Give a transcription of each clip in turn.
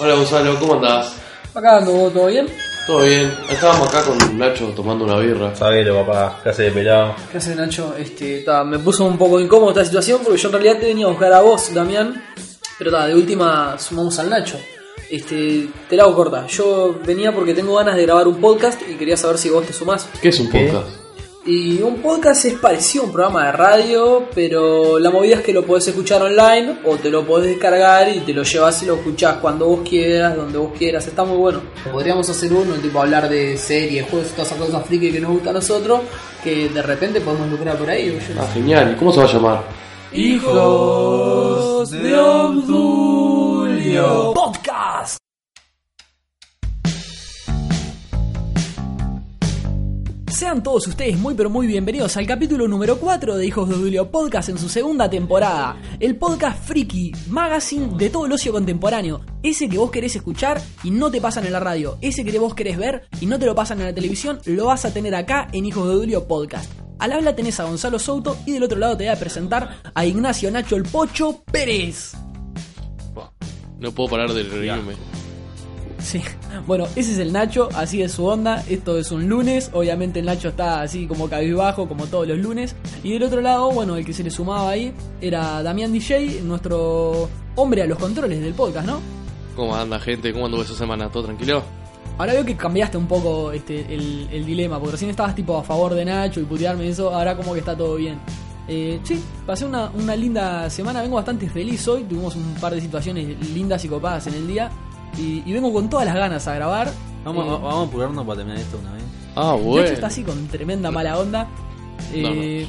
Hola Gonzalo, ¿cómo andás? Acá ando, ¿todo bien? ¿Todo bien? Estábamos acá con Nacho tomando una birra. Sabelo, papá, clase de pelado. ¿Qué haces, Nacho? Este, ta, me puso un poco incómodo esta situación porque yo en realidad te venía a buscar a vos, Damián. Pero ta, de última sumamos al Nacho. Este, te la hago corta. Yo venía porque tengo ganas de grabar un podcast y quería saber si vos te sumás. ¿Qué es un ¿Qué? podcast? Y un podcast es parecido a un programa de radio, pero la movida es que lo podés escuchar online o te lo podés descargar y te lo llevas y lo escuchás cuando vos quieras, donde vos quieras. Está muy bueno. Podríamos hacer uno, tipo hablar de series, juegos, todas esas cosas friki que nos gustan a nosotros, que de repente podemos lucrar por ahí. yo no Ah, sé. genial. ¿Y cómo se va a llamar? Hijos de Obdulio Podcast. Sean todos ustedes muy pero muy bienvenidos al capítulo número 4 de Hijos de Obdulio Podcast en su segunda temporada. El podcast friki, magazine de todo el ocio contemporáneo. Ese que vos querés escuchar y no te pasan en la radio. Ese que vos querés ver y no te lo pasan en la televisión, lo vas a tener acá en Hijos de Obdulio Podcast. Al habla tenés a Gonzalo Souto y del otro lado te voy a presentar a Ignacio Nacho el Pocho Pérez. No puedo parar de reírme. Sí, bueno, ese es el Nacho, así es su onda. Esto es un lunes, obviamente el Nacho está así como cabizbajo, como todos los lunes. Y del otro lado, bueno, el que se le sumaba ahí era Damián DJ, nuestro hombre a los controles del podcast, ¿no? ¿Cómo anda gente? ¿Cómo anduvo esa semana? ¿Todo tranquilo? Ahora veo que cambiaste un poco este, el, el dilema, porque recién estabas tipo a favor de Nacho y putearme y eso, ahora como que está todo bien. Eh, sí, pasé una, una linda semana, vengo bastante feliz hoy, tuvimos un par de situaciones lindas y copadas en el día. Y, y vengo con todas las ganas a grabar. Vamos, Eh, vamos a apurarnos para terminar esto una vez. Ah, Nacho bueno. está así con tremenda mala onda. Eh,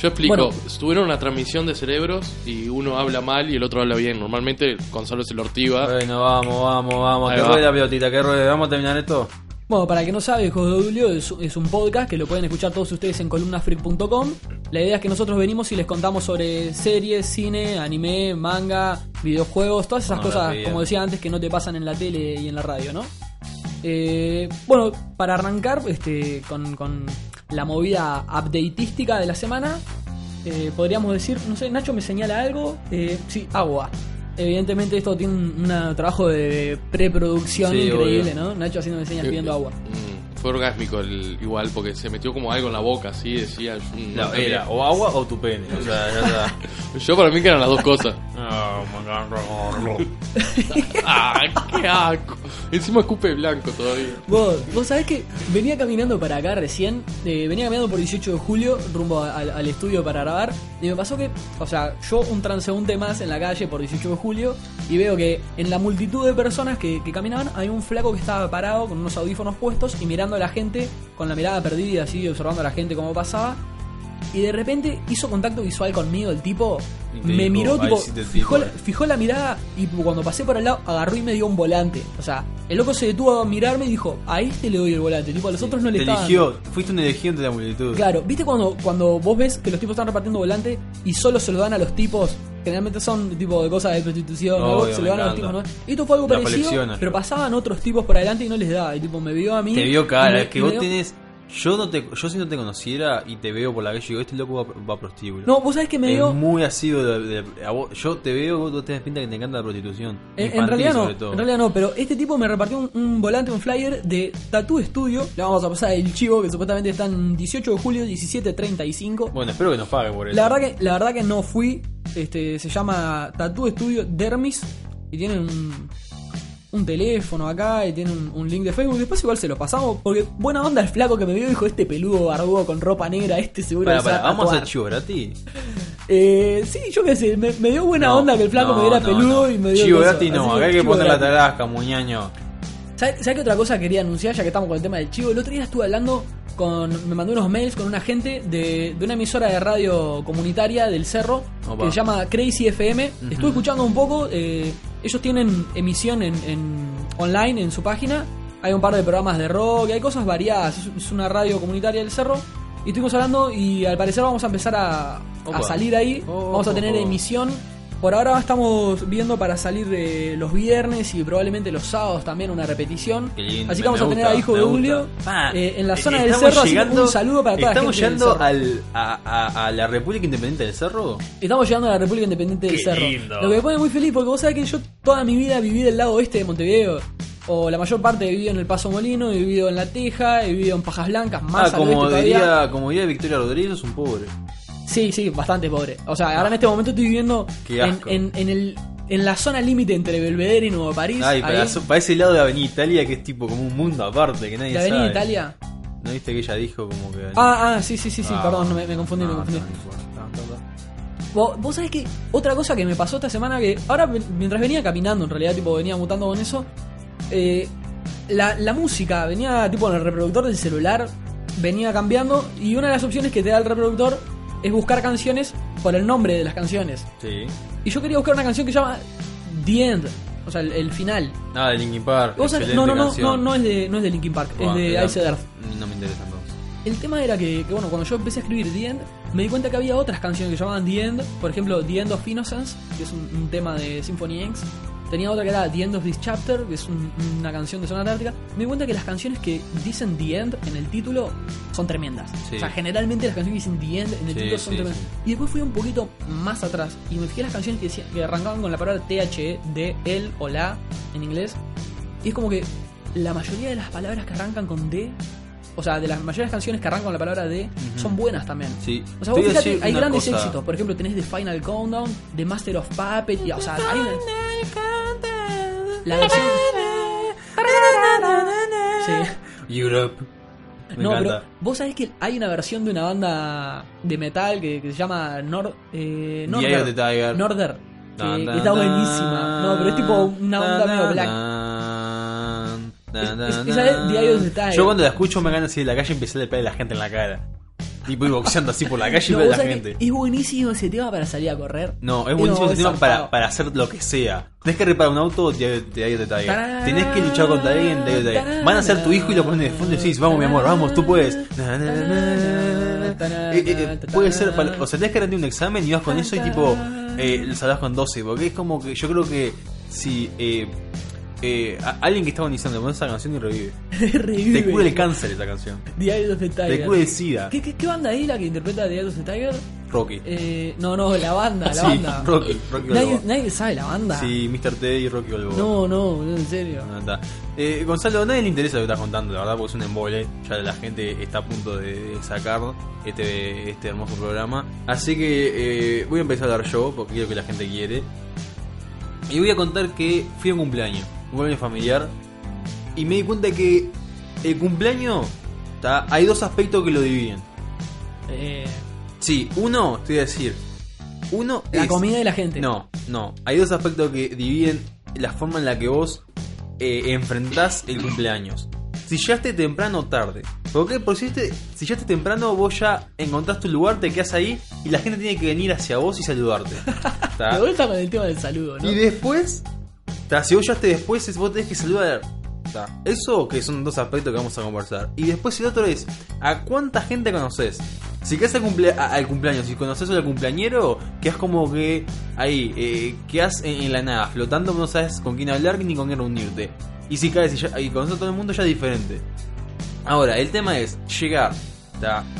Yo explico. Bueno. Tuvieron una transmisión de cerebros y uno habla mal y el otro habla bien. Normalmente Gonzalo se lo ortiva. Bueno, vamos, vamos, vamos. Ahí Que va. ruede la pelotita, que ruede. Vamos a terminar esto. Bueno, para que no sabe, Hijos de Obdulio es, es un podcast que lo pueden escuchar todos ustedes en columnafreak.com. La idea es que nosotros venimos y les contamos sobre series, cine, anime, manga, videojuegos, todas esas cosas, como decía antes, que no te pasan en la tele y en la radio, ¿no? Eh, bueno, para arrancar este, con, con la movida updateística de la semana, eh, podríamos decir, no sé, Nacho me señala algo, eh, sí, agua. Evidentemente esto tiene un trabajo de preproducción Sí, increíble, obvio. ¿no? Nacho haciendo señas pidiendo agua. Mm, fue orgásmico el, igual porque se metió como algo en la boca, así decía. No, no era o agua o tu pene. O sea, ya está. Yo para mí que eran las dos cosas. ¡Ah, qué asco! Encima escupe blanco todavía. Vos, vos sabés que venía caminando para acá recién, eh, venía caminando por 18 de julio rumbo a- al, al estudio para grabar y me pasó que, o sea, yo un transeúnte más en la calle por 18 de julio y veo que en la multitud de personas que, que caminaban hay un flaco que estaba parado con unos audífonos puestos y mirando a la gente con la mirada perdida así, observando a la gente cómo pasaba. Y de repente hizo contacto visual conmigo el tipo. Me dijo, miró, "Ahí tipo, fijó, la- eh". fijó la mirada y cuando pasé por al lado agarró y me dio un volante. O sea, el loco se detuvo a mirarme y dijo, a este le doy el volante. Tipo, a los otros no le Te estaban. eligió. Fuiste un elegido entre la multitud. Claro, ¿viste cuando, cuando vos ves que los tipos están repartiendo volante y solo se lo dan a los tipos? Generalmente son tipo de cosas de prostitución, ¿no? Se lo dan a los tipos. ¿no? Y esto fue algo La parecido, pero pasaban otros tipos por adelante y no les daba. Y tipo, me vio a mí. Te vio cara, es que vos dio- tenés. Yo no te, yo si no te conociera y te veo por la calle, digo, este loco va, va a prostíbulo. No, vos sabés que me es dio. muy así de, de- a vos- yo te veo, vos tenés pinta que te encanta la prostitución. En, en realidad no, en realidad no, pero este tipo me repartió un, un volante, un flyer de Tattoo Studio. Le vamos a pasar el chivo, que supuestamente están 18 de julio, 17.35. Bueno, espero que nos pague por eso. La verdad que, la verdad que no fui. Este, se llama Tattoo Studio Dermis. Y tienen un, un teléfono acá y tienen un, un link de Facebook. Después igual se lo pasamos. Porque buena onda el flaco que me vio dijo, este peludo barbudo con ropa negra, este seguro Pará, que se va a vamos a tatuar". hacer chivo gratis. Eh, sí, yo qué sé, me, me dio buena No, onda que el flaco no, me diera no, peludo y me dio. Gratis no, acá hay que poner la tarasca, muñaño. ¿Sabes ¿sabe qué otra cosa quería anunciar ya que estamos con el tema del chivo? El otro día estuve hablando con. Me mandó unos mails con una gente de, de una emisora de radio comunitaria del Cerro Opa. que se llama Crazy FM. Estuve escuchando un poco. eh, ellos tienen emisión en, en- online en su página. Hay un par de programas de rock, hay cosas variadas. Es, es una radio comunitaria del Cerro. Y estuvimos hablando y al parecer vamos a empezar a, salir ahí. Oh, vamos a oh, tener oh. emisión Por ahora estamos viendo para salir eh, los viernes y probablemente los sábados también una repetición. Qué lindo, Así que vamos a tener gusta, a Hijo de. Julio eh, en la eh, zona del cerro. así llegando- un saludo para toda la Estamos gente llegando al, a, a- a la República Independiente del Cerro. Estamos llegando a la República Independiente del Cerro. lindo. Lo que me pone muy feliz porque vos sabés que yo toda mi vida viví del lado oeste de Montevideo. O la mayor parte he vivido en el Paso Molino, he vivido en La Teja, he vivido en Pajas Blancas, más ah, al oeste como todavía. diría, como diría Victoria Rodríguez, es un pobre. Sí, sí, bastante pobre. O sea, ahora en este momento estoy viviendo Qué en, asco. en, en el, en la zona límite entre Belvedere y Nuevo París. Ay, ahí. para, para ese lado de Avenida Italia que es tipo como un mundo aparte que nadie ¿La Avenida sabe. Italia? ¿No viste que ella dijo como que... Ah, ah, sí, sí, sí, sí, Ah, perdón, me, me confundí, me no, confundí. no, no importa. No, no, no. Vos, vos sabés que otra cosa que me pasó esta semana que ahora mientras venía caminando, en realidad tipo venía mutando con eso, eh, la, la música venía tipo en el reproductor del celular, venía cambiando y una de las opciones que te da el reproductor es buscar canciones por el nombre de las canciones. Sí. Y yo quería buscar una canción que se llama The End, o sea, el, el final. Ah, de Linkin Park. No, no, no, no, no es de, no es de Linkin Park, es de Ice Earth. No me interesa entonces. El tema era que, que, bueno, cuando yo empecé a escribir The End, me di cuenta que había otras canciones que se llamaban The End. Por ejemplo, The End of Innocence, que es un, un tema de Symphony X. Tenía otra que era The End of This Chapter, que es un- una canción de Zona Antártica. Me di cuenta que las canciones que dicen The End en el título son tremendas. Sí. O sea, generalmente las canciones que dicen The End en el Sí, título son sí, tremendas. Y después fui un poquito más atrás y me fijé las canciones que, decían, que arrancaban con la palabra THE, de él o la en inglés. Y es como que la mayoría de las palabras que arrancan con D, o sea, de las mayores canciones que arrancan con la palabra D, son buenas también. Sí. O sea, vos fíjate, hay grandes cosa. éxitos. Por ejemplo, tenés The Final Countdown, The Master of Puppets, y, o sea, hay una- La versión... Sí. Europe. Me no, encanta. pero vos sabés que hay una versión de una banda de metal que, que se llama Nord, eh, the Tiger. Norder. Que, que está buenísima. No, pero es tipo una onda medio black. Es- esa. Yo cuando la escucho me gana así de la calle y empecé a pegar a la gente en la cara. Y voy boxeando así por la calle y No, veo a la gente. es buenísimo ese tema para salir a correr. No, es buenísimo ese tema para, para hacer lo que sea. Tenés que reparar un auto, te Tiger. Tarán, Tenés que luchar contra alguien, te Tiger. Van a ser tu hijo y lo ponen de fondo y decís, vamos mi amor, vamos, tú puedes. Eh, eh, eh, puede ser, o sea, tenés que rendir un examen y vas con eso y tipo, eh, con 12. Porque es como que yo creo que si eh, alguien que está agonizando con esa canción y revive. Revive. Te cura el cáncer esa canción. The Eye of the Tiger. Te cura el SIDA. ¿Qué, qué, qué banda es la que interpreta The Eye of the Tiger? Rocky. Eh, no, no, la banda, la Sí, banda. Rocky, Rocky nadie, nadie sabe la banda. Sí, Mr. T y Rocky Balboa. No, no, no, en serio. No, está. Eh, Gonzalo, a nadie le interesa lo que estás contando, la verdad, porque es un embole. Ya la gente está a punto de, sacar este, este hermoso programa. Así que eh, voy a empezar a hablar yo, porque quiero que la gente quiere. Y voy a contar que fui a un cumpleaños, un cumpleaños familiar. Y me di cuenta que el cumpleaños, está, hay dos aspectos que lo dividen. Eh, Sí, uno, te voy a decir. Uno la es- comida y la gente. no, no. Hay dos aspectos que dividen la forma en la que vos eh, enfrentás el cumpleaños. Si llegaste temprano o tarde. Porque por si, este- si llegaste temprano, vos ya encontrás tu lugar, te quedas ahí y la gente tiene que venir hacia vos y saludarte. De vuelta con el tema del saludo, ¿no? Y después, si vos llegaste después, es- vos tenés que saludar. Eso que son dos aspectos que vamos a conversar. Y después el otro es, ¿a cuánta gente conoces? Si quedas al, cumple- a- al cumpleaños, si conoces al cumpleañero, quedas como que ahí, eh, quedas en, la nada, flotando, no sabes con quién hablar ni con quién reunirte. Y si caes y, ya- conoces a todo el mundo, ya es diferente. Ahora, el tema es llegar.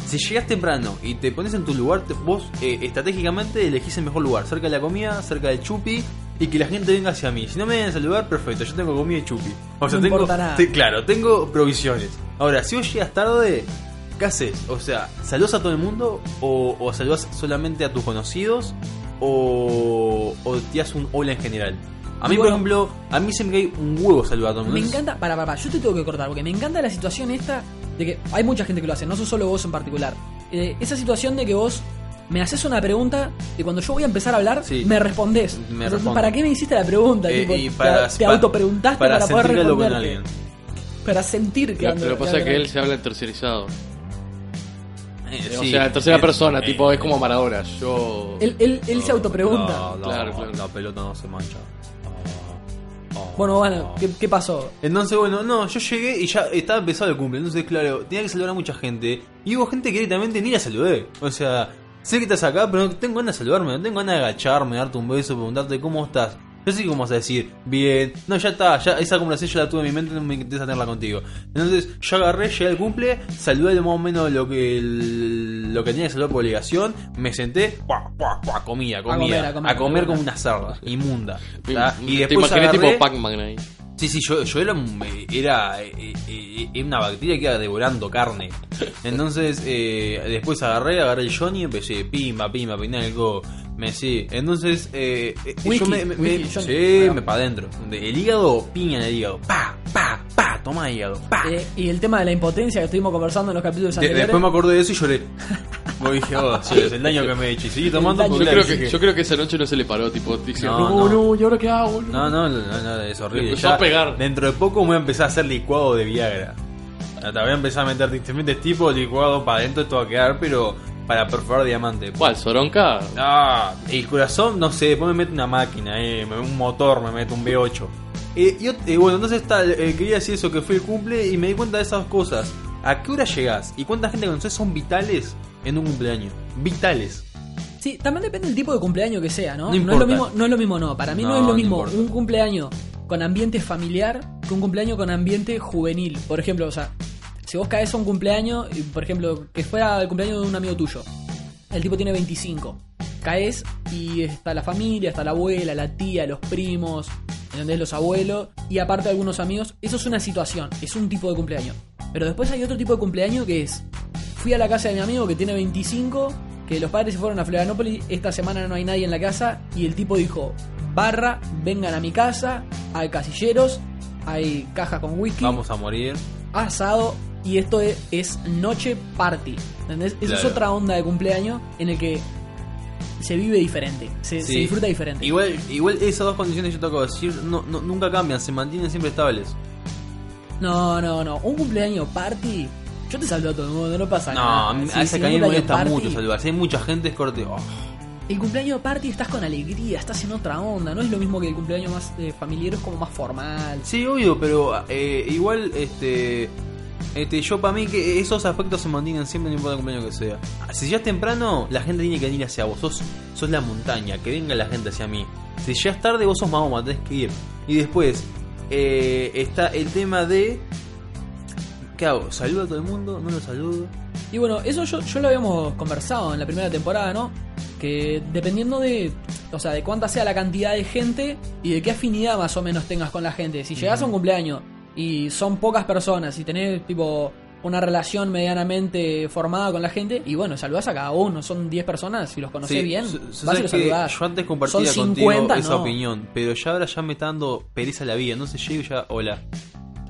Si llegas temprano y te pones en tu lugar, vos eh, estratégicamente elegís el mejor lugar, cerca de la comida, cerca del chupi, y que la gente venga hacia mí. Si no me vienen a saludar, perfecto, yo tengo comida y chupi. O sea, No tengo, importa nada. te- claro, tengo provisiones. Ahora, si vos llegas tarde, ¿qué haces? O sea, ¿saludas a todo el mundo? ¿O, o saludas solamente a tus conocidos? ¿O, o te das un hola en general? A mí, por ejemplo, a mí se me cae un huevo saludar a todo el mundo. Me encanta, para, para, para, yo te tengo que cortar, porque me encanta la situación esta de que hay mucha gente que lo hace, no sos solo vos en particular. Eh, esa situación de que vos me haces una pregunta y cuando yo voy a empezar a hablar, Sí. me respondés. Me Entonces, respondo. ¿Para qué me hiciste la pregunta? Eh, Tipo, y te- para, te, autopreguntaste para, para, poder alguien. Para sentir que Lo, ando- lo que pasa es que él se habla en tercerizado. Eh, o sí. sea, en tercera Eh, persona, tipo, es como Maradona. Yo. Él, él, él se autopregunta. no, no, Claro, claro. La pelota no se mancha. Bueno, bueno, oh. ¿qué, qué pasó? Entonces, bueno, no, yo llegué y ya estaba empezado el cumple. Entonces, claro, tenía que saludar a mucha gente. Y hubo gente que directamente ni la saludé. O sea, sé que estás acá, pero no tengo ganas de saludarme, no tengo ganas de agacharme, darte un beso, preguntarte cómo estás. Yo sé que cómo vas a decir, bien, no, ya está, ya esa conversación yo la tuve en mi mente, no me interesa tenerla contigo. Entonces, yo agarré, llegué al cumple, saludé más o menos lo que el- lo que tenía que saludar por obligación, me senté, ¡pua, pua, pua! comía, comía, comer, a comer, a comer a como comer. una cerda, inmunda. Y te después imaginé agarré, tipo Pac-Man ahí. Sí, sí, yo, yo era, era, eh, eh, eh, una bacteria que iba devorando carne. Entonces, eh, después agarré, agarré el Johnny y empecé, pimba, pimba, peinar el go. Me sí. Entonces, eh, Whisky, yo me, me, whisky, me- sí, me para adentro. El hígado, piña en el hígado. Pa, pa, pa, toma hígado. Eh, y el tema de la impotencia que estuvimos conversando en los capítulos De- anteriores. después me acordé de eso y lloré. Me dije, oh, sí, es el daño que me he hecho. Y seguí tomando daño. Yo creo, que, yo creo que esa noche no se le paró, tipo, diciendo, No, no, no. no, ¿y ahora qué hago? No, no, no, no, es horrible. Me empezó Ya a pegar. Dentro de poco voy a empezar a hacer licuado de Viagra. Te voy a empezar a meter diferentes tipos de licuado para adentro, esto va a quedar, pero para perforar diamante. ¿Cuál? ¿Soronca? Ah, el corazón, no sé, después me mete una máquina, eh, me- un motor, me mete un V8. Eh, y ot- eh, bueno, entonces está, eh, quería decir eso, que fue el cumple y me di cuenta de esas cosas. ¿A qué hora llegás? ¿Y cuánta gente conoces son vitales en un cumpleaños? Vitales. Sí, también depende del tipo de cumpleaños que sea, ¿no? No No, es lo mismo, no es lo mismo, no. Para mí no, No, es lo mismo un cumpleaños con ambiente familiar que un cumpleaños con ambiente juvenil. Por ejemplo, o sea, si vos caes a un cumpleaños, por ejemplo, que fuera el cumpleaños de un amigo tuyo, el tipo tiene 25. Caes y está la familia, está la abuela, la tía, los primos, ¿entendés? Los abuelos y aparte algunos amigos. Eso es una situación, es un tipo de cumpleaños. Pero después hay otro tipo de cumpleaños que es, fui a la casa de mi amigo que tiene 25, que los padres se fueron a Florianópolis, esta semana no hay nadie en la casa y el tipo dijo, barra, vengan a mi casa, hay casilleros, hay caja con whisky, Vamos a morir. asado y esto es, es noche party. ¿Entendés? Esa es otra onda de cumpleaños en el que se vive diferente, se, se Sí. disfruta diferente. Igual, igual esas dos condiciones yo tengo que decir no, no- nunca cambian, se mantienen siempre estables. No, no, no. Un cumpleaños party. Yo te saludo a todo el mundo, no pasa No, nada. Sí, a sí, esa mí me molesta party, mucho saludar. Si hay mucha gente, es corte. oh. El cumpleaños party estás con alegría, estás en otra onda. No es lo mismo que el cumpleaños más eh, familiar, es como más formal. Sí, obvio, pero eh, igual, este. Este, yo para mí que esos aspectos se mantienen siempre, no importa el cumpleaños que sea. Si ya es temprano, la gente tiene que venir hacia vos. Sos, sos la montaña, que venga la gente hacia mí. Si ya es tarde, vos sos Mahoma, tenés que ir. Y después, eh, está el tema de. ¿Qué hago? ¿Saludo a todo el mundo? ¿No lo saludo? Y bueno, eso yo, yo lo habíamos conversado en la primera temporada, ¿no? Que dependiendo de, o sea, de cuánta sea la cantidad de gente y de qué afinidad más o menos tengas con la gente. Si llegás a un cumpleaños y son pocas personas y tenés tipo una relación medianamente formada con la gente y bueno, saludás a cada uno, son 10 personas, si los conocés Sí, bien, vas y los saludás. Yo antes compartía Son contigo 50, esa no. opinión, pero ya ahora ya me está dando pereza la vida. Entonces llego y ya, hola.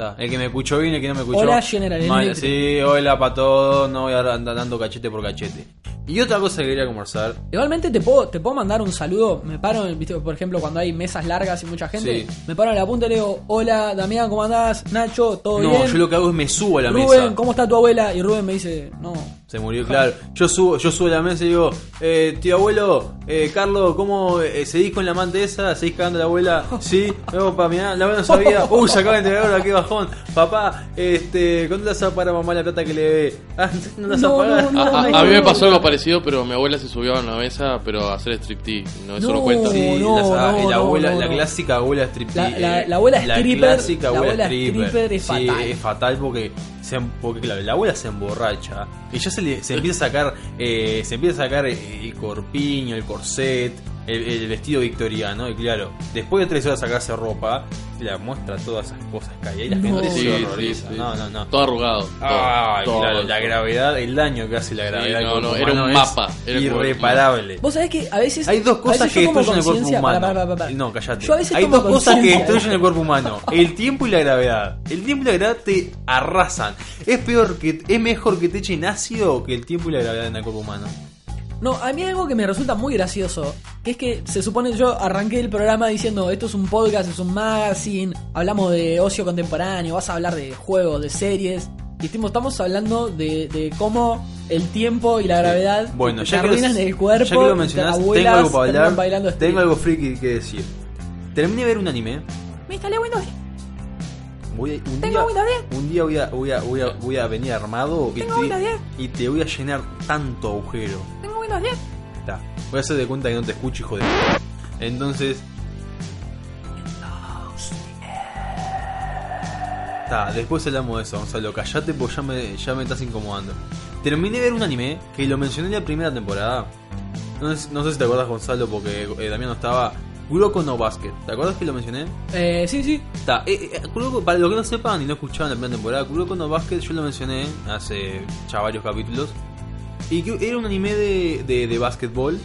Está. El que me escuchó bien, el que no me escuchó. Hola, General mal. Sí, hola para todos. No voy a andar dando cachete por cachete. Y otra cosa que quería conversar. Igualmente te puedo, te puedo mandar un saludo, me paro, ¿viste? por ejemplo, cuando hay mesas largas y mucha gente, Sí. me paro en la punta y le digo, hola Damián, ¿cómo andás? Nacho, ¿todo No, bien? yo lo que hago es me subo a la Rubén, mesa. ¿cómo está tu abuela? Y Rubén me dice, no. Se murió, claro. Yo subo, yo subo a la mesa y digo, eh, tío abuelo, eh, Carlos, ¿cómo eh, seguís con la amante esa? ¿Seguís cagando a la abuela? Sí, no, pa, mirá, la abuela no sabía. Uy, se acaba de entregar ahora, qué bajón. Papá, este, ¿cuándo le vas a pagar a mamá la plata que le ve? Ah, no la vas No, a no, A, a- mí me pasó algo parecido, pero mi abuela se subió a una mesa, pero a hacer striptease. No, eso no, No. cuenta. Sí, No, las- no, la no, abuela, no, la no. clásica abuela striptease. La- la- eh, la abuela stripper- clásica la abuela, abuela stripper. stripper es Sí, fatal. es fatal porque, se, porque claro, la abuela se emborracha y ya se, se empieza a sacar, eh, se empieza a sacar eh, el corpiño, el corset, el, el vestido victoriano y claro, después de tres horas sacarse ropa, la muestra todas esas cosas que hay. Ahí la No. gente Sí, se sí, horroriza. sí. No, no, no. Todo arrugado. todo, claro, todo. la gravedad, el daño que hace la gravedad. no, no, era un mapa, era irreparable. Vos sabés que a veces. Hay dos cosas que destruyen el cuerpo humano. No, callate. Yo a veces Hay dos cosas que destruyen el cuerpo humano: el tiempo y la gravedad. El tiempo y la gravedad te arrasan. Es peor que es mejor que te echen ácido que el tiempo y la gravedad en el cuerpo humano. No, a mí hay algo que me resulta muy gracioso, que es que se supone yo arranqué el programa diciendo esto es un podcast, es un magazine, hablamos de ocio contemporáneo, vas a hablar de juegos, de series, y estamos, estamos hablando de, de cómo el tiempo y la gravedad Bueno, te ya que, el cuerpo, ya que lo las mencionás, tengo abuelas algo para hablar. bailando Tengo strip. algo friki que decir. Terminé de ver un anime. Me instalé Windows 10. Voy a- un, Tengo día, Windows 10. un día voy a, voy a, voy a, voy a venir armado y Tengo te, Windows 10. y te voy a llenar tanto agujero. Tengo Windows los 10. Está. Voy a hacer de cuenta que no te escucho, hijo de. Entonces. Está, después hablamos de eso, Gonzalo. Callate porque ya me, ya me estás incomodando. Terminé de ver un anime que lo mencioné en la primera temporada. No sé, no sé si te acuerdas, Gonzalo, porque eh, Damián no estaba. Kuroko no Basket. ¿Te acuerdas que lo mencioné? Eh, sí, sí. Está, eh, eh, Kuroko, para los que no sepan y no escuchaban la primera temporada, Kuroko no Basket yo lo mencioné hace ya varios capítulos. Y que era un anime de, de, de básquetbol.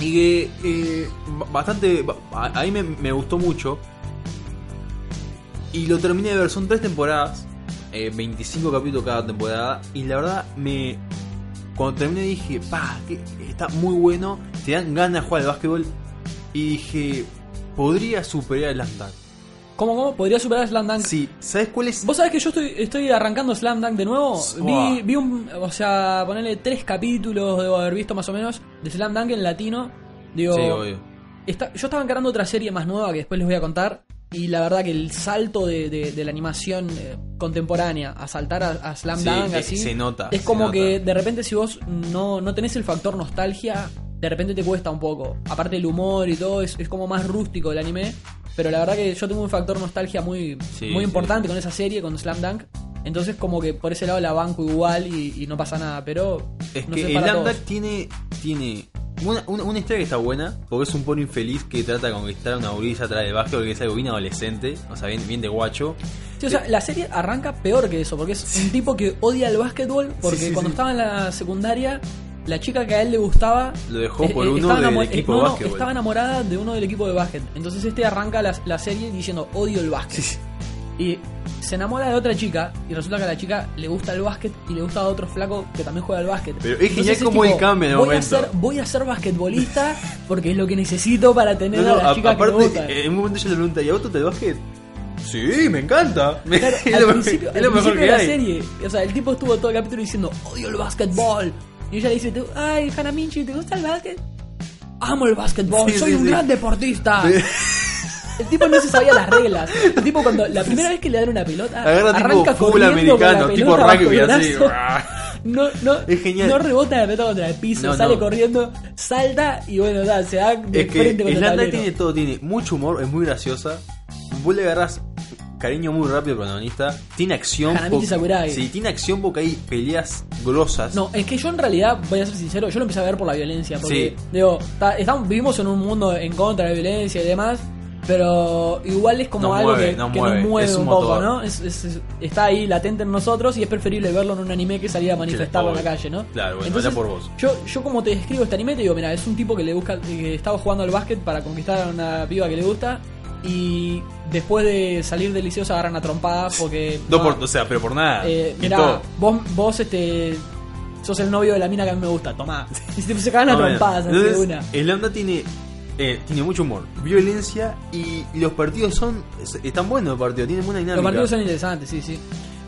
Y que eh, ba- bastante. ba- A, mí me, gustó mucho. Y lo terminé de ver, son tres temporadas. eh, 25 capítulos cada temporada. Y la verdad, me. Cuando terminé dije, pa, que está muy bueno. Te dan ganas de jugar al básquetbol. Y dije, podría superar el Dunk. ¿Cómo, cómo? ¿Podría superar Slam Dunk? Sí, ¿sabes cuál es? Vos sabés que yo estoy, estoy arrancando Slam Dunk de nuevo. Vi, vi un. O sea, ponerle tres capítulos, debo haber visto más o menos, de Slam Dunk en latino. Digo, Sí, obvio. está- yo estaba encarando otra serie más nueva que después les voy a contar. Y la verdad que el salto de, de- de la animación eh, contemporánea a saltar a, a Slam Sí, Dunk así. se nota, Es como nota. que de repente si vos no, no tenés el factor nostalgia, de repente te cuesta un poco. Aparte el humor y todo, es, es como más rústico el anime. Pero la verdad que yo tengo un factor nostalgia muy, Sí, muy sí. importante con esa serie, con Slam Dunk. Entonces como que por ese lado la banco igual y, y no pasa nada. Pero Es no que Slam. Dunk tiene, tiene una, una, una historia que está buena, porque es un pony infeliz que trata de conquistar a una orilla atrás del básquet, que es algo bien adolescente, o sea, bien, bien de guacho. Sí, o sea, la serie arranca peor que eso, porque es un tipo que odia el básquetbol, porque Sí, sí, cuando estaba en la secundaria, la chica que a él le gustaba... Lo dejó eh, por eh, uno estaba del equipo eh, de no, estaba enamorada de uno del equipo de básquet. Entonces este arranca la, la serie diciendo odio el básquet. Sí. Y se enamora de otra chica y resulta que a la chica le gusta el básquet y le gusta a otro flaco que también juega al básquet. Pero es genial cómo él cambia en el voy. A ser, voy a ser basquetbolista porque es lo que necesito para tener No, no, a la a- chica que me aparte, gusta. en un momento ella le pregunta, ¿y a vos te el básquet? Sí, me encanta. Claro, es al lo, principio, es al lo mejor principio que de la hay. serie, o sea, el tipo estuvo todo el capítulo diciendo, odio el básquetbol. Y ella le dice, "Te- ay, Hanamichi, ¿te gusta el básquet? Amo el básquetbol, Sí, soy sí, un sí. gran deportista. El tipo no se sabía las reglas. El tipo cuando la primera vez que le dan una pelota, Agarra tipo arranca con la americano, tipo rugby, el así. No, no, Es genial. no rebota la pelota contra el piso, No, sale no. corriendo, salta y bueno, da, se da de Es que frente con el tiene todo, tiene mucho humor, es muy graciosa. Vos le agarrás cariño muy rápido al protagonista. Tiene acción. Hanamichi Sakurai. Sí, tiene acción porque hay peleas grosas. No, es que yo en realidad, voy a ser sincero, yo lo empecé a ver por la violencia. Porque, Sí. digo, ta- estamos, vivimos en un mundo en contra de la violencia y demás. Pero igual es como Nos algo mueve, que, nos que mueve, nos mueve es un poco. ¿no? Es- es- es- está ahí latente en nosotros y es preferible verlo en un anime que salir a manifestarlo en la calle, ¿no? Claro, bueno, habla por vos. Yo, yo como te describo este anime, te digo, mira, es un tipo que le busca, que estaba jugando al básquet para conquistar a una piba que le gusta. Y después de salir del liceo se agarran a trompadas porque. No no, por, o sea, pero por nada. eh, mirá, vos, vos este, sos el novio de la mina que a mí me gusta, tomá. Y se, se cagan a No, bueno. trompadas así Entonces, de una. El Lambda tiene, eh, tiene mucho humor, violencia y los partidos son. es- Están buenos los partidos, tienen buena dinámica. Los partidos son interesantes, sí, sí.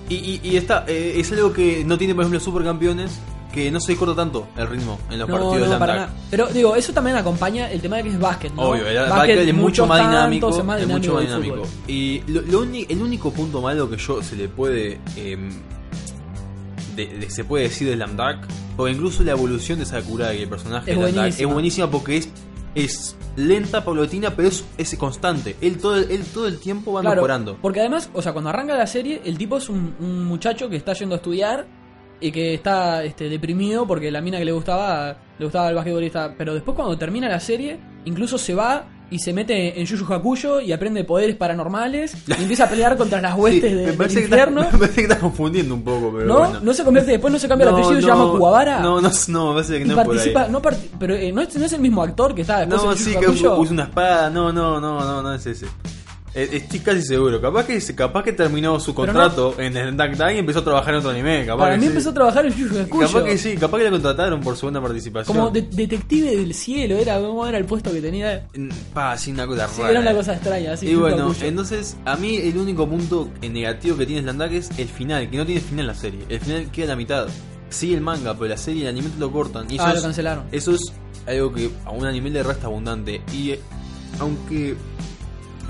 Y, y, y está, eh, es algo que no tiene, por ejemplo, Supercampeones, que no se corta tanto el ritmo en los No, partidos no, de para nada. Pero digo, eso también acompaña el tema de que es básquet, ¿no? Obvio, el Básquet, es mucho más dinámico. es más mucho más dinámico. Y lo, lo el único punto malo que yo se le puede. em, de- de- se puede decir de Slam Dunk, o incluso la evolución de Sakurai, el personaje Es de Slam es buenísima porque es. Es lenta, paulatina, pero es, es constante. Él todo, el- él todo el tiempo va Claro, mejorando. Porque además, o sea, cuando arranca la serie, el tipo es un, un muchacho que está yendo a estudiar y que está este, deprimido porque la mina que le gustaba le gustaba el basquetbolista. Pero después cuando termina la serie, incluso se va y se mete en Yu Yu Hakuyo y aprende poderes paranormales y empieza a pelear contra las Sí, huestes de- me, del que infierno. está, me parece que está confundiendo un poco, pero ¿No? bueno. No se convierte, después no se cambia el No, apellido y se no, llama Kuwabara. No, no, no, me parece que no es por ahí. participa, no pero eh, ¿no, es, no es el mismo actor que está después No, en sí, Yu que Hakuyo? usa una espada. No, no, no, no, no es ese. Eh, Estoy casi seguro. Capaz que, capaz que terminó su contrato en el Dark Knight y empezó a trabajar en otro anime. Capaz Para mí sí. empezó a trabajar en Yu Yu. Capaz que sí, capaz que le contrataron por buena participación. Como de- detective del cielo, era era el puesto que tenía. Mm, Pa, sí, una cosa Sí, rara. era una cosa extraña, así. y bueno, entonces a mí el único punto negativo que tiene Slandak es el final, que no tiene final la serie. El final queda a la mitad. Sí, el manga, pero la serie y el anime lo cortan. Y Ah, lo cancelaron. Eso es algo que a un anime le resta abundante. Y eh, aunque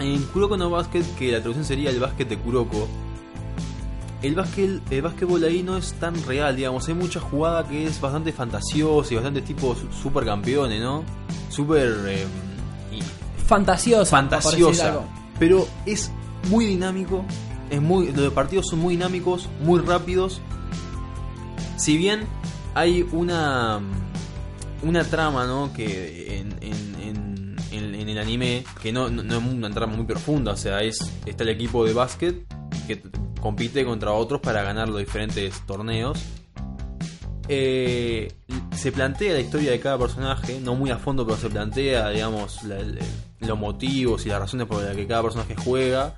en Kuroko no Basket, que la traducción sería el básquet de Kuroko, el básquet, el básquetbol ahí no es tan real, digamos. Hay mucha jugada que es bastante fantasiosa y bastante tipo su- super campeones, ¿no? Super eh, Fantasiosa. Pero es muy dinámico. Es muy, los partidos son muy dinámicos, muy rápidos. Si bien hay una una trama, ¿no? Que en, en- en- el anime que no, no, no es una trama muy profunda, o sea, es está el equipo de básquet que compite contra otros para ganar los diferentes torneos. Eh, se plantea la historia de cada personaje, no muy a fondo, pero se plantea, digamos, los motivos y las razones por las que cada personaje juega.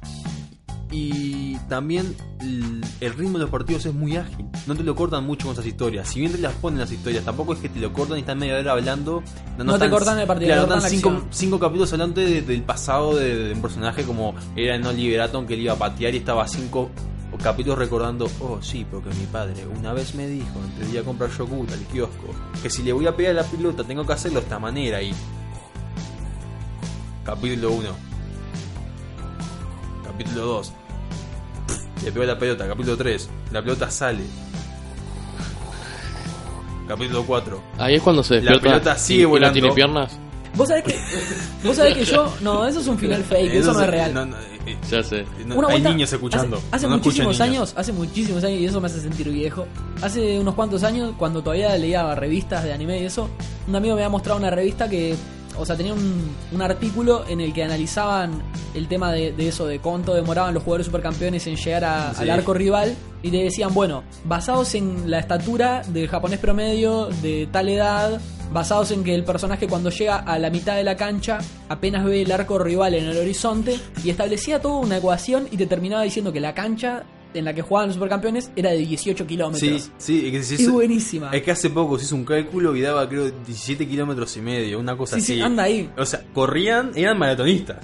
Y también el ritmo de los partidos es muy ágil. No te lo cortan mucho con esas historias. Si bien te las ponen las historias, tampoco es que te lo cortan y están media hora hablando. No te están- cortan el partido, Claro, te cortan cinco, capítulos hablando de- del pasado de, de un personaje como era en Oliver Atom que él iba a patear y estaba cinco capítulos recordando, oh sí, porque mi padre una vez me dijo antes de ir a comprar yogur al kiosco que si le voy a pegar a la pelota tengo que hacerlo de esta manera y... Capítulo 1 Capítulo 2 Le pego a la pelota, capítulo 3 La pelota sale Capítulo 4 Ahí es cuando se La despierta. pelota y- sigue y no volando. tiene piernas. Vos sabés que. Vos sabés que yo. No, eso es un final fake, eso no es real. no, no, eh, Ya sé. Una hay niños escuchando. Hace, hace no escuchan muchísimos niños. años, hace muchísimos años, y eso me hace sentir viejo. Hace unos cuantos años, cuando todavía leía revistas de anime y eso, un amigo me había mostrado una revista que, o sea, tenía un, un artículo en el que analizaban el tema de, de eso, de cuánto demoraban los jugadores supercampeones en llegar a- Sí. al arco rival, y te decían, bueno, basados en la estatura del japonés promedio de tal edad, basados en que el personaje cuando llega a la mitad de la cancha apenas ve el arco rival en el horizonte y establecía toda una ecuación y te terminaba diciendo que la cancha en la que jugaban los supercampeones era de 18 kilómetros. Sí, sí, es que Es buenísima. Es que hace poco se hizo un cálculo y daba creo 17 kilómetros y medio, una cosa Sí, así. sí, anda ahí. O sea, corrían, eran maratonistas.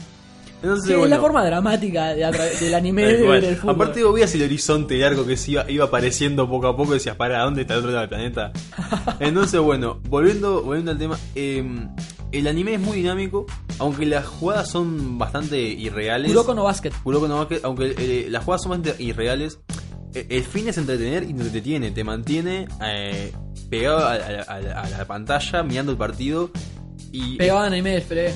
Entonces, Sí, es bueno, la forma dramática de del anime tal de fútbol. Aparte vos veías el horizonte largo que se iba, iba apareciendo poco a poco y decías, para, ¿dónde está el otro lado del planeta? Entonces, bueno, volviendo, volviendo al tema, eh, el anime es muy dinámico, aunque las jugadas son bastante irreales. Kuroko no Basket. Kuroko no Basket, aunque eh, las jugadas son bastante irreales, eh, el fin es entretener y te entretiene, te mantiene eh, pegado a, a- a- a la pantalla mirando el partido y Pegado a anime, esperé.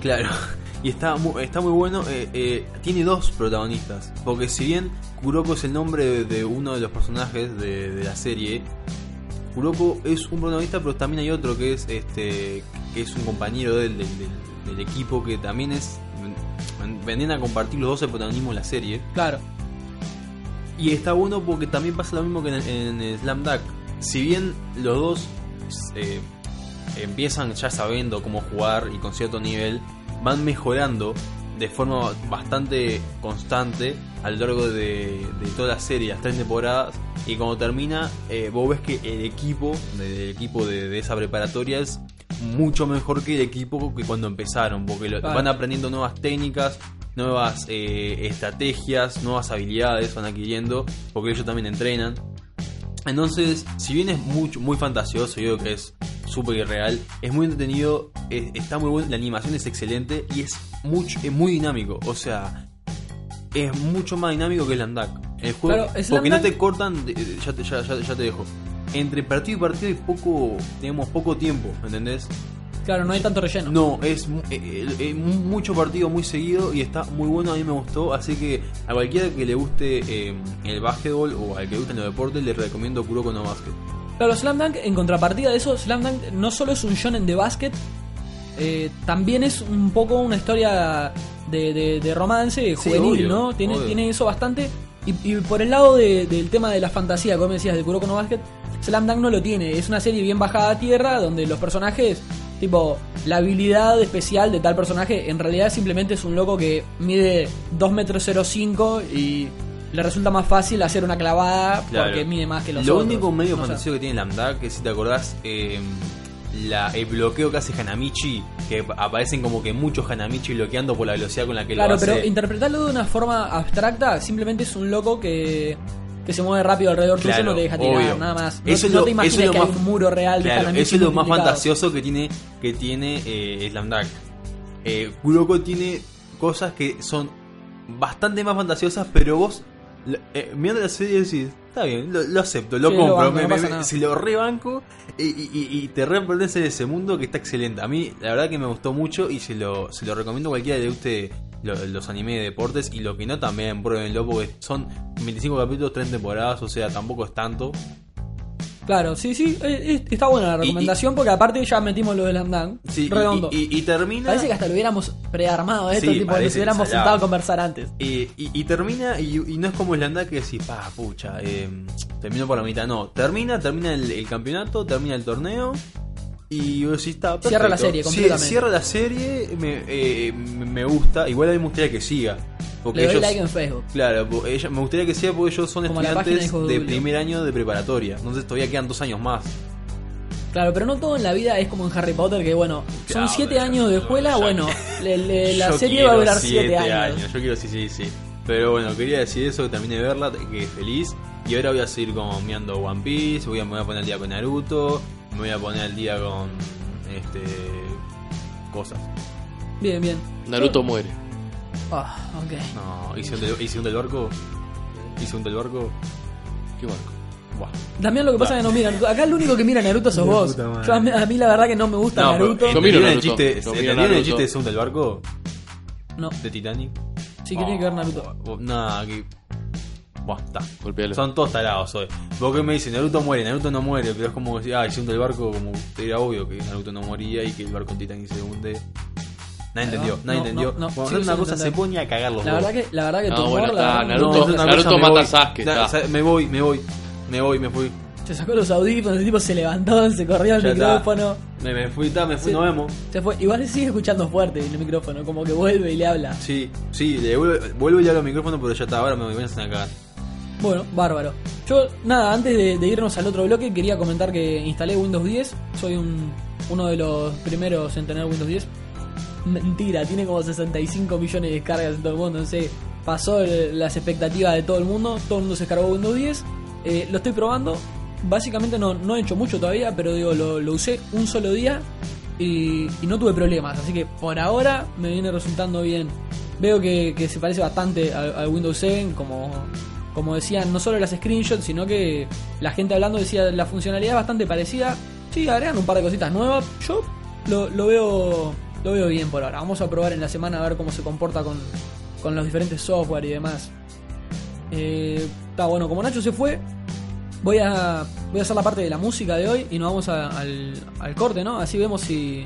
claro y está muy, está muy bueno. eh, eh, tiene dos protagonistas, porque si bien Kuroko es el nombre de, de uno de los personajes de, de la serie, Kuroko es un protagonista, pero también hay otro que es este que es un compañero del, del, del- del equipo que también es venían a compartir los dos el protagonismo en la serie. Claro. Y está bueno porque también pasa lo mismo que en, Slam Dunk. Si bien los dos eh, empiezan ya sabiendo cómo jugar y con cierto nivel, van mejorando de forma bastante constante a lo largo de, de toda la serie, las tres temporadas. Y cuando termina, eh, vos ves que el equipo, de- el equipo de, de esa preparatoria es mucho mejor que el equipo que cuando empezaron, porque lo- van aprendiendo nuevas técnicas, nuevas eh, estrategias, nuevas habilidades van adquiriendo, porque ellos también entrenan. Entonces, si bien es mucho, muy fantasioso, yo creo que es súper irreal, es muy entretenido, es- está muy bueno, la animación es excelente y es, mucho, es muy dinámico. O sea, es mucho más dinámico que el Landak. El juego, Claro, porque no te cortan, ya, te, ya, ya- ya te dejo. Entre partido y partido hay poco, tenemos poco tiempo, ¿entendés? Claro, no hay tanto relleno. No, es eh, eh, eh, mucho partido muy seguido y está muy bueno, a mí me gustó, así que a cualquiera que le guste eh, el básquetbol o al que le gusten los deportes, le recomiendo Kuroko no Basket. Claro, Slam Dunk, en contrapartida de eso, Slam Dunk no solo es un shonen de básquet, eh, también es un poco una historia de, de- de romance Sí, juvenil, obvio, ¿no? Tiene, obvio. tiene eso bastante. Y, y por el lado de- del tema de la fantasía, como decías, de Kuroko no Basket, Slam Dunk no lo tiene. Es una serie bien bajada a tierra donde los personajes, tipo, la habilidad especial de tal personaje en realidad simplemente es un loco que mide 2 metros 05 y le resulta más fácil hacer una clavada Claro. porque mide más que los Lo otros. único medio No fantasioso que tiene Lambda, que si te acordás, eh, la, el bloqueo que hace Hanamichi, que aparecen como que muchos Hanamichi bloqueando por la velocidad con la que Claro, lo hace. pero interpretarlo de una forma abstracta simplemente es un loco que, que se mueve rápido alrededor tuyo y Claro, no te deja tirar obvio. nada más. No, Eso es no lo- te imaginas eso es lo que más- hay un muro real de Claro, Hanamichi eso es lo más fantasioso que tiene que tiene eh, Slam. Eh, Kuroko tiene cosas que son bastante más fantasiosas, pero vos eh, mirando la serie decís, está bien, lo, lo acepto, lo Sí, lo compro, banco, me, no me- pasa me- nada. si lo rebanco y, y, te repertenece de ese mundo que está excelente. A mí, la verdad que me gustó mucho y se lo, se lo recomiendo a cualquiera guste lo- los animes de deportes y lo que no también, pruébenlo porque son 25 capítulos, 3 temporadas, o sea, tampoco es tanto. Claro, sí, sí, eh, está buena la recomendación porque aparte ya metimos lo del. Sí, y- Redondo. Y, termina... Parece que hasta lo hubiéramos prearmado esto, Sí, tipo, nos hubiéramos sentado a conversar antes. Y, termina, y, no es como Islanda que decís, pa, pucha, eh, terminó por la mitad. No, termina, termina el, el campeonato, termina el torneo. Y vos decís, está perfecto. Cierra la serie completamente. Cierra la serie, me, eh, me me gusta. Igual a mí me gustaría que siga. Porque Le doy ellos, like en Facebook. Claro, ella- me gustaría que siga porque ellos son Como estudiantes de primer año de preparatoria. Entonces todavía quedan dos años más. Claro, pero no todo en la vida es como en Harry Potter, que bueno, son Claro, siete años de escuela, bueno, le- le- la serie va a durar siete años. Yo quiero, sí, sí, sí. Pero bueno, quería decir eso, que terminé de verla, que feliz. Y ahora voy a seguir con mirando One Piece, voy a, me voy a poner al día con Naruto, me voy a poner al día con este cosas. Bien, bien. Naruto muere. Ah, ok. No, hice un del, hice un del barco. Hice un del barco. Qué barco. Buah. También lo que pasa es que no mira Naruto. Acá el único que mira Naruto sos vos. Yo, a, mí, a mí la verdad que no me gusta No, Naruto. Yo miro ¿entendieron el Naruto. chiste, Yo miro ¿entendieron el Naruto. chiste de Segundo del barco? No, De Titanic. sí que tiene que ver Naruto. Oh, Nada, que. Buah, está. Golpealo. Son todos tarados hoy. Vos que me dicen, Naruto muere, Naruto no muere, pero es como decir, ah, hicieron del barco, como era obvio que Naruto no moría y que el barco en Titanic se hunde. Nadie No, entendió, nadie no, entendió. no, no, Cuando una cosa se pone a cagar los La verdad que, la verdad que No, tu bueno, humor, la está, Naruto- No, es Naruto mata a Sasuke, Na- está. sa- Me voy, me voy, me voy, me fui. se sacó los audífonos, el tipo se levantó, se corrió el Ya micrófono. Me, me fui, ta, me fui, Sí. nos vemos. Se fue. Igual sigue escuchando fuerte el micrófono, como que vuelve y le habla. Sí, sí, le vuelvo, vuelvo y le hablo al micrófono, pero ya está, ahora me voy a cagar. Bueno, bárbaro. Yo, nada, antes de, de irnos al otro bloque, quería comentar que instalé Windows 10. Soy un, uno de los primeros en tener Windows 10. Mentira, tiene como 65 millones de descargas en todo el mundo. No pasó las expectativas de todo el mundo. Todo el mundo se descargó Windows 10. Eh, lo estoy probando. Básicamente no, no he hecho mucho todavía, pero digo, lo, lo usé un solo día y, no tuve problemas. Así que por ahora me viene resultando bien. Veo que, que se parece bastante al, al Windows 7, como, como decían, no solo las screenshots, sino que la gente hablando decía la funcionalidad es bastante parecida. Sí, agregan un par de cositas nuevas. Yo lo, lo veo lo veo bien por ahora. Vamos a probar en la semana a ver cómo se comporta con, con los diferentes software y demás. Eh, Está bueno, como Nacho se fue, voy a, voy a hacer la parte de la música de hoy y nos vamos a- al, al corte, ¿no? Así vemos si,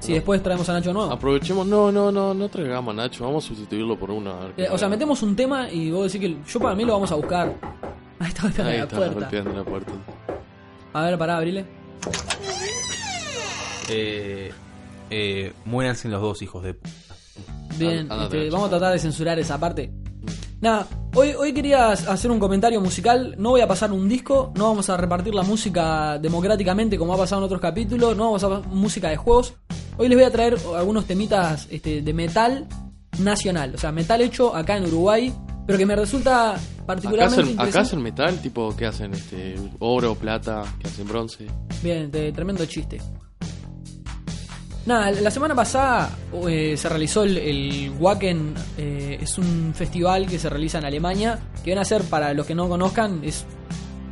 si después traemos a Nacho nuevo. Aprovechemos. No, no, no, no traigamos a Nacho. Vamos a sustituirlo por una. Eh, o sea, metemos un tema y vos decís que yo para mí lo vamos a buscar. Ahí está golpeando Ahí la está, puerta. golpeando la puerta. A ver, pará, abrile. Eh, eh, muéranse los dos hijos de... p- Bien, este, vamos a tratar de censurar esa parte. Nada, hoy, hoy quería hacer un comentario musical. No voy a pasar un disco, no vamos a repartir la música democráticamente como ha pasado en otros capítulos, no vamos a pasar música de juegos. Hoy les voy a traer algunos temitas este, de metal nacional, o sea, metal hecho acá en Uruguay, pero que me resulta Acá particularmente hacen, acá interesante. hacen metal, tipo, ¿qué hacen? Este, oro, plata, que hacen bronce. Bien, de- tremendo chiste. Nada, la semana pasada eh, se realizó el, el Wacken, eh, es un festival que se realiza en Alemania, que viene a ser, para los que no conozcan, es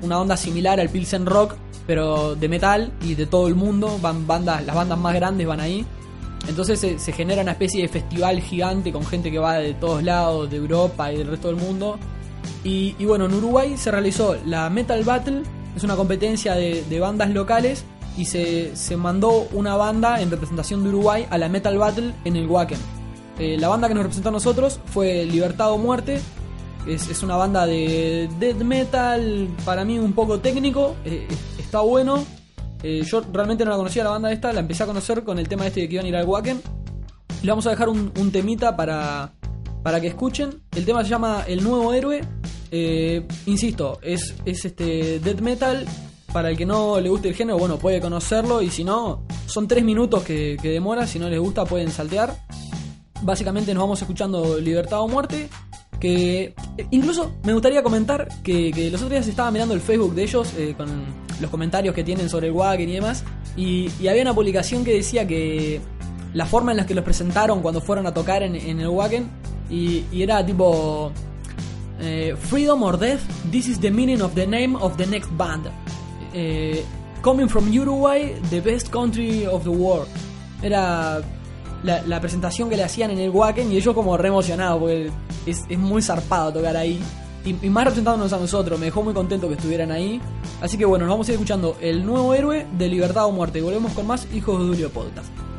una onda similar al Pilsen Rock, pero de metal y de todo el mundo, van bandas, las bandas más grandes van ahí. Entonces se, se genera una especie de festival gigante con gente que va de todos lados, de Europa y del resto del mundo. Y, bueno, en Uruguay se realizó la Metal Battle, es una competencia de bandas locales y se, se mandó una banda en representación de Uruguay a la Metal Battle en el Wacken. Eh, la banda que nos representó a nosotros fue Libertad o Muerte, es, es una banda de death metal, para mí un poco técnico, eh, está bueno. Eh, yo realmente no la conocía la banda esta, la empecé a conocer con el tema este de que iban a ir al Wacken. Le vamos a dejar un, un temita para, para que escuchen. El tema se llama El Nuevo Héroe. Insisto, es, es este death metal. Para el que no le guste el género, bueno, puede conocerlo. Y si no, son tres minutos que, demora. Si no les gusta, pueden saltear. Básicamente nos vamos escuchando Libertad o Muerte. Que eh, incluso me gustaría comentar que, que los otros días estaba mirando el Facebook de ellos eh, con los comentarios que tienen sobre el Wacken y demás. Y, había una publicación que decía que la forma en la que los presentaron cuando fueron a tocar en, el Wacken y, y era tipo. eh, Freedom or Death, this is the meaning of the name of the next band. Eh, coming from Uruguay, the best country of the world. Era la, presentación que le hacían en el Wacken y ellos como re emocionados porque es, muy zarpado tocar ahí. Y, y más representándonos a nosotros, me dejó muy contento que estuvieran ahí. Así que bueno, nos vamos a ir escuchando El Nuevo Héroe de Libertad o Muerte. Y volvemos con más Hijos de Julio Podcast.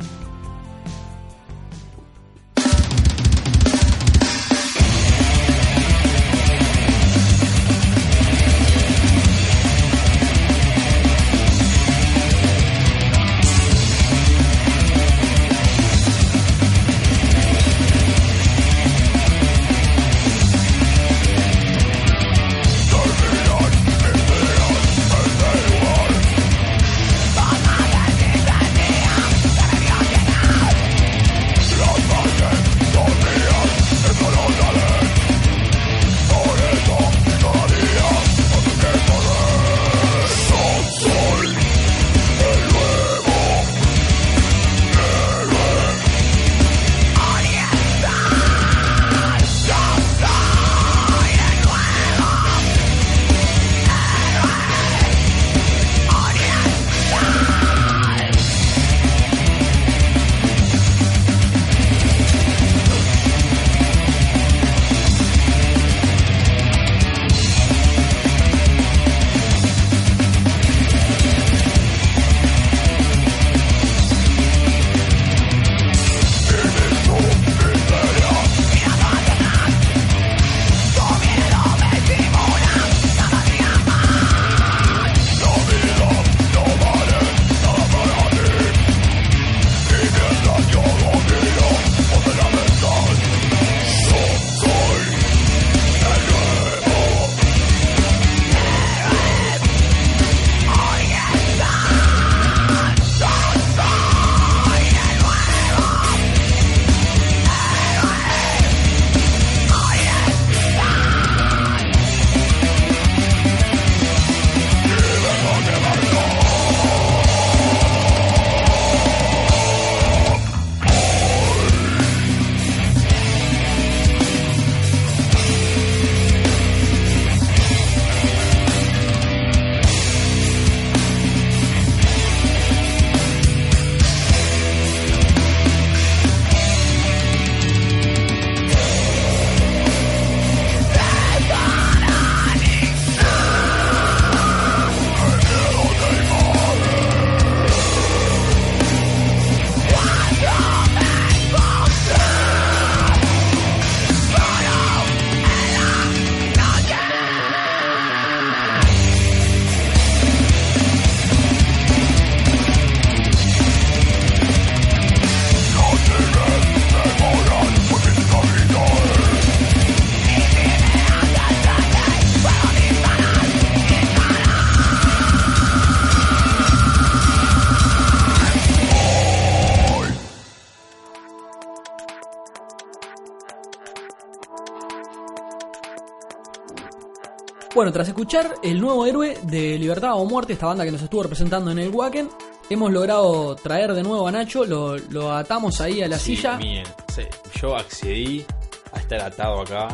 Bueno, tras escuchar el nuevo héroe de Libertad o Muerte, esta banda que nos estuvo representando en el Wacken, hemos logrado traer de nuevo a Nacho, lo, lo atamos ahí a la Sí, silla. miren, sí, yo accedí a estar atado acá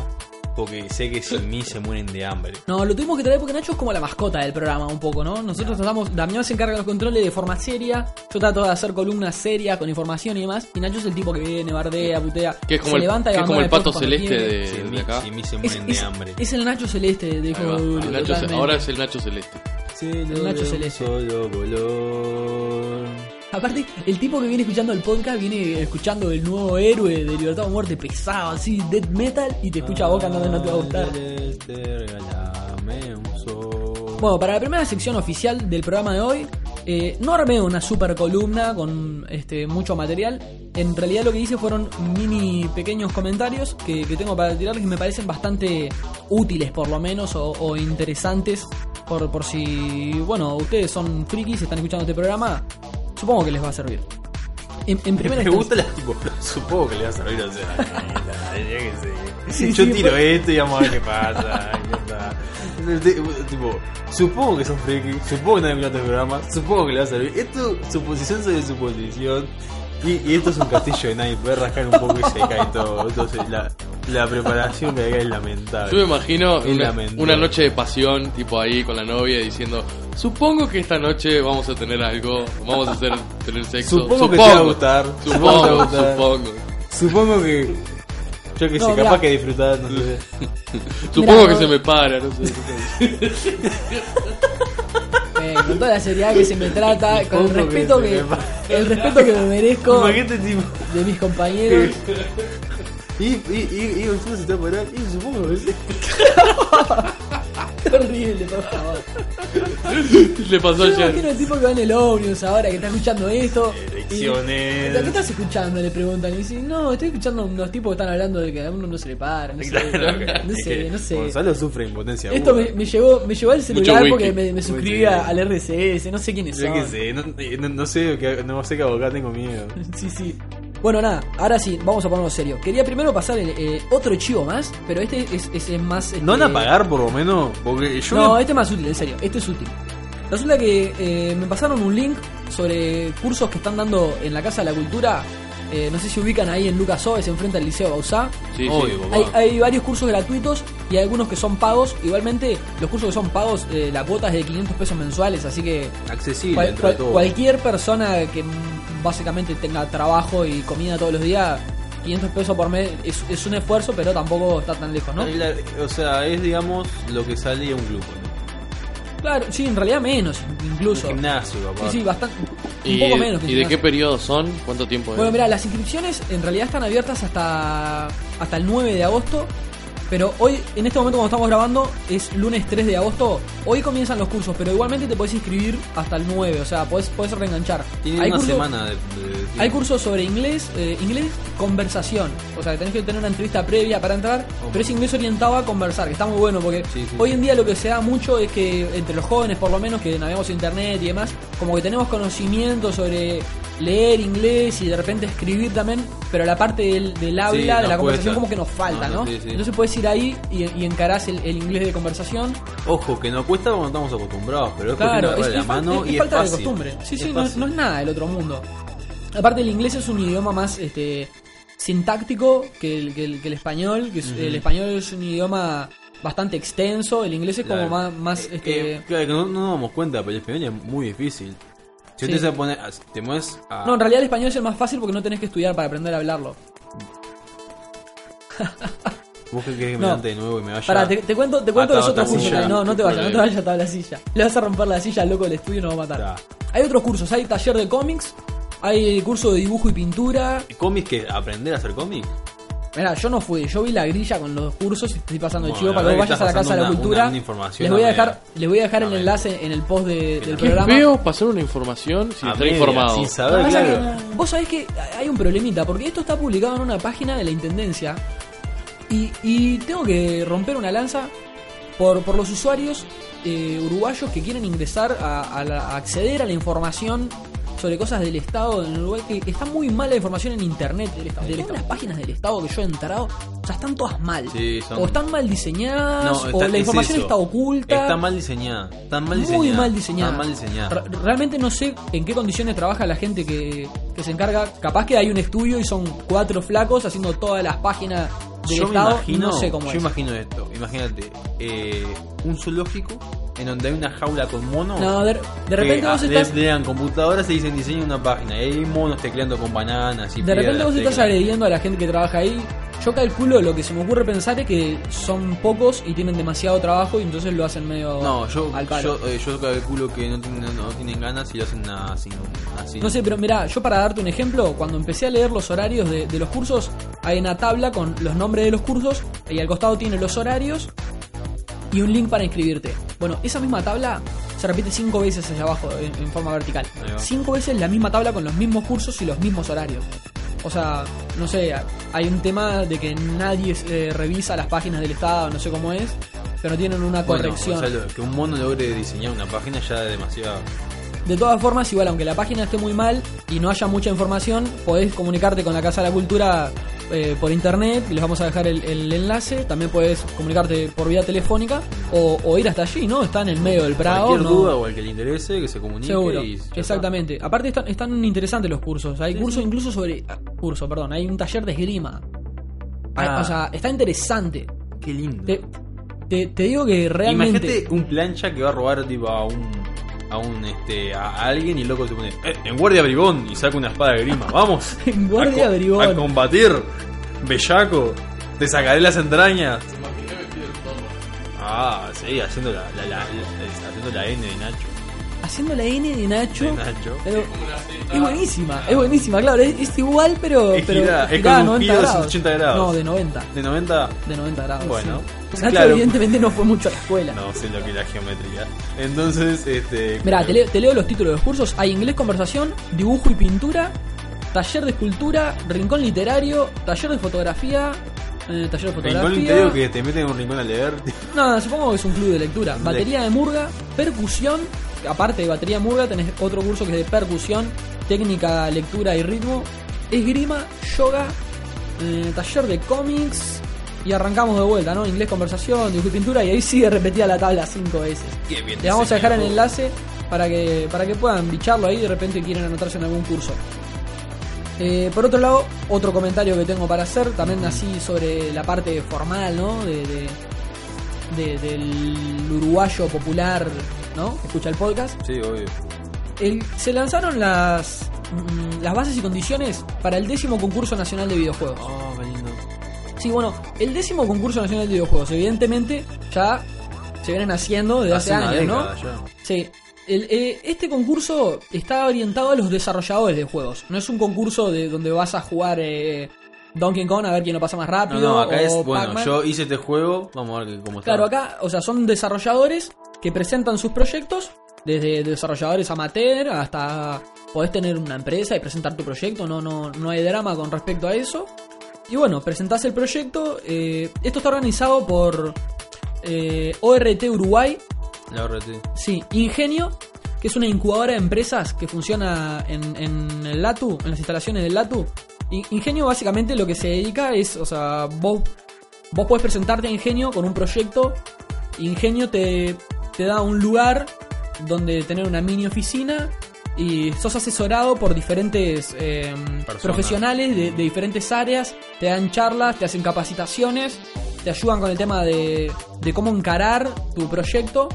porque sé que sin mí se mueren de hambre. No, lo tuvimos que traer porque Nacho es como la mascota del programa un poco, ¿no? Nosotros tratamos, Damián se encarga de los controles de forma seria, yo trato de hacer columnas serias con información y demás, y Nacho es el tipo que viene, bardea, putea, Que es como se el, levanta y que es como el pato celeste de, Sin de mí, acá. sin mí se Es, mueren de es- hambre. es el Nacho Celeste totalmente. ahora es el Nacho Celeste. El Nacho Celeste. Solo color. Aparte, el tipo que viene escuchando el podcast viene escuchando el nuevo héroe de Libertad o Muerte pesado, así, death metal, y te escucha a vos cantando no te va a gustar. Bueno, para la primera sección oficial del programa de hoy, eh, no armé una super columna con este mucho material. En realidad lo que hice fueron mini pequeños comentarios que, que tengo para tirarles que me parecen bastante útiles por lo menos o, interesantes por, por si, bueno, ustedes son frikis, están escuchando este programa, supongo que les va a servir. En, en primera me instancia- gusta la tipo, supongo que le va a servir, o sea, sé. Sí, yo sí, tiro pues- esto y vamos a ver qué pasa. Tipo, supongo que son friki, supongo que nadie escucha este programa, supongo que le va a servir. Esto, suposición sobre suposición. Y, y esto es un castillo de nadie, puede rascar un poco y se cae todo. Entonces, la, La preparación que hay es lamentable. Yo me imagino una, noche de pasión, tipo ahí con la novia diciendo, supongo que esta noche vamos a tener algo, vamos a hacer tener sexo. Supongo que te va a gustar. Supongo que te va a Supongo, gustar. supongo. Supongo que. Yo que No, sé, capaz que disfrutar, no sé. Supongo que no. se me para, no sé. Eh, con toda la seriedad que se me trata, con el que respeto que, el respeto que me merezco de mis compañeros. Y, y, y, y se parando. Y supongo que sí. Qué horrible, por favor. Le pasó Yo me ayer. imagino el tipo que va en el ómnibus ahora que está escuchando esto. y- Elecciones. ¿Qué estás escuchando? Le preguntan. Y dicen, no, estoy escuchando unos tipos que están hablando de que a uno no se le para. No sé, Claro, no sé. No sé. Gonzalo sufre impotencia. Esto me, aguda. me llevó, me llevó al celular wiki. porque me, me suscribí a- al RCS, no sé quiénes Yo son. qué sé, no, no, no sé, que- no sé qué abogado tengo miedo. Sí, sí. Bueno, nada, ahora sí, vamos a ponernos serio. Quería primero pasar el, eh, otro chivo más, pero este es, es- es más. ¿No van este, a pagar por lo menos? Porque yo. No, me- este es más útil, en serio, este es útil. Resulta que eh, me pasaron un link sobre cursos que están dando en la Casa de la Cultura. Eh, no sé si ubican ahí en Lucas Oves, enfrente al Liceo Bausá. Sí, sí. Obvio, papá. Hay, hay varios cursos gratuitos y hay algunos que son pagos. Igualmente, los cursos que son pagos, eh, la cuota es de 500 pesos mensuales, así que Accesible cual- entre cual- todo. cualquier persona que básicamente tenga trabajo y comida todos los días, 500 pesos por mes es, es un esfuerzo, pero tampoco está tan lejos, ¿no? O sea, es digamos lo que sale a un club. ¿no? Claro, sí, en realidad menos, incluso. Un gimnasio, Sí, papá. sí, bastante. Un ¿Y, poco menos. que ¿y de qué periodo son? ¿Cuánto tiempo es? Bueno, mira, las inscripciones en realidad están abiertas hasta, hasta el 9 de agosto. Pero hoy, en este momento, cuando estamos grabando, es lunes 3 de agosto. Hoy comienzan los cursos, pero igualmente te puedes inscribir hasta el 9. O sea, puedes, puedes reenganchar. Tiene Hay una semana de, de- Hay cursos sobre inglés, eh, inglés conversación. O sea, que tenés que tener una entrevista previa para entrar, pero es inglés orientado a conversar, que está muy bueno porque Sí, sí, hoy en día lo que se da mucho es que entre los jóvenes, por lo menos, que navegamos internet y demás, como que tenemos conocimiento sobre leer inglés y de repente escribir también, pero la parte del, del habla, Sí, de la conversación, cuesta. como que nos falta, No, ¿no? no, sí, sí. Entonces puedes ir ahí y, y encarás el, el inglés de conversación. Ojo, que nos cuesta cuando estamos acostumbrados, pero es Claro, es, de la mano es- es y falta es de fácil. costumbre. Sí, sí, no, no es nada del otro mundo. Aparte, el inglés es un idioma más este, sintáctico que el, que el, que el español. Que es- El español es un idioma bastante extenso. El inglés es como Claro. más. más Eh, este, eh, claro, que no, no nos damos cuenta, pero el español es muy difícil. Si Sí. te mueves a... No, en realidad el español es el más fácil porque no tenés que estudiar para aprender a hablarlo. ¿Vos qué querés que me No. de nuevo y me vaya? Pará, te, te cuento, te cuento los otros cursos. No, no te vayas, no te vayas a la silla. Le vas a romper la silla al loco del estudio y nos va a matar. Hay otros cursos, hay taller de cómics, hay curso de dibujo y pintura, ¿Cómics que aprender a hacer cómics? Mira, yo no fui, yo vi la grilla con los cursos y estoy pasando el Bueno, chivo para que vos vayas a la Casa de la una- Cultura. una- una información les voy a dejar, les voy a dejar el enlace en el post de- del programa. feo pasar una información sin A estar media, informado. Sin saber, claro. que vos sabés que hay un problemita, porque esto está publicado en una página de la Intendencia y, y tengo que romper una lanza por, por los usuarios eh, uruguayos que quieren ingresar a, a la- a acceder a la información sobre cosas del Estado en Uruguay, que está muy mal la información en Internet del Estado. De todas las páginas del Estado que yo he entrado, o sea, están todas mal. Sí, son- O están mal diseñadas, No, o la es información eso. está oculta. Está mal diseñada. Está mal Muy diseñada. mal diseñada. Mal diseñada. Re- Realmente no sé en qué condiciones trabaja la gente que, que se encarga. Capaz que hay un estudio y son cuatro flacos haciendo todas las páginas del yo me Estado. imagino, no sé cómo yo es. imagino esto. Imagínate, eh, un zoológico en donde hay una jaula con monos. No, de, de que, repente ah, vos estás. le dan computadoras y dicen diseña una página. Y hay monos tecleando con bananas y De repente vos estás agrediendo a la gente que trabaja ahí. Yo calculo lo que se me ocurre pensar es que son pocos y tienen demasiado trabajo y entonces lo hacen medio No, yo, al palo. yo, eh, yo calculo que no tienen, no tienen ganas y lo hacen así. así. No sé, pero mirá, yo para darte un ejemplo, cuando empecé a leer los horarios de, de los cursos, hay una tabla con los nombres de los cursos y al costado tiene los horarios y un link para inscribirte. Bueno, esa misma tabla se repite cinco veces hacia abajo en, en forma vertical. Cinco veces la misma tabla con los mismos cursos y los mismos horarios. O sea, no sé, hay un tema de que nadie eh, revisa las páginas del Estado, no sé cómo es, pero tienen una Bueno, corrección. o sea, lo- que un mono logre diseñar una página ya es demasiado. De todas formas, igual, aunque la página esté muy mal y no haya mucha información, podés comunicarte con la Casa de la Cultura eh, por internet y les vamos a dejar el, el enlace. También podés comunicarte por vía telefónica o, o ir hasta allí, ¿no? Está en el medio del Prado. Cualquier ¿no? duda o al que le interese, que se comunique. Seguro, y está. exactamente. Aparte están, están interesantes los cursos. Hay cursos incluso sobre... ah, Curso, perdón. Hay un taller de esgrima. Ah. O sea, está interesante. Qué lindo. Te, te, te digo que realmente. Imagínate un plancha que va a robar tipo a un a un este a alguien y el loco se pone "Eh, en guardia bribón y saca una espada de grima. Vamos. En guardia a, co- bribón. a combatir. Bellaco. Te sacaré las entrañas. Ah, sí, haciendo la, la, la- la- haciendo la N de Nacho. Haciendo la N de Nacho. De. Pero es buenísima, es buenísima, claro. Es, es igual, pero. Es pero girada, es girada a con un 90 giro de grados. 180 grados. No, de 90. De 90. De 90 grados. Bueno, sí. Nacho, claro. evidentemente, no fue mucho a la escuela. No sé lo que la geometría. Entonces, este. Mirá, te leo, te leo los títulos de los cursos. Hay inglés conversación, dibujo y pintura, taller de escultura, rincón literario, taller de fotografía, eh, taller de Rincón fotografía. literario que te meten en un rincón a leer. No, supongo que es un club de lectura. Batería de murga, percusión. Aparte de batería murga, tenés otro curso que es de percusión, técnica, lectura y ritmo, esgrima, yoga, eh, taller de cómics. Y arrancamos de vuelta, ¿no? Inglés, conversación, dibujo y pintura. Y ahí sigue repetida la tabla cinco veces. Qué bien Le vamos a dejar el enlace para que, para que puedan bicharlo ahí de repente quieren anotarse en algún curso. Eh, por otro lado, otro comentario que tengo para hacer, también así sobre la parte formal, ¿no? De, de- de- del uruguayo popular, ¿no? Escucha el podcast. Sí, obvio. El- se lanzaron las, mm, las bases y condiciones para el décimo concurso nacional de videojuegos. Oh, qué lindo. Sí, bueno, el décimo concurso nacional de videojuegos, evidentemente, ya se vienen haciendo desde hace, años, ¿no? ya. Sí. El, eh, este concurso está orientado a los desarrolladores de juegos. No es un concurso de donde vas a jugar eh, Donkey Kong a ver quién lo pasa más No, rápido. no, acá o es. Bueno, yo hice este juego. Vamos a ver cómo está. Claro, acá, o sea, son desarrolladores que presentan sus proyectos, desde desarrolladores amateur hasta podés tener una empresa y presentar tu proyecto, no, no, no hay drama con respecto a eso. Y bueno, presentás el proyecto. eh, esto está organizado por eh, ORT Uruguay, La RT. Sí, Ingenio, que es una incubadora de empresas que funciona en, en el LATU, en las instalaciones del LATU. Ingenio básicamente lo que se dedica es, o sea, vos, vos podés presentarte a Ingenio con un proyecto. Ingenio te, te da un lugar donde tener una mini oficina y sos asesorado por diferentes eh, profesionales de, de diferentes áreas, te dan charlas, te hacen capacitaciones, te ayudan con el tema de, de cómo encarar tu proyecto.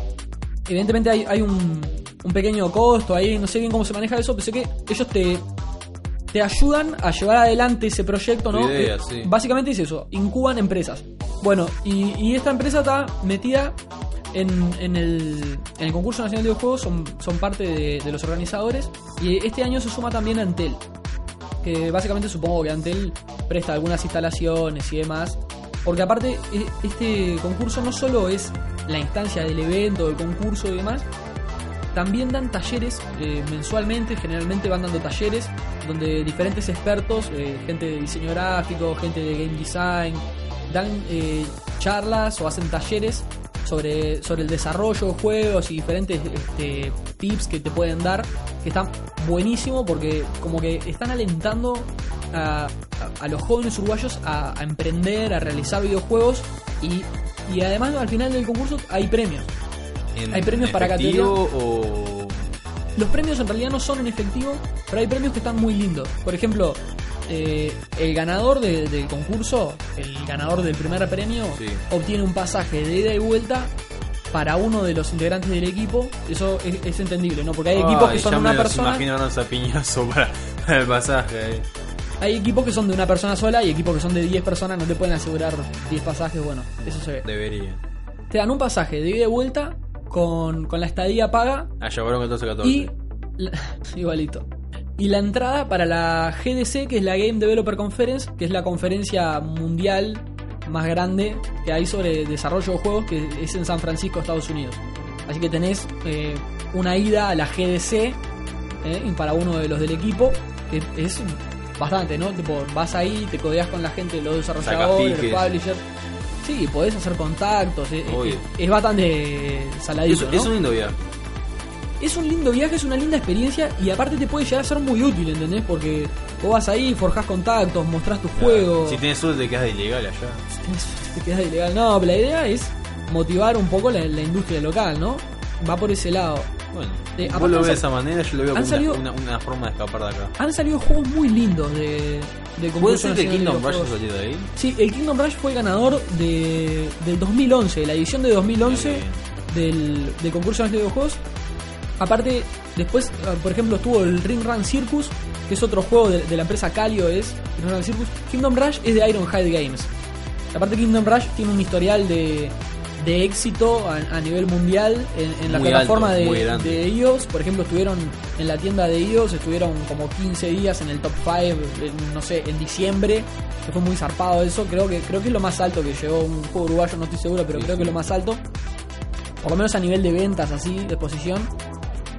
Evidentemente hay, hay un, un pequeño costo ahí, no sé bien cómo se maneja eso, pero sé que ellos te, te ayudan a llevar adelante ese proyecto, ¿no? idea, sí. Básicamente es eso, incuban empresas. Bueno, y, y esta empresa está metida en, el, concurso nacional de videojuegos, son, parte de, de los organizadores, y este año se suma también Antel, que básicamente supongo que Antel presta algunas instalaciones y demás. Porque aparte, e- este concurso no solo es la instancia del evento, del concurso y demás, también dan talleres eh, mensualmente, generalmente van dando talleres donde diferentes expertos, eh, gente de diseño gráfico, gente de game design, dan eh, charlas o hacen talleres sobre, sobre el desarrollo de juegos y diferentes este, tips que te pueden dar, que están buenísimo porque como que están alentando a, a- a los jóvenes uruguayos a, a emprender, a realizar videojuegos y, y además al final del concurso hay premios. En Hay premios para efectivo o. Los premios en realidad no son en efectivo, pero hay premios que están muy lindos. Por ejemplo, eh, el ganador de- del concurso, el ganador del primer premio, Sí. obtiene un pasaje de ida y vuelta para uno de los integrantes del equipo. Eso es, es entendible, ¿no? Porque hay equipos Ay, que son ya una me los persona. imagino a piñazo para, para el pasaje ahí. Hay equipos que son de una persona sola y equipos que son de 10 personas, no te pueden asegurar 10 pasajes. Bueno, eso se ve. Debería. Te dan un pasaje de ida y vuelta con, con la estadía paga Ah, llevaron 14 14. Y. la- igualito. Y la entrada para la GDC, que es la Game Developer Conference, que es la conferencia mundial más grande que hay sobre desarrollo de juegos, que es en San Francisco, Estados Unidos. Así que tenés eh, una ida a la GDC eh, para uno de los del equipo, que es bastante, ¿no? Tipo, vas ahí, te codeas con la gente, los desarrolladores, los publishers. Sí, podés hacer contactos, es, es bastante es, saladito, ¿no? es un lindo viaje. Es un lindo viaje, es una linda experiencia y aparte te puede llegar a ser muy útil, ¿entendés? Porque vos vas ahí, forjás contactos, mostrás tu juego, Si tienes suerte, te quedas de ilegal allá. te quedas ilegal. No, pero la idea es motivar un poco la, la industria local, ¿no? Va por ese lado. Bueno, Eh, vos lo ves de esa manera, yo lo veo han como salido- una, una, una forma de escapar de acá. Han salido juegos muy lindos de, de ¿Puede ser que de Kingdom Rush salió de ahí? Sí, el Kingdom Rush fue el ganador de, del 2011, la edición de 2011 Bien. del, del concurso de videojuegos. Aparte, después, ah, por ejemplo, estuvo el Ring Run Circus, que es otro juego de, de la empresa Calio, es Ring Run Circus. Kingdom Rush es de Ironhide Games. Aparte, Kingdom Rush tiene un historial de, de éxito a, a nivel mundial en, en la Muy plataforma alto, de, de iOS. Por ejemplo, estuvieron en la tienda de iOS, estuvieron como 15 días en el top 5, en, no sé, en diciembre. Que fue muy zarpado eso. Creo que, creo que es lo más alto que llegó un juego uruguayo, no estoy seguro, pero Sí, creo sí. que es lo más alto. Por lo menos a nivel de ventas, así, de exposición.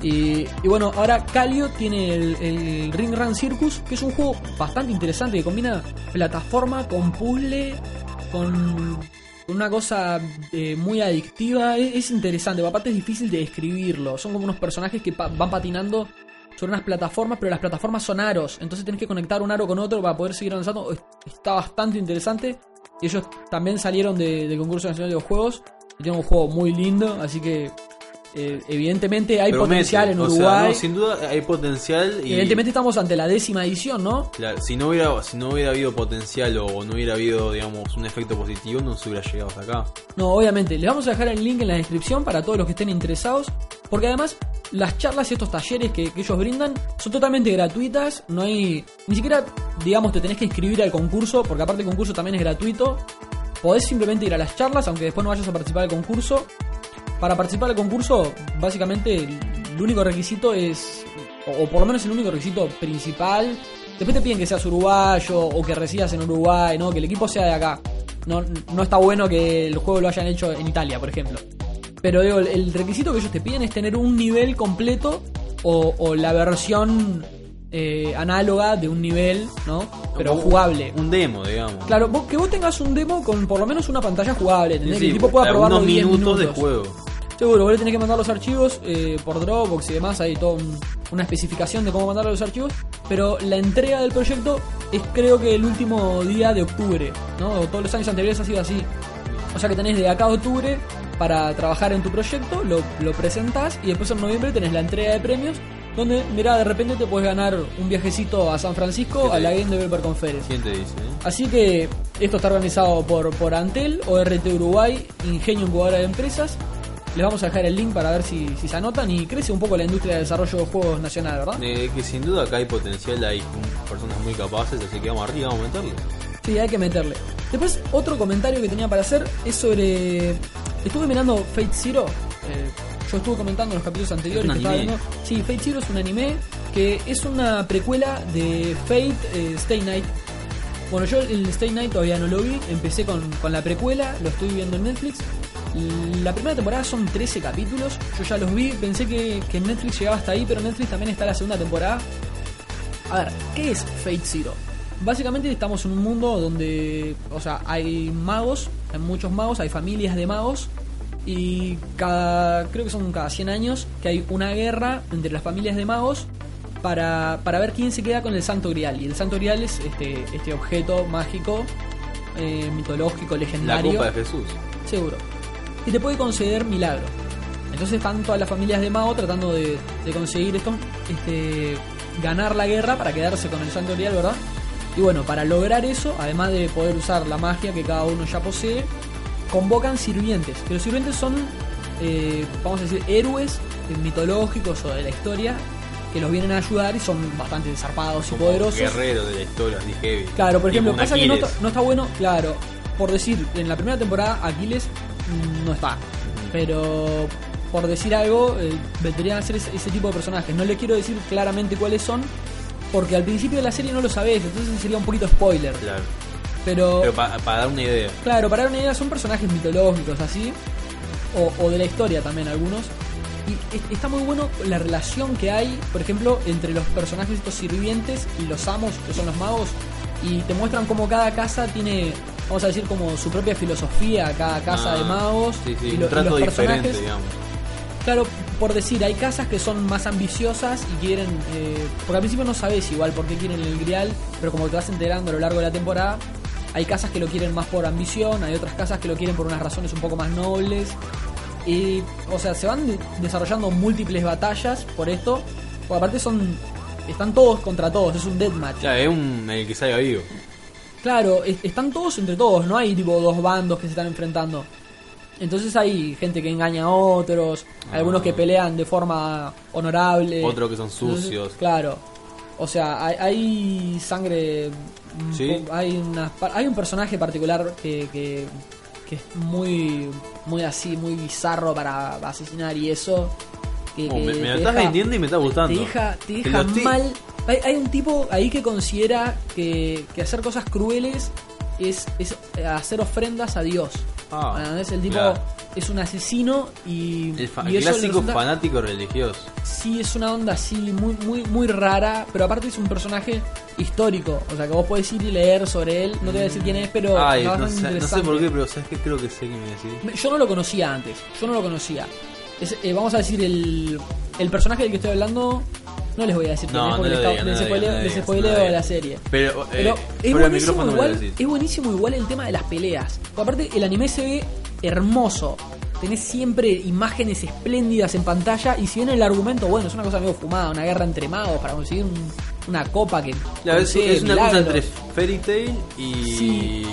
Y, bueno, ahora Calio tiene el, Ring Run Circus, que es un juego bastante interesante que combina plataforma con puzzle, con, una cosa eh, muy adictiva. Es, es interesante, aparte es difícil de describirlo. Son como unos personajes que van patinando sobre unas plataformas, pero las plataformas son aros. Entonces tenés que conectar un aro con otro para poder seguir avanzando. Es- Está bastante interesante. Ellos también salieron de- del concurso nacional de los juegos. Y tienen un juego muy lindo, así que eh, evidentemente hay Promete, potencial en sea, Uruguay. no, sin duda hay potencial y Evidentemente estamos ante la décima edición, ¿no? claro, si no hubiera si no hubiera habido potencial o no hubiera habido digamos un efecto positivo no se hubiera llegado hasta acá. No, obviamente. Les vamos a dejar el link en la descripción para todos los que estén interesados. Porque además, las charlas y estos talleres que, que ellos brindan son totalmente gratuitas. No hay. Ni siquiera, digamos, te tenés que inscribir al concurso. Porque aparte el concurso también es gratuito. Podés simplemente ir a las charlas, aunque después no vayas a participar del concurso. Para participar del concurso, básicamente, el único requisito es. O, por lo menos el único requisito principal. Después te piden que seas uruguayo o que residas en Uruguay, ¿no? Que el equipo sea de acá. No, no está bueno que el juego lo hayan hecho en Italia, por ejemplo. Pero digo, el- requisito que ellos te piden es tener un nivel completo o la versión eh, análoga de un nivel, ¿no? Pero jugable. Un demo, digamos. Claro, vos- que vos tengas un demo con por lo menos una pantalla jugable, Sí, ¿entendés? sí, que el tipo pueda probarlo 10 minutos, minutos. de juego. Seguro, vos le tenés que mandar los archivos eh, por Dropbox y demás, hay toda un- una especificación de cómo mandar los archivos, pero la entrega del proyecto es creo que el último día de octubre, ¿no? Todos los años anteriores ha sido así. O sea que tenés de acá a octubre para trabajar en tu proyecto, lo, lo presentás y después en noviembre tenés la entrega de premios, donde, mira, de repente te puedes ganar un viajecito a San Francisco ¿Qué te a la? Game Developer Conference. ¿Quién te dice? eh? Así que esto está organizado por, por Antel, ORT Uruguay, Ingenio Incubadora de Empresas. Les vamos a dejar el link para ver si, si se anotan y crece un poco la industria de desarrollo de juegos nacional, ¿verdad? Eh, que sin duda acá hay potencial, hay personas muy capaces, así que vamos arriba, vamos a meterle. Sí, hay que meterle. Después, otro comentario que tenía para hacer es sobre. Estuve mirando Fate Zero. eh, yo estuve comentando en los capítulos anteriores que estaba viendo. Sí, Fate Zero es un anime que es una precuela de Fate eh, Stay Night. Bueno, yo el Stay Night todavía no lo vi. Empecé con, con la precuela, lo estoy viendo en Netflix. La primera temporada son 13 capítulos. Yo ya los vi. Pensé que, que Netflix llegaba hasta ahí, pero Netflix también está la segunda temporada. A ver, ¿qué es Fate Zero? Básicamente estamos en un mundo donde, o sea, hay magos, hay muchos magos, hay familias de magos y cada, creo que son cada 100 años que hay una guerra entre las familias de magos para, para ver quién se queda con el Santo Grial. Y el Santo Grial es este, este objeto mágico, eh, mitológico, La legendario. copa de Jesús. Seguro. Y te puede conceder milagro. Entonces están todas las familias de Mao tratando de, de conseguir esto, este, ganar la guerra para quedarse con el Santo Grial, ¿verdad? Y bueno, para lograr eso, además de poder usar la magia que cada uno ya posee, convocan sirvientes. Que los sirvientes son, eh, vamos a decir, héroes mitológicos o de la historia que los vienen a ayudar y son bastante zarpados y poderosos. guerrero de la historia, así heavy. Claro, por ejemplo, pasa que no está, no está bueno, claro, por decir, en la primera temporada Aquiles mm, no está, pero por decir algo, eh, vendrían a ser ese, ese tipo de personajes. No le quiero decir claramente cuáles son, porque al principio de la serie no lo sabés, entonces sería un poquito spoiler. Claro. Pero, Pero para dar una idea. claro, para dar una idea, son personajes mitológicos así, o, o de la historia también algunos. Y es- está muy bueno la relación que hay, por ejemplo, entre los personajes estos sirvientes y los amos, que son los magos, y te muestran cómo cada casa tiene, vamos a decir, como su propia filosofía, cada casa Ah, de magos, Sí, sí, y, un los diferente, personajes. digamos. Claro, por decir, hay casas que son más ambiciosas y quieren. eh, porque al principio no sabes igual por qué quieren el grial, pero como te vas enterando a lo largo de la temporada, hay casas que lo quieren más por ambición, hay otras casas que lo quieren por unas razones un poco más nobles. Y, o sea, se van de- desarrollando múltiples batallas por esto. Porque aparte son. Están todos contra todos, es un deathmatch. Ya, es un, el que salga vivo. Claro, es- están todos entre todos, no hay tipo dos bandos que se están enfrentando. Entonces hay gente que engaña a otros, algunos que pelean de forma honorable. Otros que son Entonces, sucios. claro. O sea, hay, hay sangre. Sí. Hay, una, hay un personaje particular que, que, que es muy, muy así, muy bizarro para asesinar y eso. Que, Oh, me, me estás vendiendo y me está gustando. te deja, te deja mal. Hay, hay un tipo ahí que considera que, que hacer cosas crueles es, es hacer ofrendas a Dios. Ah, ¿Entendés? El tipo claro. es un asesino y, El, fa- y el clásico resulta- fanático religioso. Sí, es una onda así muy, muy, muy rara, pero aparte es un personaje histórico. O sea que vos podés ir y leer sobre él. No te voy a decir quién es, pero Ay, no sé, no sé interesante. por qué, pero sabes que creo que sé que me decís. Yo no lo conocía antes, yo no lo conocía. Es, eh, vamos a decir, el, el personaje del que estoy hablando, no les voy a decir quién No, es porque les, no spoileo, no la serie. Pero, eh, Pero es buenísimo, igual, es buenísimo igual el tema de las peleas. Porque aparte el anime se ve hermoso. Tenés siempre imágenes espléndidas en pantalla y si bien el argumento, bueno, es una cosa medio fumada, una guerra entre magos para conseguir un- una copa que Claro, es, es una cosa entre Fairy Tail y Sí.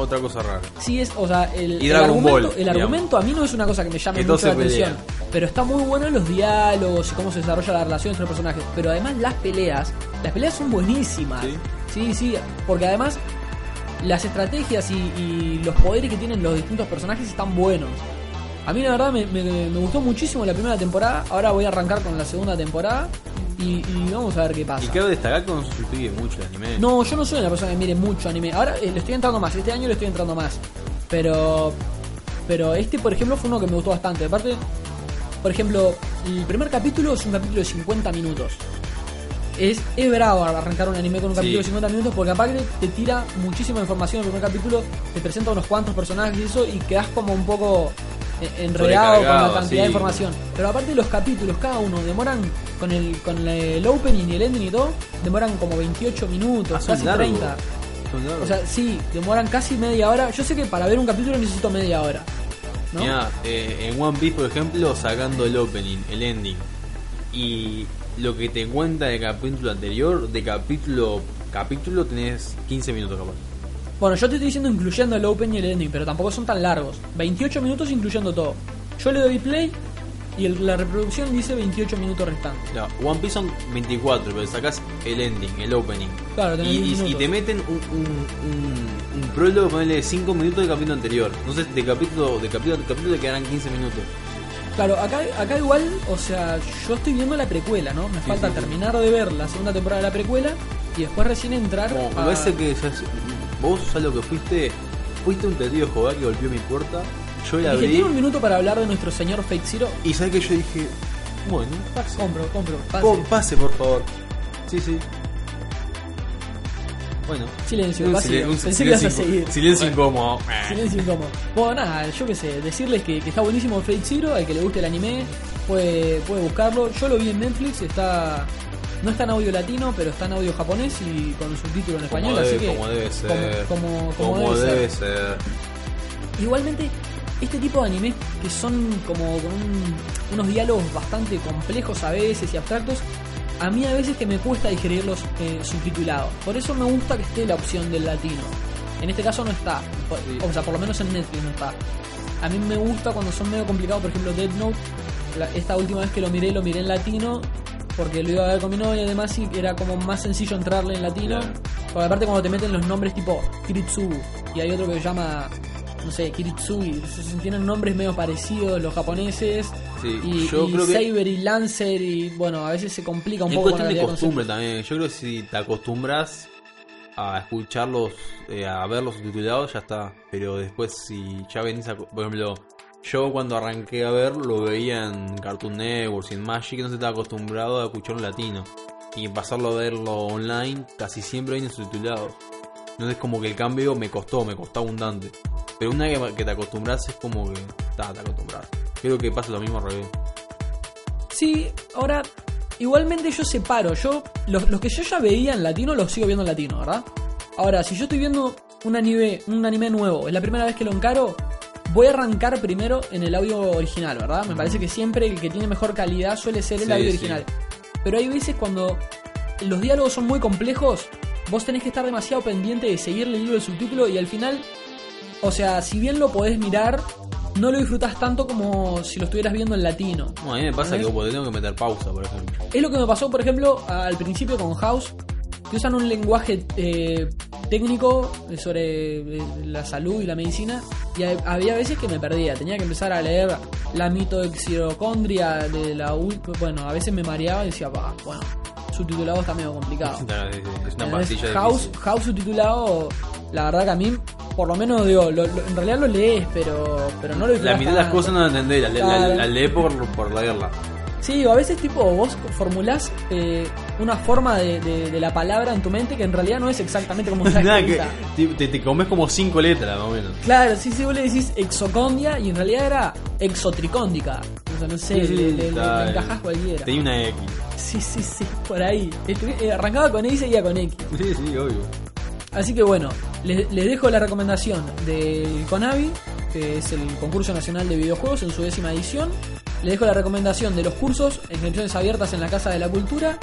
Otra cosa rara. Sí, es, o sea, el, Y el Dragon argumento, Ball, el argumento a mí no es una cosa que me llame mucho la atención. Pero está muy bueno los diálogos y cómo se desarrolla la relación entre los personajes. Pero además las peleas, las peleas son buenísimas. Sí. Sí, sí, porque además las estrategias y, y los poderes que tienen los distintos personajes están buenos. A mí la verdad me, me- me gustó muchísimo la primera temporada. Ahora voy a arrancar con la segunda temporada y, y vamos a ver qué pasa. Y cabe destacar que no suscribe mucho el anime. No, yo no soy una persona que mire mucho anime. Ahora eh, le estoy entrando más, este año le estoy entrando más. Pero pero este, por ejemplo, fue uno que me gustó bastante. Aparte, por ejemplo, el primer capítulo es un capítulo de 50 minutos. Es, es bravo arrancar un anime con un Sí. capítulo de 50 minutos porque aparte te tira muchísima información el primer capítulo, te presenta unos cuantos personajes y eso y quedas como un poco enredado con la cantidad de información. Pero aparte los capítulos, cada uno demoran con el con el opening y el ending y todo, demoran como 28 minutos, Ah, casi largos. 30. Son largos. O sea, sí, demoran casi media hora. Yo sé que para ver un capítulo necesito media hora. ¿no? Mirá, eh, en One Piece, por ejemplo, sacando el opening, el ending, y lo que te cuenta del capítulo anterior, de capítulo capítulo tenés 15 minutos capaz. Bueno, yo te estoy diciendo incluyendo el open y el ending, pero tampoco son tan largos. 28 minutos incluyendo todo. Yo le doy play y el- la reproducción dice 28 minutos restantes. Ya, One Piece son 24, pero sacás el ending, el opening. Claro, tenés y, 10 y- te meten un, un, un, un prólogo, ponele 5 minutos del capítulo anterior. Entonces, de capítulo, de capítulo, de capítulo te quedarán 15 minutos. Claro, acá, acá igual, o sea, yo estoy viendo la precuela, ¿no? Me falta sí, sí. terminar de ver la segunda temporada de la precuela y después recién entrar Como, me a- parece que ya es- vos sos lo que fuiste, fuiste un testigo de Jehová que golpeó mi puerta. Yo la Dije, abrí ¿tiene un minuto para hablar de nuestro señor Fate Zero? y sabes que yo dije, bueno, pase. Compro, compro, pase. Po- pase, por favor. Sí, sí. Bueno. Silencio, Un pase. silen- un Pensé que ibas a silencio, silencio incómodo. Silencio incómodo. Bueno, nada, yo qué sé, decirles que, que está buenísimo Fate Zero, al que le guste el anime puede, puede buscarlo. Yo lo vi en Netflix, está no está en audio latino, pero está en audio japonés y con subtítulo en español, Como así debe, que como debe ser. como, como- como debe debe ser. ser. Igualmente, este tipo de animes que son como con un- unos diálogos bastante complejos a veces y abstractos, a mí a veces que me cuesta digerirlos eh, subtitulados. Por eso me gusta que esté la opción del latino. En este caso no está. O sea, por lo menos en Netflix no está. A mí me gusta cuando son medio complicados, por ejemplo, Dead Note. la- esta última vez que lo miré, lo miré en latino. Porque lo iba a ver con mi novia y demás, y era como más sencillo entrarle en latino. Claro. Porque aparte, cuando te meten los nombres tipo Kiritsugu, y hay otro que se llama no sé, Kiritsui, tienen nombres medio parecidos los japoneses. Sí, y, yo y creo que- Saber y Lancer, y bueno, a veces se complica un Es poco. cuestión con de costumbre también. Yo creo que si te acostumbras a escucharlos, eh, a verlos subtitulados, ya está. Pero después, si ya venís a. Por ejemplo, yo cuando arranqué a ver, lo veía en Cartoon Network, en Magic, no se estaba acostumbrado a escucharlo en latino. Y pasarlo a verlo online, casi siempre vienen subtitulados. Entonces, como que el cambio me costó, me costó abundante. Pero una vez que, te acostumbras, es como que. Ta, te acostumbras. Creo que pasa lo mismo al revés. Sí, ahora, igualmente yo separo. Yo, los, los que yo ya veía en latino, los sigo viendo en latino, ¿verdad? Ahora, si yo estoy viendo un anime, un anime nuevo, es la primera vez que lo encaro, voy a arrancar primero en el audio original, ¿verdad? Me parece que siempre el que tiene mejor calidad suele ser el Sí, audio sí. original. Pero hay veces cuando los diálogos son muy complejos, vos tenés que estar demasiado pendiente de seguir leyendo el subtítulo y al final, o sea, si bien lo podés mirar, no lo disfrutás tanto como si lo estuvieras viendo en latino. No, a mí me pasa que ¿Entendés? vos tengo que meter pausa, por ejemplo. Es lo que me pasó, por ejemplo, al principio con House, que usan un lenguaje eh, técnico sobre eh, la salud y la medicina, y ha- había veces que me perdía. Tenía que empezar a leer la mitoxirocondria de la Bueno, a veces me mareaba y decía, "Bah, bueno, subtitulado está medio complicado. Claro, sí, sí, Es una House. House subtitulado, la verdad que a mí, por lo menos, digo, lo- lo- en realidad lo lees, pero, pero no lo La mitad de las cosas no la entendés, la, la, Claro. la lees por, por leerla. Sí, o a veces tipo vos formulás eh, una forma de, de- de la palabra en tu mente que en realidad no es exactamente como está Nada, que escrita. te, te, comes como cinco letras, más o menos. Claro, sí, sí, vos le decís exocondia y en realidad era exotricóndica. O sea, no sé, Sí, le, le- le- está, le encajás cualquiera. Tenía una X. Sí, sí, sí, por ahí. Eh, arrancaba con E y seguía con X. Sí, sí, obvio. Así que bueno, les, les dejo la recomendación del CONAVI, que es el Concurso Nacional de Videojuegos en su décima edición. Les dejo la recomendación de los cursos, inscripciones abiertas en la Casa de la Cultura.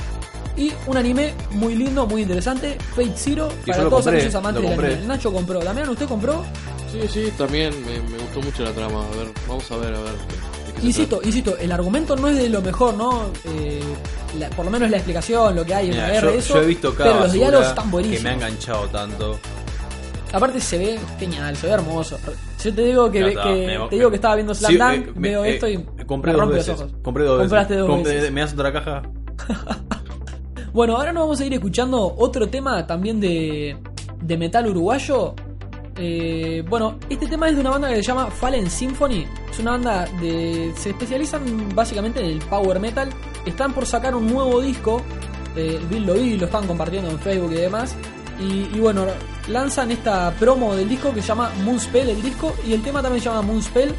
Y un anime muy lindo, muy interesante, Fate Zero, Y para todos compré, aquellos amantes del anime. Nacho compró. Damián, ¿usted compró? Sí, sí, también me, me gustó mucho la trama. A ver, vamos a ver, a ver. de qué se Insisto, insisto, el argumento no es de lo mejor, ¿no? Eh, la- por lo menos la explicación, lo que hay en la guerra, yo, eso. yo he visto cada pero los diálogos están que buenísimos. me ha enganchado tanto. Aparte se ve genial, se ve hermoso. Yo te digo que, Ya ve- está, que- me- te digo que estaba viendo Slam Dunk, eh, veo eh, esto y compré me dos rompe veces. los ojos. Compré dos Compraste veces. dos Compré- veces. ¿Me das otra caja? Bueno, ahora nos vamos a ir escuchando otro tema también de, de metal uruguayo. Eh, bueno, este tema es de una banda que se llama Fallen Symphony. Es una banda de. se especializan básicamente en el power metal. Están por sacar un nuevo disco. Eh, lo vi, lo están compartiendo en Facebook y demás. Y, y bueno, lanzan esta promo del disco que se llama Moonspell, el disco. Y el tema también se llama Moonspell.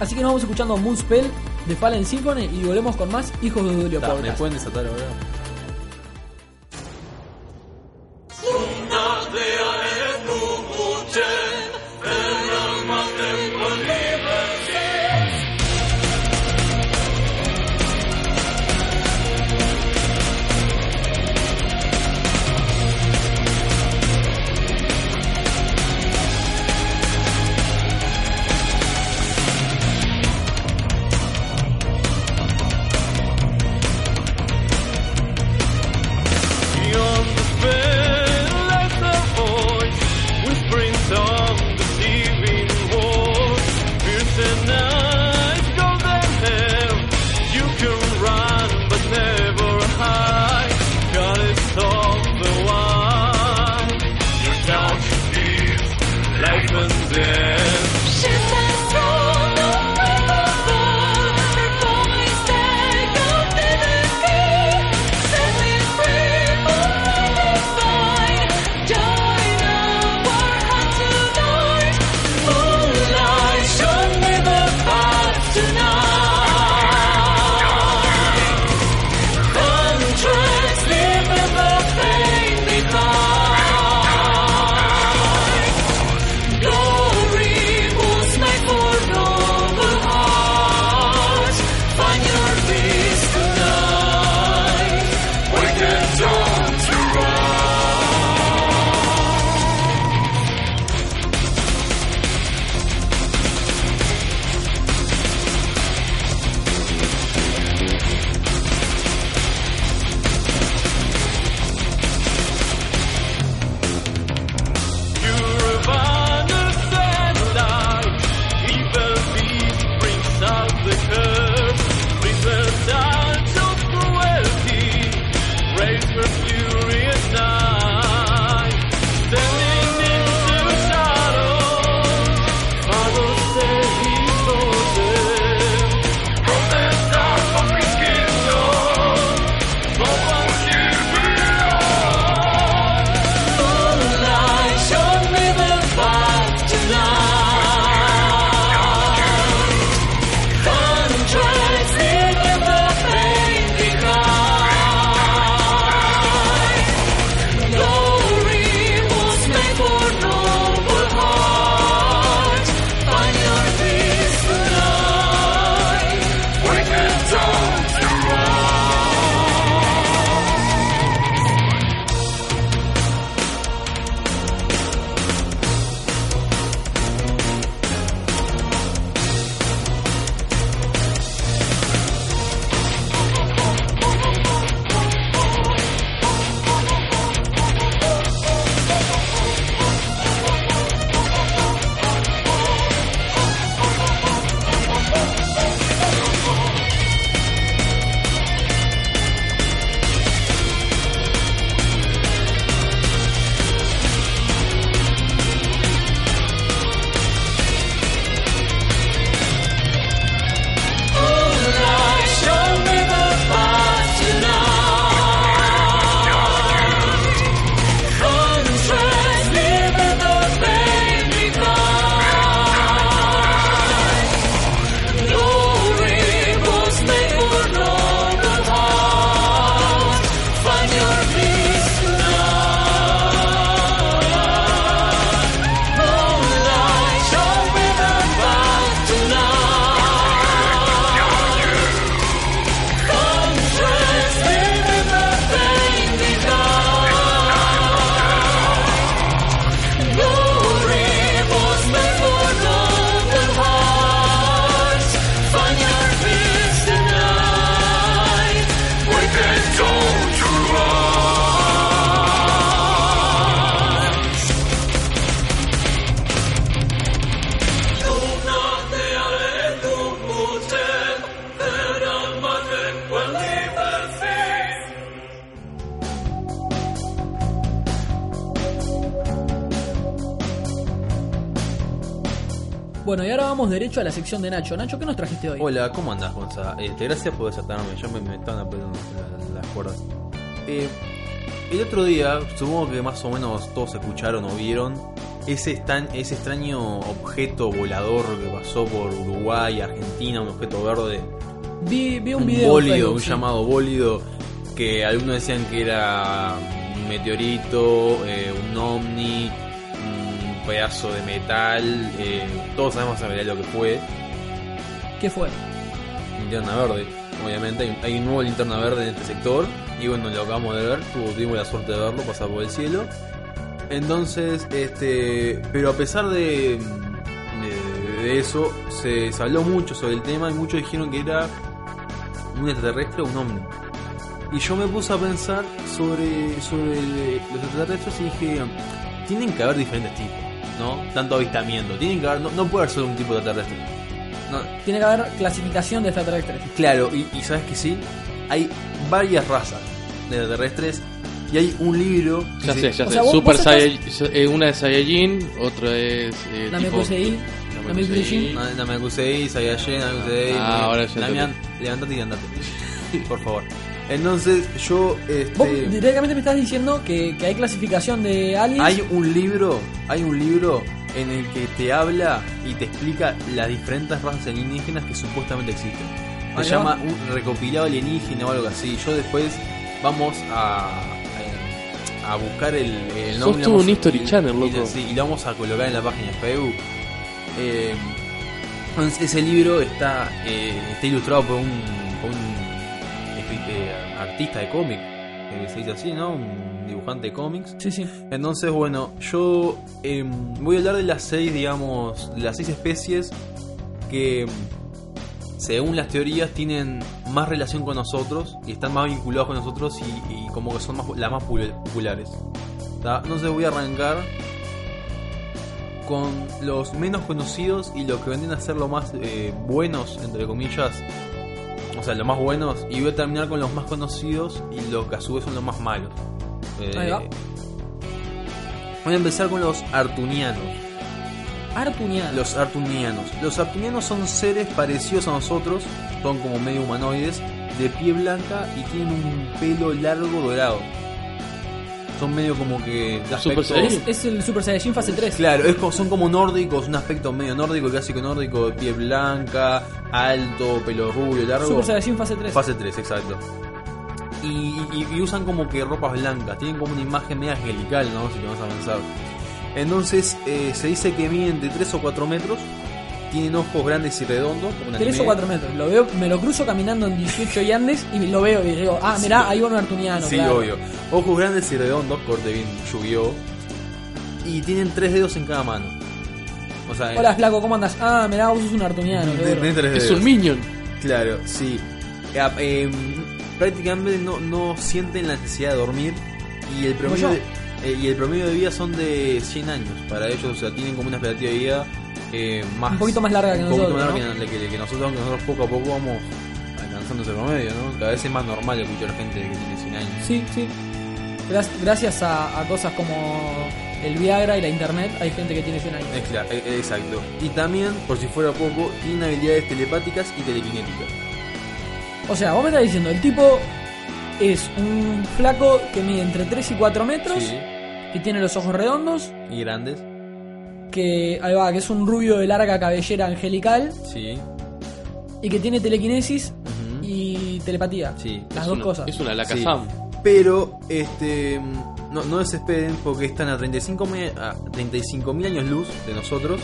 Así que nos vamos escuchando Moonspell de Fallen Symphony y volvemos con más Hijos de Dulio Ta, ¿Me Podcast. pueden desatar ahora? Vamos derecho a la sección de Nacho. Nacho, ¿qué nos trajiste hoy? Hola, ¿cómo andas, Gonza? Este, gracias por desatarme, ya me, me estaban apretando la- las cuerdas. Eh, el otro día, supongo que más o menos todos escucharon o vieron ese, estan- ese extraño objeto volador que pasó por Uruguay, Argentina, un objeto verde, Vi, vi un un, video. bólido, Facebook, un sí. llamado bólido, que algunos decían que era un meteorito, eh, un ovni, pedazo de metal, eh, todos sabemos en realidad lo que fue. ¿Qué fue? linterna verde. Obviamente hay, hay un nuevo linterna verde en este sector. Y bueno, lo acabamos de ver. Tuvimos la suerte de verlo pasar por el cielo. Entonces, este. Pero a pesar de, de, de eso, se, se habló mucho sobre el tema y muchos dijeron que era un extraterrestre o un ovni. Y yo me puse a pensar sobre, sobre los extraterrestres y dije, tienen que haber diferentes tipos, ¿no? Tanto avistamiento, tienen que haber, no, no puede haber solo un tipo de extraterrestre. No, Tiene que haber clasificación de extraterrestres. Claro, y, y sabes que sí, hay varias razas de extraterrestres y hay un libro. que Ya sé, ya O sé. sea, Super estás- Saiyajin- eh, una es Saiyajin, otra es. Eh, Namekusei, tipo- Namekusei. Me acusé, Saiyajin, acusé. Ah, ahora ya Damián, levantate y andate. Por favor. Entonces, yo. Vos Este, directamente me estás diciendo que, que hay clasificación de aliens. hay un libro, hay un libro en el que te habla y te explica las diferentes razas alienígenas que supuestamente existen. Se Ahí llama va. un recopilado alienígena o algo así. Yo después vamos a, a, buscar el, el Sos nombre. tú un History y- Channel, y- loco. sí, y lo vamos a colocar en la página de Facebook. Eh, entonces, ese libro está, eh, está ilustrado por un, por un escri- artista de cómic, que se dice así, ¿no? Un dibujante de cómics. Sí, sí. Entonces, bueno, yo em, voy a hablar de las seis, digamos, de las seis especies que, según las teorías, tienen más relación con nosotros y están más vinculados con nosotros y, y como que son más, las más pul- populares. ¿tá? Entonces voy a arrancar con los menos conocidos y los que vendrían a ser los más eh, buenos, entre comillas. O sea, los más buenos. Y voy a terminar con los más conocidos y los que a su vez son los más malos. Eh, Ahí va. Voy a empezar con los artunianos. Artuniano. Los artunianos. Los artunianos son seres parecidos a nosotros, son como medio humanoides, de piel blanca y tienen un pelo largo dorado. Son medio como que de Super aspecto- Saiyajin. es, es el Super Saiyajin fase 3. Claro, es son como nórdicos, un aspecto medio nórdico, clásico nórdico, de piel blanca, alto, pelo rubio, largo. Super Saiyajin fase 3. Fase 3, exacto. Y, y- y usan como que ropas blancas, tienen como una imagen media angelical, ¿no? Si te vas a pensar. Entonces, eh, se dice que miden de 3 o 4 metros, tienen ojos grandes y redondos, como un 3 anime. o 4 metros. Lo veo, me lo cruzo caminando en 18 y Andes y lo veo y digo, ah, mirá, ahí va un artuniano. Sí, claro. obvio. Ojos grandes y redondos, corte bien yu Y tienen tres dedos en cada mano. O sea, Hola, flaco, ¿cómo andas? Ah, mirá, vos sos un artuniano. Es un minion. Claro, sí. Eh, eh, prácticamente no, no sienten la necesidad de dormir y el promedio de, eh, y el promedio de vida son de 100 años para ellos, o sea, tienen como una expectativa de vida eh, más Un poquito más larga que un poquito nosotros, más larga que, que- que nosotros, aunque nosotros poco a poco vamos alcanzando ese promedio, ¿no? Cada vez es más normal escuchar gente que tiene 100 años. Sí, sí. Gra- Gracias a, a cosas como el Viagra y la internet, hay gente que tiene 100 años. Eh, exacto. Y también, por si fuera poco, tienen habilidades telepáticas y telequinéticas. O sea, vos me estás diciendo, el tipo es un flaco que mide entre 3 y 4 metros, Sí. que tiene los ojos redondos, Y grandes. Que ahí va, que es un rubio de larga cabellera angelical Sí. y que tiene telequinesis y telepatía. Sí. Las Es dos una- cosas. Es una Sí. Lakazam. Pero, este. No, no desesperen porque están a 35 mil a 35.000 años luz de nosotros.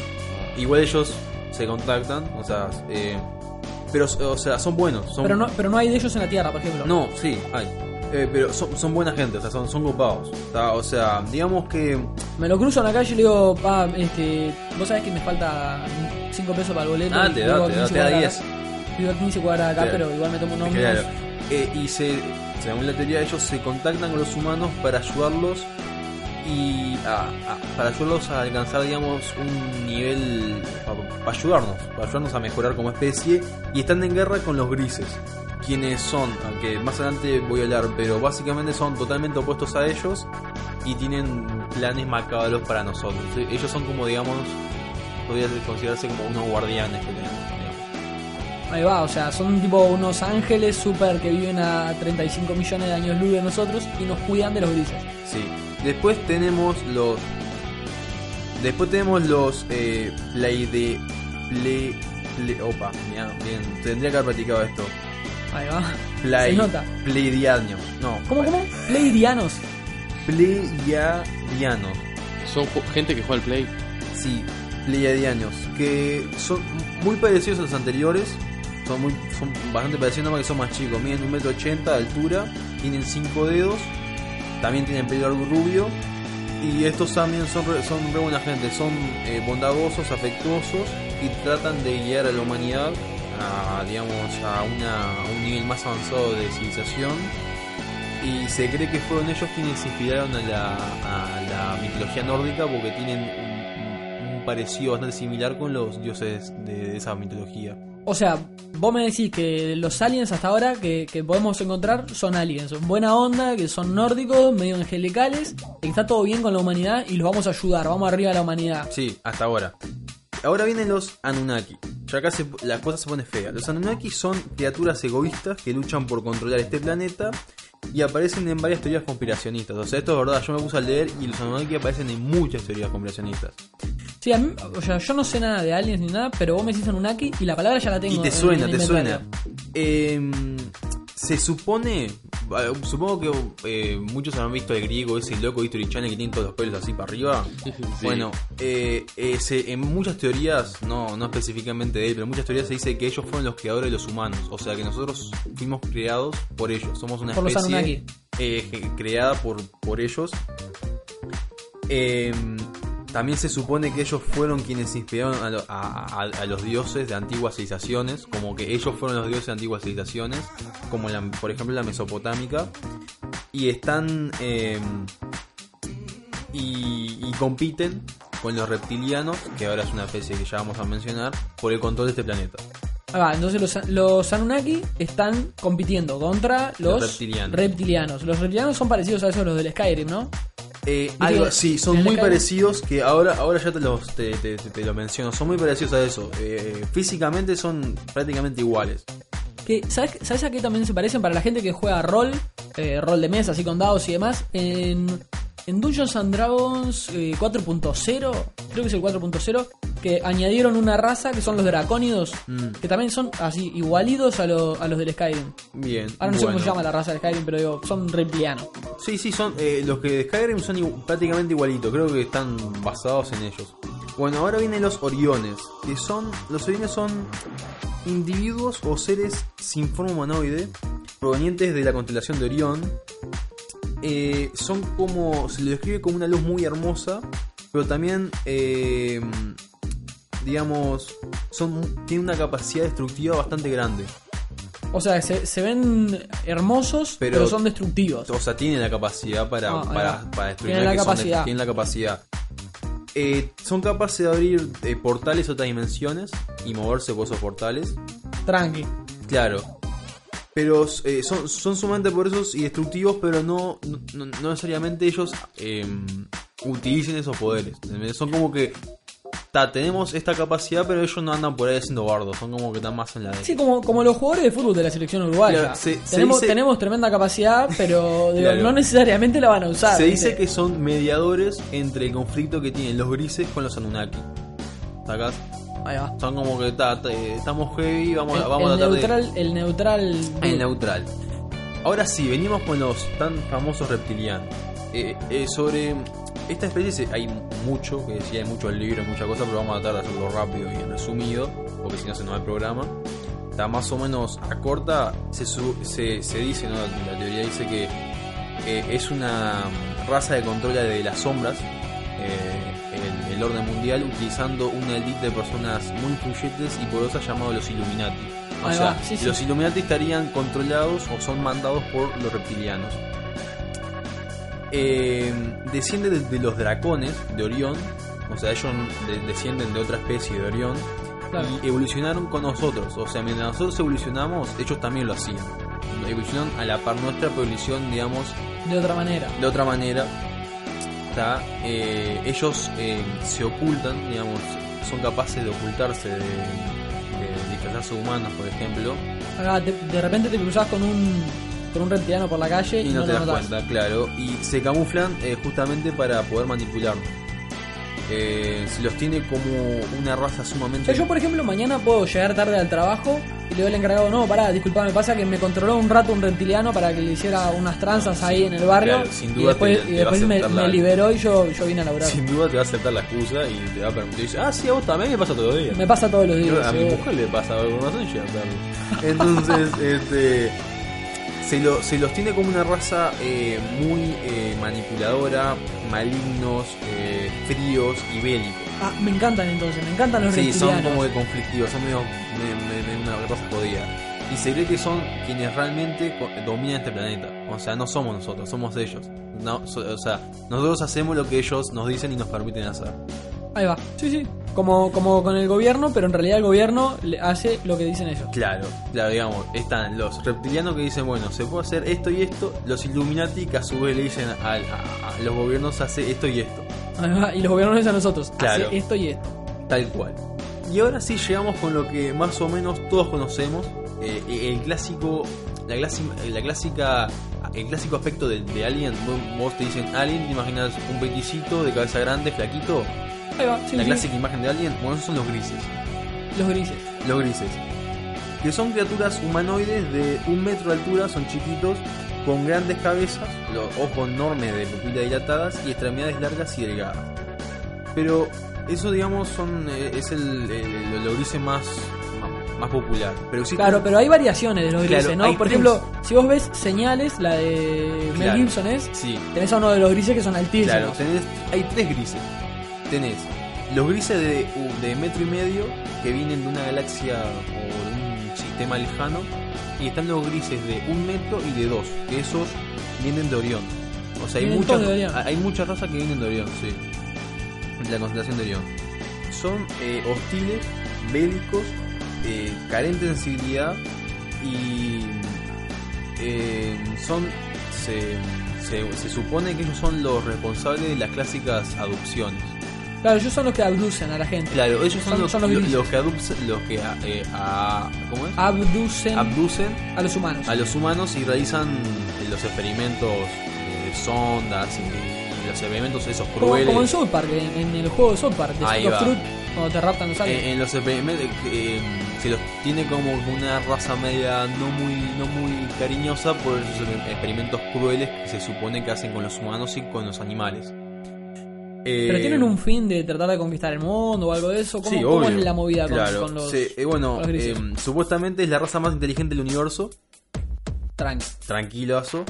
Igual ellos se contactan, o sea. eh, pero, o sea, son buenos. Son, Pero no, pero no hay de ellos en la Tierra, por ejemplo. No, sí, hay. Eh, pero son, son buena gente, o sea, son, son copados. ¿tá? O sea, digamos que. Me lo cruzo en la calle y le digo, pa, este, vos sabés que me falta 5 pesos para el boleto. Ah, te da, te da, 15 te da cuadras 10. acá. Vivo a 15 cuadras acá, Claro. pero igual me tomo un. Claro. Eh, y se, según la teoría, ellos se contactan con los humanos para ayudarlos y a- a- para ayudarlos a alcanzar, digamos, un nivel para, para ayudarnos, para ayudarnos a mejorar como especie y están en guerra con los grises, quienes son, aunque más adelante voy a hablar, pero básicamente son totalmente opuestos a ellos y tienen planes macabros para nosotros. Ellos son como, digamos, podría considerarse como unos guardianes que tenemos. digamos. Ahí va, o sea, son tipo unos ángeles super que viven a 35 millones de años luz de nosotros y nos cuidan de los grises. Sí. Después tenemos los. Después tenemos los eh, Play de. Play. Play opa, mirá, bien. Tendría que haber practicado esto. Ahí va. Play. Se nota. Pleiadianos. No. ¿Cómo, cómo? Pleidianos. Pleiadianos. Son gente que juega al Play. Sí, Pleiadianos. Que son muy parecidos a los anteriores. Son, muy, son bastante parecidos, nada más que son más chicos. Miden 1,80m de altura. Tienen 5 dedos. También tienen pelo largo rubio. Y estos también son son re buena gente. Son eh, bondadosos, afectuosos. Y tratan de guiar a la humanidad a, digamos, a, una, a un nivel más avanzado de civilización. Y se cree que fueron ellos quienes inspiraron a la, a la mitología nórdica porque tienen un, parecido bastante similar con los dioses de esa mitología. O sea, vos me decís que los aliens hasta ahora que, que podemos encontrar son aliens, son buena onda, que son nórdicos, medio angelicales, que está todo bien con la humanidad y los vamos a ayudar, vamos arriba a la humanidad. Sí, hasta ahora. Ahora vienen los Anunnaki. Ya acá se- la cosa se pone fea. Los Anunnaki son criaturas egoístas que luchan por controlar este planeta y aparecen en varias teorías conspiracionistas. O sea, esto es verdad, yo me puse a leer y los Anunnaki aparecen en muchas teorías conspiracionistas. Sí, a mí, o sea, yo no sé nada de aliens ni nada, pero vos me decís Anunnaki y la palabra ya la tengo. Y te en- suena, en te suena. Em, se supone, supongo que eh, muchos han visto el griego, ese loco History Channel que tiene todos los pelos así para arriba. Sí. Bueno, eh, eh, en muchas teorías, no, no específicamente de él, pero en muchas teorías se dice que ellos fueron los creadores de los humanos. O sea que nosotros fuimos creados por ellos. Somos una Por especie eh, creada por, por ellos. Em, también se supone que ellos fueron quienes inspiraron a, lo- a- a- a los dioses de antiguas civilizaciones, como que ellos fueron los dioses de antiguas civilizaciones, como la, por ejemplo la mesopotámica, y están em, y, y compiten con los reptilianos, que ahora es una especie que ya vamos a mencionar, por el control de este planeta. Ah, entonces los, los Anunnaki están compitiendo contra los, Los reptilianos. reptilianos. Los reptilianos son parecidos a esos los del Skyrim, ¿no? Eh, algo sí, son muy parecidos que ahora, ahora ya te los te, te- te- te lo menciono, son muy parecidos a eso. Eh, físicamente son prácticamente iguales. Que, ¿sabes, ¿Sabes a qué también se parecen para la gente que juega rol? eh, rol de mesa, así con dados y demás. En, en Dungeons and Dragons eh, 4.0, creo que es el 4.0, que añadieron una raza que son los dracónidos, Mm. que también son así igualidos a, lo- a los del Skyrim. Bien. Ahora no sé cómo se llama la raza del Skyrim, pero digo, son reptilianos. Sí, sí, son eh, los que de Skyrim son igu- prácticamente igualitos, creo que están basados en ellos. Bueno, ahora vienen los Oriones, que son los Oriones son individuos o seres sin forma humanoide provenientes de la constelación de Orión. Eh, son como se lo describe como una luz muy hermosa, pero también eh, digamos son tienen una capacidad destructiva bastante grande. O sea, se, se ven hermosos, pero, Pero- son destructivos. O sea, tienen la capacidad para, Ah, para, para destruir. Tienen la que son capacidad. tienen la capacidad. Eh, son capaces de abrir eh, portales a otras dimensiones y moverse por esos portales. Tranqui. Claro. Pero eh, son, son sumamente poderosos y destructivos, pero no, no, no necesariamente ellos eh, utilicen esos poderes. Son como que... Ta, tenemos esta capacidad, pero ellos no andan por ahí haciendo bardos. Son como que están más en la de... Sí, como, como los jugadores de fútbol de la selección uruguaya. Claro, se- se tenemos, dice- tenemos tremenda capacidad, pero digo, Claro. no necesariamente la van a usar. Se dice que son mediadores entre el conflicto que tienen los grises con los Anunnaki. ¿Sacás? Ahí va. Son como que ta, ta, eh, estamos heavy, vamos, a- El, vamos el a tratar neutral, el neutral. El neutral. Ahora sí, venimos con los tan famosos reptilianos. Eh, eh, sobre esta especie hay mucho, que decía, hay muchos libros, muchas cosas, pero vamos a tratar de hacerlo rápido y resumido, porque si no se nos va el programa. Está más o menos a corta, se, se, se dice, ¿no? la teoría dice que eh, es una raza de control de las sombras, eh, el, orden mundial, utilizando una elite de personas muy influyentes y poderosas llamados los Illuminati. O Ahí sea, va, sí, sí. los Illuminati estarían controlados o son mandados por los reptilianos. Eh, desciende de, de los dracones de Orión, o sea, ellos de- descienden de otra especie de Orión Claro. y evolucionaron con nosotros. O sea, mientras nosotros evolucionamos, ellos también lo hacían. Evolucionaron a la par nuestra, pero evolución, digamos, De otra manera. de otra manera. Eh, ellos eh, se ocultan, digamos, son capaces de ocultarse de, de disfrazarse humanos, por ejemplo, Ah, de, de repente te cruzás con un con un reptiliano por la calle y, y no, te das cuenta, claro. Y se camuflan eh, justamente para poder manipularnos. Eh, se los tiene como una raza sumamente... yo por ejemplo mañana puedo llegar tarde al trabajo y le digo al encargado, no, pará, disculpa, me pasa que me controló un rato un reptiliano para que le hiciera unas tranzas ahí en el barrio Claro, sin y después, te- y te va a después me, aceptar la- me liberó y yo, yo vine a laburar. Sin duda te va a aceptar la excusa y te va a permitir. Ah, sí, a vos también me pasa todo el día. Me pasa todos los días. a mi mujer le pasa algo con razón tarde. Entonces, este. Se, lo- se los tiene como una raza eh, muy eh, manipuladora, malignos, eh, fríos y bélicos. Ah, me encantan entonces, me encantan los Sí, son como de conflictivos, son medio me- me- me- una raza jodida. Y se cree que son quienes realmente dominan este planeta. O sea, no somos nosotros, somos ellos. No, so- o sea, nosotros hacemos lo que ellos nos dicen y nos permiten hacer. Ahí va, sí, sí. Como, como con el gobierno, pero en realidad el gobierno hace lo que dicen ellos. Claro, claro, digamos, están los reptilianos que dicen, bueno, se puede hacer esto y esto, los Illuminati que a su vez le dicen a, a- a los gobiernos hace esto y esto, Y los dicen a nosotros, Claro. hace esto y esto. tal cual. Y ahora sí llegamos con lo que más o menos todos conocemos, eh, el clásico, la, clásica, la clásica, el clásico aspecto de, de Alien, vos, vos te dicen Alien, te imaginas un peticito de cabeza grande, flaquito, Ahí va, sí, la sí. clásica imagen de Alien, bueno, esos son los grises. Los grises. Los grises. Que son criaturas humanoides de un metro de altura, son chiquitos, con grandes cabezas, los ojos enormes de pupilas dilatadas y extremidades largas y delgadas. Pero eso, digamos, son eh, es el, el, más, más, más popular. Pero Claro, pero hay variaciones de los Claro, grises, ¿no? Por tres. ejemplo, si vos ves señales, la de Mel Claro. Gibson es, Sí, tenés a uno de los grises que son altísimos. claro. Tenés, hay tres grises. Tenés los grises de, de metro y medio que vienen de una galaxia o de un sistema lejano. Y están los grises de un metro y de dos, que esos vienen de Orión. O sea, hay muchas, hay muchas razas que vienen de Orión, sí. La constelación de Orión. Son eh, hostiles, bélicos, eh, carentes de sensibilidad y eh, son se, se, se supone que ellos son los responsables de las clásicas adopciones. Claro, ellos son los que abducen a la gente. Claro, ellos son, Son- los, son los que adoptan, los que eh, a- ¿cómo es? Abducen abducen a los humanos. a los humanos y realizan eh, los experimentos eh, de sondas y los experimentos esos como, crueles. como en South Park, en, en el juego de South Park, de Ahí. Truth, cuando te raptan los aliens. Eh, en los experimentos eh, se los tiene como una raza media no muy no muy cariñosa por esos experimentos crueles que se supone que hacen con los humanos y con los animales. Eh, pero tienen un fin de tratar de conquistar el mundo o algo de eso. ¿Cómo, sí, cómo es la movida con, Claro, con los sí, eh, bueno, con los grises? eh, supuestamente es la raza más inteligente del universo, tranqui? tranquilazo.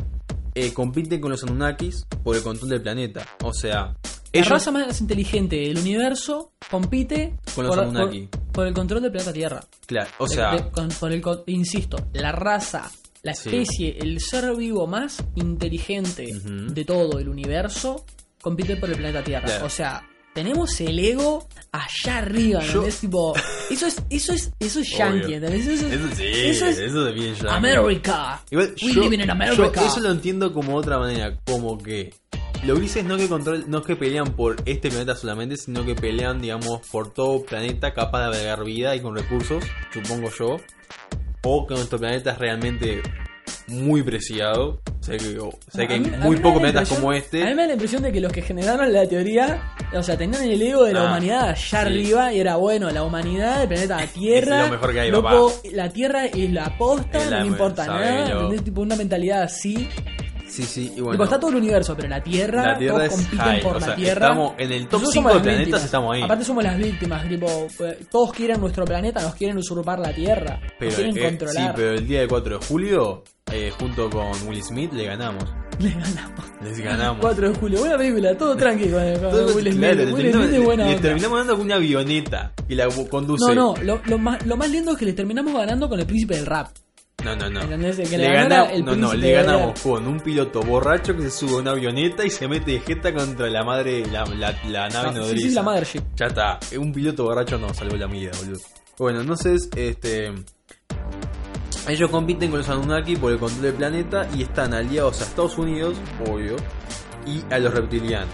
Eh, compiten con los Anunnakis por el control del planeta. O sea, La ellos raza más inteligente del universo compite Con los por, por- por el control del planeta Tierra. claro, o sea, de- con- por el insisto, la raza, la Sí. especie, el ser vivo más inteligente de todo el universo compite por el planeta Tierra. O sea, tenemos el ego allá arriba, Yo- ¿entendés? Tipo, eso es, eso es, eso es yankee. ¿entendés? Eso es, eso sí, eso es eso de bien yankee. America. Igual, We yo, live in yo America. eso lo entiendo como otra manera, como que los grises no que control, no es que pelean por este planeta solamente, sino que pelean, digamos, por todo planeta capaz de albergar vida y con recursos, supongo yo, o que nuestro planeta es realmente muy preciado, sé que, o- sé que A hay mí- muy pocos la planetas como A mí este. me da la impresión de que los que generaron la teoría, o sea, tenían el ego de la Ah, humanidad allá sí. arriba y era bueno, la humanidad, el planeta Tierra. Es lo mejor que hay, loco, La Tierra es la posta, Es la no me importa nada. ¿entendés? Tipo una mentalidad así. Sí, sí, y bueno. está todo el universo, pero la Tierra, La Tierra todos compiten high, por o la sea, Tierra. estamos en el top Nosotros 5 somos de las planetas, víctimas. estamos ahí. Aparte somos las víctimas, tipo, pues, todos quieren nuestro planeta, nos quieren usurpar la Tierra, pero, nos quieren eh, controlar. sí, pero el día del 4 de julio, eh, junto con Will Smith, le ganamos. Le ganamos. Les ganamos. 4 de julio, buena película, todo tranqui con, Will Smith. claro, Will Smith buena le terminamos dando con una avioneta y la conduce. No, no, lo, lo más, lo más lindo es que le terminamos ganando con el príncipe del rap. No, no, no. ¿Entendés? El que le el no, no, le rap. con un piloto borracho que se sube a una avioneta y se mete de jeta contra la madre, la, la, la nave Ah, sí, nodriza. sí, la Mothership. Ya está, un piloto borracho no salvó la vida, boludo. Bueno, entonces, este. Ellos compiten con los Anunnaki por el control del planeta y están aliados a Estados Unidos, obvio, y a los reptilianos.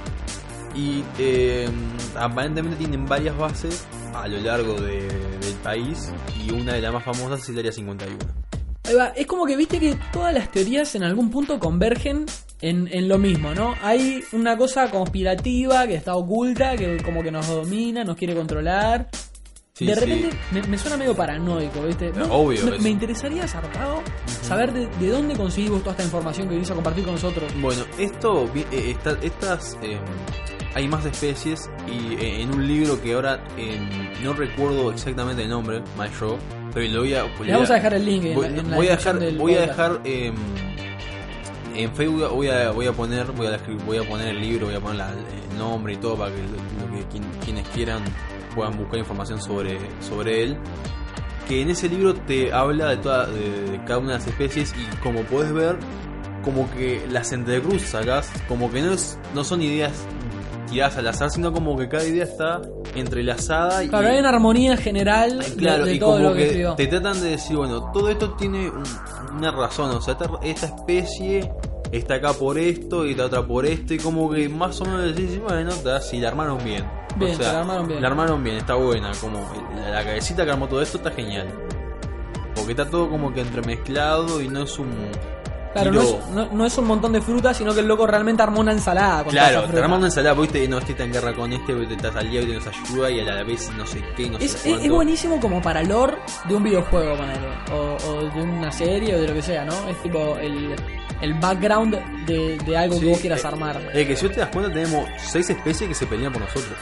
Y eh, aparentemente tienen varias bases a lo largo de- del país y una de las más famosas es el Área 51. Ahí va, Es como que viste que todas las teorías en algún punto convergen en, en lo mismo, ¿no? Hay una cosa conspirativa que está oculta, que como que nos domina, nos quiere controlar. Sí, de sí. repente me, me suena medio paranoico, ¿viste? No, obvio, Me, es- me interesaría, zarpado, saber de, de dónde conseguís vos toda esta información que venís a compartir con nosotros. Bueno, esto, eh, esta- estas, eh, hay más especies y eh, en un libro que ahora eh, no recuerdo exactamente el nombre, My Show, pero lo voy a... Le vamos a dejar el link en, voy, la- en la voy a dejar, del voy a dejar eh, en Facebook voy a, voy a poner, voy a, voy a poner el libro, voy a poner la- el nombre y todo para que, lo que quien- quienes quieran puedan buscar información sobre, sobre él. Que en ese libro te habla de, toda, de, de cada una de las especies y como puedes ver, como que las entrecruzas como que no, es, no son ideas tiradas al azar, sino como que cada idea está entrelazada y, Claro, hay una armonía general Claro, de, y todo como lo que, que escribió. te tratan de decir, bueno, todo esto tiene un- una razón, o sea, esta, esta especie está acá por esto y la otra por esto, y como que más o menos decís, bueno, si la armaron bien. Bien, o sea, se la armaron bien. La armaron bien, está buena, como la, la cabecita que armó todo esto está genial. Porque está todo como que entremezclado y no es un... Claro, no es, no, no es un montón de frutas, sino que el loco realmente armó una ensalada con Claro, te fruta. arman una ensalada, viste, no, este está en guerra con este, te estás al día y nos ayuda y a la vez no sé qué, no Es, sé es- es buenísimo como para lore de un videojuego, ponele. O, o de una serie o de lo que sea, ¿no? Es tipo el, el background de, de algo Sí, que vos quieras eh, armar. Es que si vos te das cuenta tenemos seis especies que se pelean por nosotros.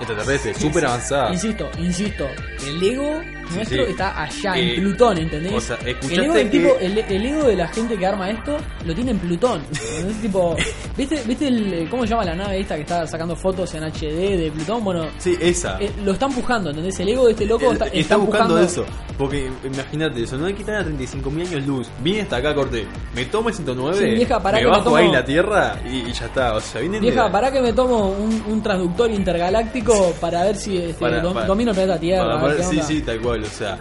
Extraterrestres, súper avanzadas. Insisto, insisto, el ego nuestro sí. está allá, Eh, en Plutón, ¿entendés? o sea, el ego del que- tipo, el, el ego de la gente que arma esto, lo tiene en Plutón. ¿entendés? tipo, ¿viste, ¿viste el, cómo se llama la nave esta que está sacando fotos en HD de Plutón? Bueno, Sí, esa. eh, lo están empujando, ¿entendés? El ego de este loco Él- está, está, está buscando empujando eso. Porque imagínate eso, no hay que estar a 35.000 años luz. Vine hasta acá, corté. Me tomo el 109, Sí, vieja, pará me bajo tomo- ahí la tierra y, y ya está. O sea, vienen de- Vieja, para que me tomo un, un transductor intergaláctico para ver si este, Para- dom- para- domino el planeta Tierra. para sí, sí, tal cual. O sea,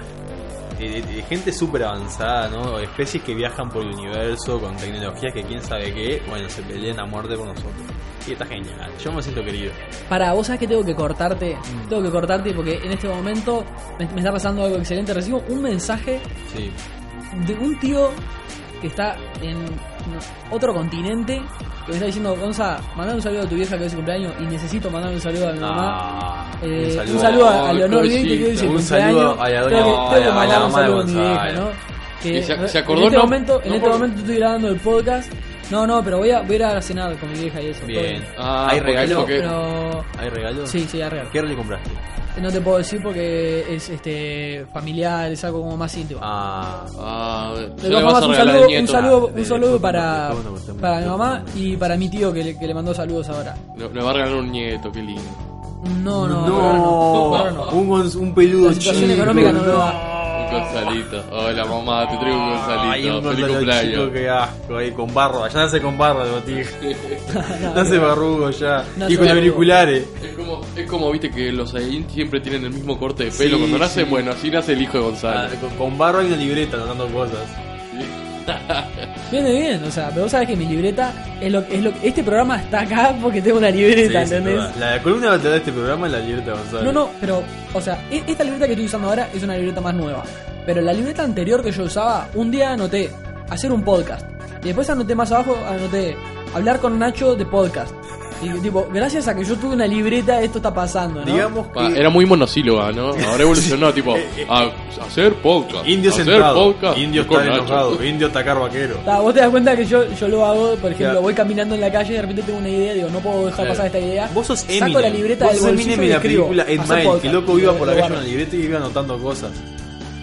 gente súper avanzada, ¿no? Especies que viajan por el universo con tecnologías que quién sabe qué. Bueno, se pelean a muerte por nosotros. Y está genial. Yo me siento querido. Para, vos sabés que tengo que cortarte. Mm. Tengo que cortarte porque en este momento me, me está pasando algo excelente. Recibo un mensaje Sí. de un tío que está en otro continente que me está diciendo, Gonza, mandame un saludo a tu vieja que es su cumpleaños y necesito mandarme un saludo a mi mamá. Ah, Eh, un saludo a, a Leonor. Viente que hoy es el cumpleaños. saludo a la doña- Tengo que, tengo que un saludo a mi vieja. ¿no? Que se- acordó, en este no- momento, en no este por- momento estoy grabando el podcast. No, no, pero voy a, voy a ir a cenar con mi vieja y eso. todo Bien. Ah, ¿Hay porque regalo? eso que- Pero ¿Hay regalo? sí, sí, arreglo. ¿Qué le compraste? No te puedo decir porque es este familiar, es algo como más íntimo. Ah, ya todas le vas formas, a un regalar saludo, nieto. un saludo, Ah, un de- saludo para, de- de- de- de- para mi mamá y para mi tío que le, que le mandó saludos ahora. Le, le va a regalar un nieto, qué lindo. No, no, ahora no, ahora no. Un, un peludo La situación chico, económica no lo da. Gonzalito. Hola mamá, te traigo un Ay, Gonzalito. un Feliz cumpleaños. chico, qué asco, ahí con barro. Ya nace con barro el botija. nace barrugo ya. Nace y con barrugo. auriculares. Es como, es como, viste, que los Saiyajin siempre tienen el mismo corte de pelo. Sí, Cuando nace, sí. bueno, así nace el hijo de Ah, Gonzalo. con, con barro hay una libreta anotando cosas. Viene bien, o sea, pero vos sabés que mi libreta es lo, es lo este programa está acá porque tengo una libreta, Sí, ¿entendés? toda. la columna vertebral de este programa es la libreta de Gonzalo. No, no, pero, o sea, e- esta libreta que estoy usando ahora es una libreta más nueva. Pero la libreta anterior que yo usaba, un día anoté hacer un podcast. Y después anoté más abajo, anoté hablar con Nacho de podcast. Y tipo, gracias a que yo tuve una libreta, esto está pasando, ¿no? Digamos que. Ah, era muy monosílaba, ¿no? Ahora evolucionó, tipo, a hacer podcast. Indio hacer sentado. podcast Indio Nacho. enojado. Indio atacar vaquero. Ta, vos te das cuenta que yo, yo lo hago, por ejemplo, Ya. voy caminando en la calle y de repente tengo una idea, digo, no puedo dejar pasar esta idea. Vos sos Eminem. Saco la libreta Vos del sos bolsillo Eminem y en la escribo, película Ed hacer Mile, podcast. que loco iba por la calle con la libreta y iba anotando cosas.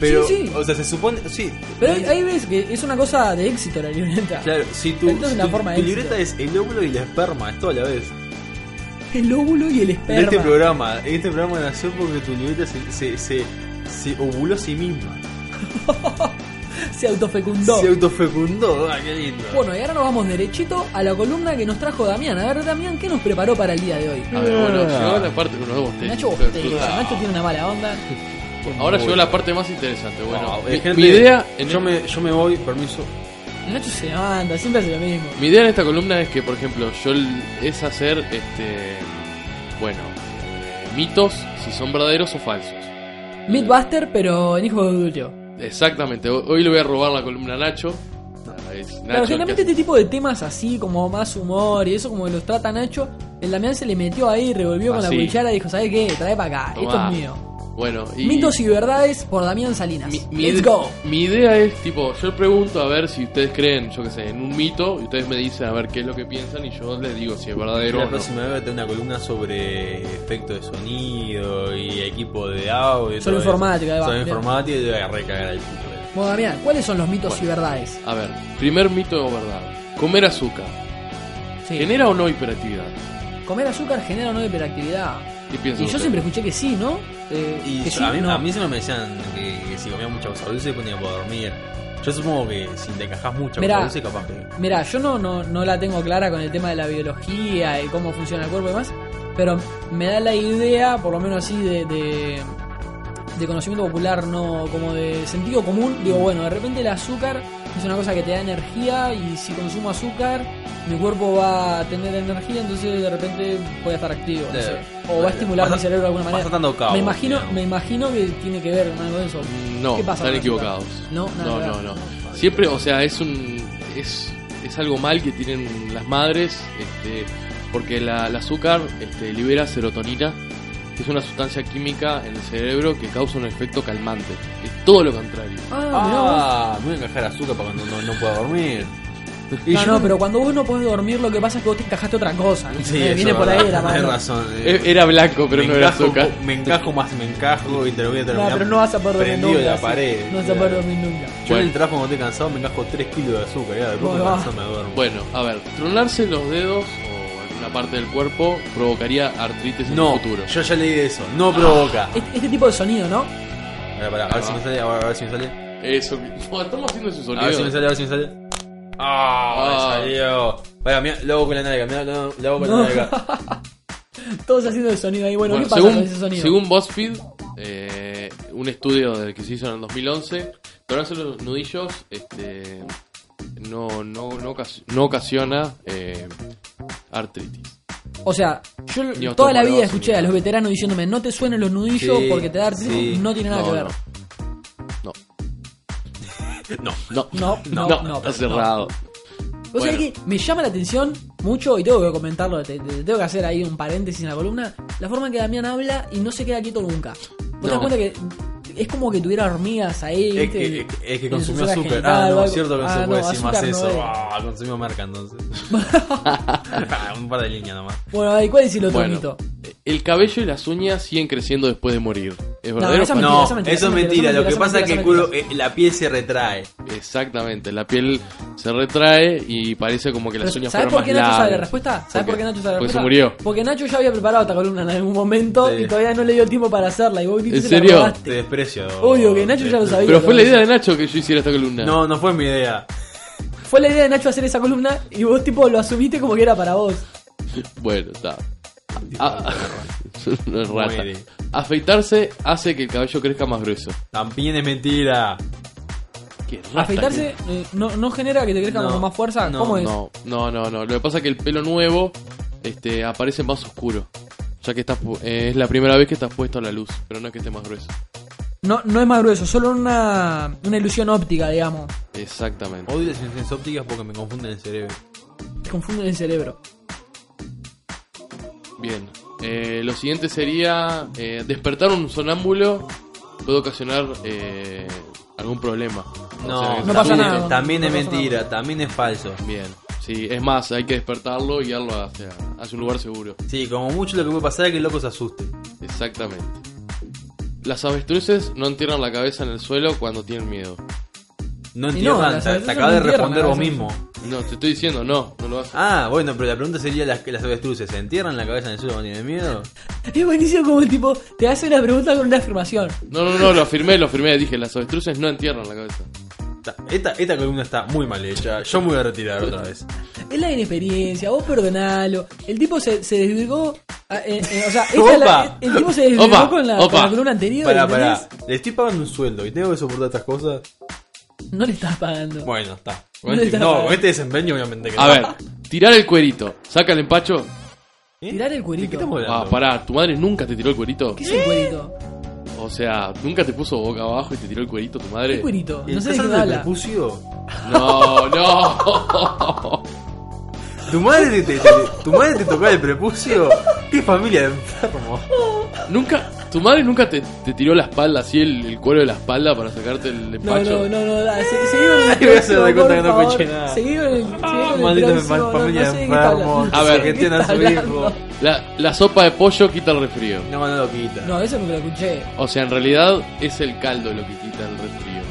Pero, Sí, sí. o sea, se supone. Sí. Pero ahí, ahí ves que es una cosa de éxito la libreta. Claro, si tu, si una tu- forma de tu éxito. libreta es el óvulo y la esperma, es todo a la vez. El óvulo y el En esperma. este programa, este programa nació porque tu libreta se, se, se, se ovuló a sí misma. Se autofecundó. Se autofecundó, ah, qué lindo. Bueno, y ahora nos vamos derechito a la columna que nos trajo Damián. A ver, Damián, ¿qué nos preparó para el día de hoy? A ver, bueno, llegó la parte con los dos. Nacho. Nacho tiene una mala onda. Ahora llegó la parte más interesante. Bueno, No, mi, gente, mi idea en yo, me, yo me voy, permiso. Nacho se levanta, siempre hace lo mismo. Mi idea en esta columna es que, por ejemplo, yo es hacer, este, bueno, eh, mitos, si son verdaderos o falsos. Mythbuster, pero en Hijo de Dulio. Exactamente, ho- hoy le voy a robar la columna a Nacho. Ah, Nacho Claro, generalmente este tipo de temas así, como más humor y eso, como que los trata Nacho, el Damián se le metió ahí, revolvió con la cuchara y dijo, ¿sabes qué? Trae para acá, Tomá. esto es mío. Bueno, y Mitos y verdades por Damián Salinas. mi, mi Let's go. mi idea es, tipo, yo pregunto a ver si ustedes creen, yo qué sé, en un mito, y ustedes me dicen a ver qué es lo que piensan, y yo les digo si es verdadero la o no. próxima vez voy a tener una columna sobre efecto de sonido y equipo de audio. Solo informática, Solo informática y te voy a recagar el puto. Bueno, Damián, ¿cuáles son los mitos Bueno. y verdades? A ver, primer mito o verdad. Comer azúcar. Sí. ¿Genera o no hiperactividad? ¿Comer azúcar genera o no hiperactividad? ¿Qué Y yo siempre escuché que sí, ¿no? Eh, Y que yo- sí, a, mí, no. a mí siempre me decían que, que si comía mucha cosa dulce ponía para dormir. Yo supongo que si te encajas mucha Mirá. cosa dulce, capaz que. Mira, yo no, no, no la tengo clara con el tema de la biología y cómo funciona el cuerpo y demás, pero me da la idea, por lo menos así, de, de, de conocimiento popular, no como de sentido común. Digo, bueno, de repente el azúcar es una cosa que te da energía y si consumo azúcar, mi cuerpo va a tener energía, entonces de repente voy a estar activo, no Sí. sé. O va a estimular mi cerebro de alguna manera. me imagino, digamos. me imagino que tiene que ver con algo de eso. No, ¿Qué pasa están equivocados. No, no, no, no. Siempre, o sea, es un es, es algo mal que tienen las madres, este, porque la, el azúcar este, libera serotonina, que es una sustancia química en el cerebro que causa un efecto calmante. Es todo lo contrario. Ah. Ah, me voy a encajar azúcar para cuando no, no pueda dormir. Y No, yo- no, pero cuando vos no podés dormir, lo que pasa es que vos te encajaste otra cosa. Sí, Eh, viene por ahí la mano. razón. eh. E- Era blanco, pero me no era encajo, azúcar. Me encajo más, me encajo y te lo voy a No, terminar. pero no vas a poder dormir nunca. la pared. No vas a poder dormir nunca. Yo en el trabajo cuando estoy cansado me encajo 3 kilos de azúcar. Ya, de poco Bueno, cansado me duermo. Bueno, a ver, tronarse los dedos o parte del cuerpo provocaría artritis en no, el futuro. yo ya leí de eso. No provoca. Este, este tipo de sonido, ¿no? Pará, pará, a ver si me sale, a ver, a ver si me sale. Eso, mismo. estamos haciendo ese A ver si me sonido. sale, a ver si me sale. ¡Ah! Ah. me salió. Vaya, mira, lo hago con la nalga, mira, lo, lo hago con No. la nalga. Todos haciendo el sonido ahí. Bueno, Bueno, ¿qué pasa según, con ese sonido? según BuzzFeed, eh, un estudio del que se hizo en el 2011, tronarse los nudillos este, no, no, no, no ocasiona eh, artritis. O sea, yo toda la vida escuché ni a los veteranos diciéndome no te suenen los nudillos Sí, porque te da artritis. sí. No tiene nada No, que ver. No, No. no, No, no, no, no, está no. cerrado. O sea Bueno. que me llama la atención mucho, y tengo que comentarlo, te- te- tengo que hacer ahí un paréntesis en la columna, la forma en que Damián habla y no se queda quieto nunca. ¿Vos te das No. cuenta que es como que tuviera hormigas ahí? Es ¿viste? que, es que- es consumió azúcar. genital Ah, no, algo. cierto que no Ah, se puede no, decir más no eso. Ah, consumió marca entonces. Un par de líneas nomás. Bueno, ahí, ¿cuál es el otro Bueno, mito? el cabello y las uñas siguen creciendo después de morir. ¿Es No, verdadero? mentira? No, mentira, eso es mentira. mentira, Lo que pasa es que culo- eh, la piel se retrae. Exactamente, la piel se retrae y parece como que las Pero, uñas ¿Sabes fueran por qué más Nacho sabe la respuesta? ¿Sabes por qué Nacho sabe la Porque respuesta? se murió. Porque Nacho ya había preparado esta columna en algún momento Sí. y todavía no le dio tiempo para hacerla. Y vos ¿En y serio? Te Obvio que Nacho ya lo sabía. Pero fue la idea de Nacho que yo hiciera esta columna. No, no fue mi idea. Fue la idea de Nacho hacer esa columna y vos tipo lo asumiste como que era para vos. Bueno, está. Ah, no es rata. Muere. Afeitarse hace que el cabello crezca más grueso. También es mentira. Qué rata Afeitarse eh, no, no genera que te crezca No, con más fuerza. no, ¿Cómo que- es? No, no, no, no. Lo que pasa es que el pelo nuevo este, aparece más oscuro. Ya que estás, pu- eh, es la primera vez que estás puesto a la luz, pero no es que esté más grueso. No, no es más grueso, solo una, una ilusión óptica, digamos. Exactamente. Odio las ilusiones ópticas porque me confunden el cerebro. Te confunden el cerebro. Bien. Eh, lo siguiente sería eh, despertar un sonámbulo puede ocasionar eh, algún problema. O No, sea, que No se pasa también, nada, es- también no es pasa mentira, también es falso. Bien. Sí, es más, hay que despertarlo y guiarlo hacia, hacia un lugar seguro. Sí, como mucho lo que puede pasar es que el loco se asuste. Exactamente. Las avestruces no entierran la cabeza en el suelo cuando tienen miedo. No no, entierran, las te, acabas no de responder vos mismo. No, te estoy diciendo, no, no lo hacen. Ah, bueno, pero la pregunta sería, ¿las, las avestruces se entierran la cabeza en el suelo cuando tienen miedo? Es buenísimo como el tipo te hace una pregunta con una afirmación. No, no, no, lo afirmé, lo afirmé. Dije, las avestruces no entierran la cabeza. Ta- Esta, esta columna está muy mal hecha. Yo me voy a retirar otra vez. Es la inexperiencia, vos perdonalo. El tipo se, se desvirgó. ah, eh, eh, o sea, esta es la- Opa. el tipo se desvirgó Opa, con, la, con opa. la columna anterior. Pará, ¿entendés? pará. Le estoy pagando un sueldo y tengo que soportar estas cosas. No le estás pagando. Bueno, está. No Con este, no, con este desempeño obviamente que A no. ver, tirar el cuerito, saca el empacho. ¿Eh? Tirar el ¿De cuerito. qué estamos hablando? Ah, pará, ¿tu madre nunca te tiró el cuerito? ¿Qué es el cuerito? O sea, ¿nunca te puso boca abajo y te tiró el cuerito tu madre? ¿Qué cuerito? ¿Y No sé de ¿Estás qué hablando del habla. prepucio? No, no. ¿Tu madre te, te- te- ¿Tu madre te tocaba el prepucio? ¿Qué familia de enfermo? ¿Nunca, ¿Tu madre nunca te, te tiró la espalda, así el, el cuero de la espalda para sacarte el No, empacho? no, no, no, dale, se- seguí con el Ay, voy a hacer de próximo, cuenta por que no escuché nada. Seguí con el, seguí el Maldita familia de enfermos. A ver, ¿De que qué tienen a su hijo. La, la sopa de pollo quita el resfrío. No, no lo quita. No, eso nunca lo escuché. O sea, en realidad es el caldo lo que quita el resfrío.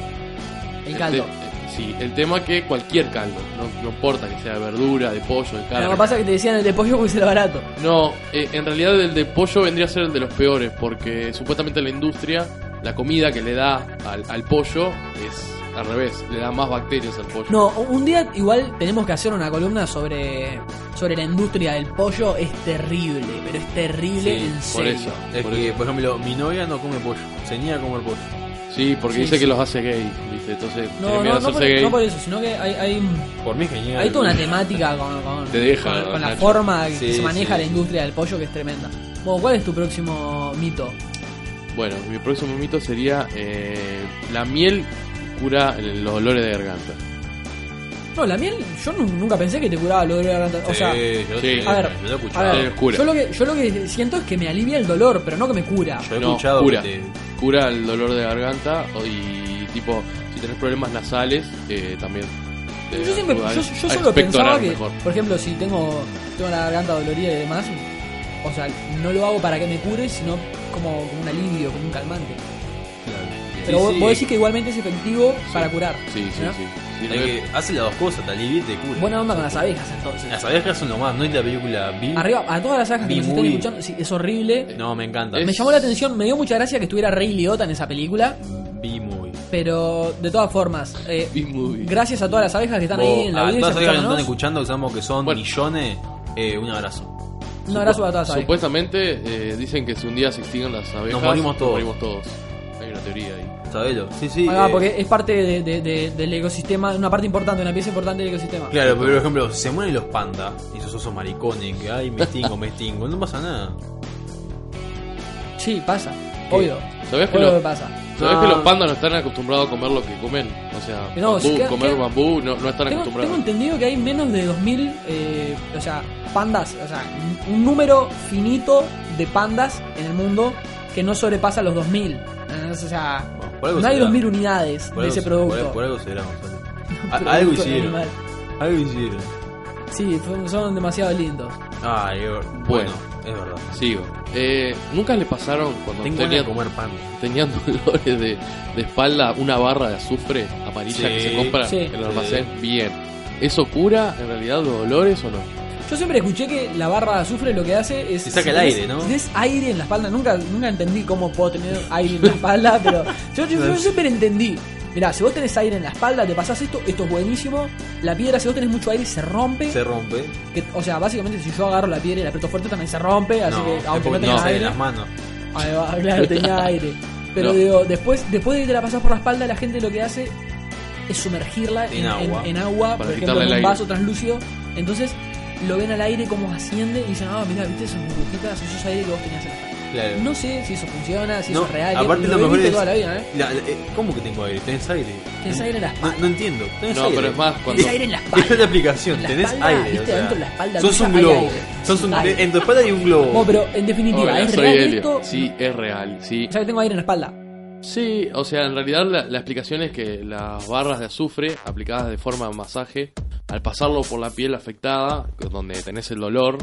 El caldo. Este- sí, el tema que cualquier caldo, no, no importa que sea de verdura, de pollo, de carne. Lo que pasa es que te decían el de pollo porque era barato. No, eh, en realidad el de pollo vendría a ser el de los peores, porque supuestamente la industria, la comida que le da al, al pollo es al revés, le da más bacterias al pollo. No, un día igual tenemos que hacer una columna sobre, sobre la industria del pollo. Es terrible, pero es terrible Sí, en por serio. eso. Es Por que, eso. por ejemplo, mi novia no come pollo. Se niega a comer pollo. Sí, porque Sí, dice sí. que los hace gay, ¿viste? Entonces, No, tiene miedo no, a no, por, gay. no por eso, sino que hay, hay, Por mí genial. hay toda una temática con, con, Te deja, con- con la Nacho. forma que Sí, se maneja la industria del pollo que es tremenda. Bueno, ¿cuál es tu próximo mito? Bueno, mi próximo mito sería eh, la miel cura los dolores de garganta. No, la miel, yo nu- nunca pensé que te curaba lo de la garganta. O sea, yo, sí. a ver, yo lo he a escuchado. ver, Sí, cura. yo lo, que, yo lo que siento es que me alivia el dolor, pero no que me cura. Yo he No, escuchado cura. que te- Cura el dolor de garganta o- y tipo, si tenés problemas nasales, eh, también. te Yo siempre, ayuda yo, yo a solo expectorar pensaba que, mejor. por ejemplo, si tengo, tengo la garganta dolorida y demás, o sea, no lo hago para que me cure, sino como, como un alivio, como un calmante. Pero Sí, vos, sí. vos decís que igualmente es efectivo para curar. Sí, sí, ¿no? sí. Sí, Hay no que hace las dos cosas, te alivia y te cura. Buena onda con las abejas entonces. Las abejas son lo más, no es la película Bill. Arriba, a todas las abejas que nos estén escuchando, sí, es horrible. No, me encanta. Me llamó la atención, me dio mucha gracia que estuviera Rey Liotta en esa película, B-movie. pero de todas formas, eh, gracias a todas las abejas que están ahí en la a audiencia todas las abejas que nos están escuchando, que sabemos que son Bueno. millones, eh, un abrazo. Un abrazo para todas las abejas. Supuestamente eh, dicen que si un día se extinguen las abejas, morimos todos. morimos todos. Teoría ahí. ¿Sabelo? Sí, sí. Ah, eh, porque es parte de- de- de- del ecosistema, una parte importante, una pieza importante del ecosistema. Claro, pero por ejemplo, se mueren los pandas, y esos osos maricones, que ay, me extingo, me extingo, no pasa nada. Sí, pasa, ¿Qué? obvio. ¿Sabés que, lo- que pasa. sabés Ah. que los pandas no están acostumbrados a comer lo que comen? O sea, No, bambú, si queda- comer queda- bambú no, no están Tengo, acostumbrados. tengo entendido que hay menos de 2000, eh, o sea, pandas, o sea, un- un número finito de pandas en el mundo que no sobrepasa los 2000. ¿Entendés? O sea, Bueno, no hay será. 2000 unidades Por de algo ese se- producto. Por, por algo será, algo hicieron. animal. Algo hicieron. Sí, son- son demasiado lindos. Ay, eh, bueno, Bueno. es verdad. Sigo. Eh, ¿Nunca le pasaron cuando Tengo tenían, comer pan. tenían dolores de, de espalda una barra de azufre amarilla Sí, que se compra sí. en el almacén? Bien. ¿Eso cura en realidad los dolores o no? Yo siempre escuché que la barra de azufre lo que hace es. Te saca si el tenés- aire, ¿no? Si tenés aire en la espalda, nunca, nunca entendí cómo puedo tener aire en la espalda, pero yo, yo- yo siempre entendí. Mirá, si vos tenés aire en la espalda, te pasás esto, esto es buenísimo. La piedra, si vos tenés mucho aire, se rompe. Se rompe. Que- o sea, básicamente, si yo agarro la piedra y la aprieto fuerte, también se rompe. Así no, que, aunque no tengas tenés aire en las manos. Ahí va, claro, tenía aire. Pero No. digo, después, después de que te la pasas por la espalda, la gente lo que hace es sumergirla en, En agua. en- en agua, por ejemplo, en un vaso translúcido. Entonces lo ven al aire como asciende y dicen, ah, mira, viste esas burbujitas, eso es aire que vos tenías en la espalda. Claro. No sé si eso funciona, si No, eso es real. aparte lo, lo mejor es- toda la vida, ¿eh? La- la- eh, ¿Cómo que tengo aire? ¿Tenés aire? Tenés aire en la No, espalda. no entiendo. ¿Tenés No, aire? pero es más, cuando, Tenés aire en la Esa es espalda. la aplicación, la tenés espalda, aire. viste, o sea, adentro de la espalda sos un globo. Sos un, Aire. en tu espalda hay un globo. No, pero en definitiva, Hola, ¿es soy real Helio. esto? Sí, es real, sí. O sea que tengo aire en la espalda. Sí, o sea, en realidad la, explicación es que las barras de azufre aplicadas de forma de masaje, al pasarlo por la piel afectada, donde tenés el dolor,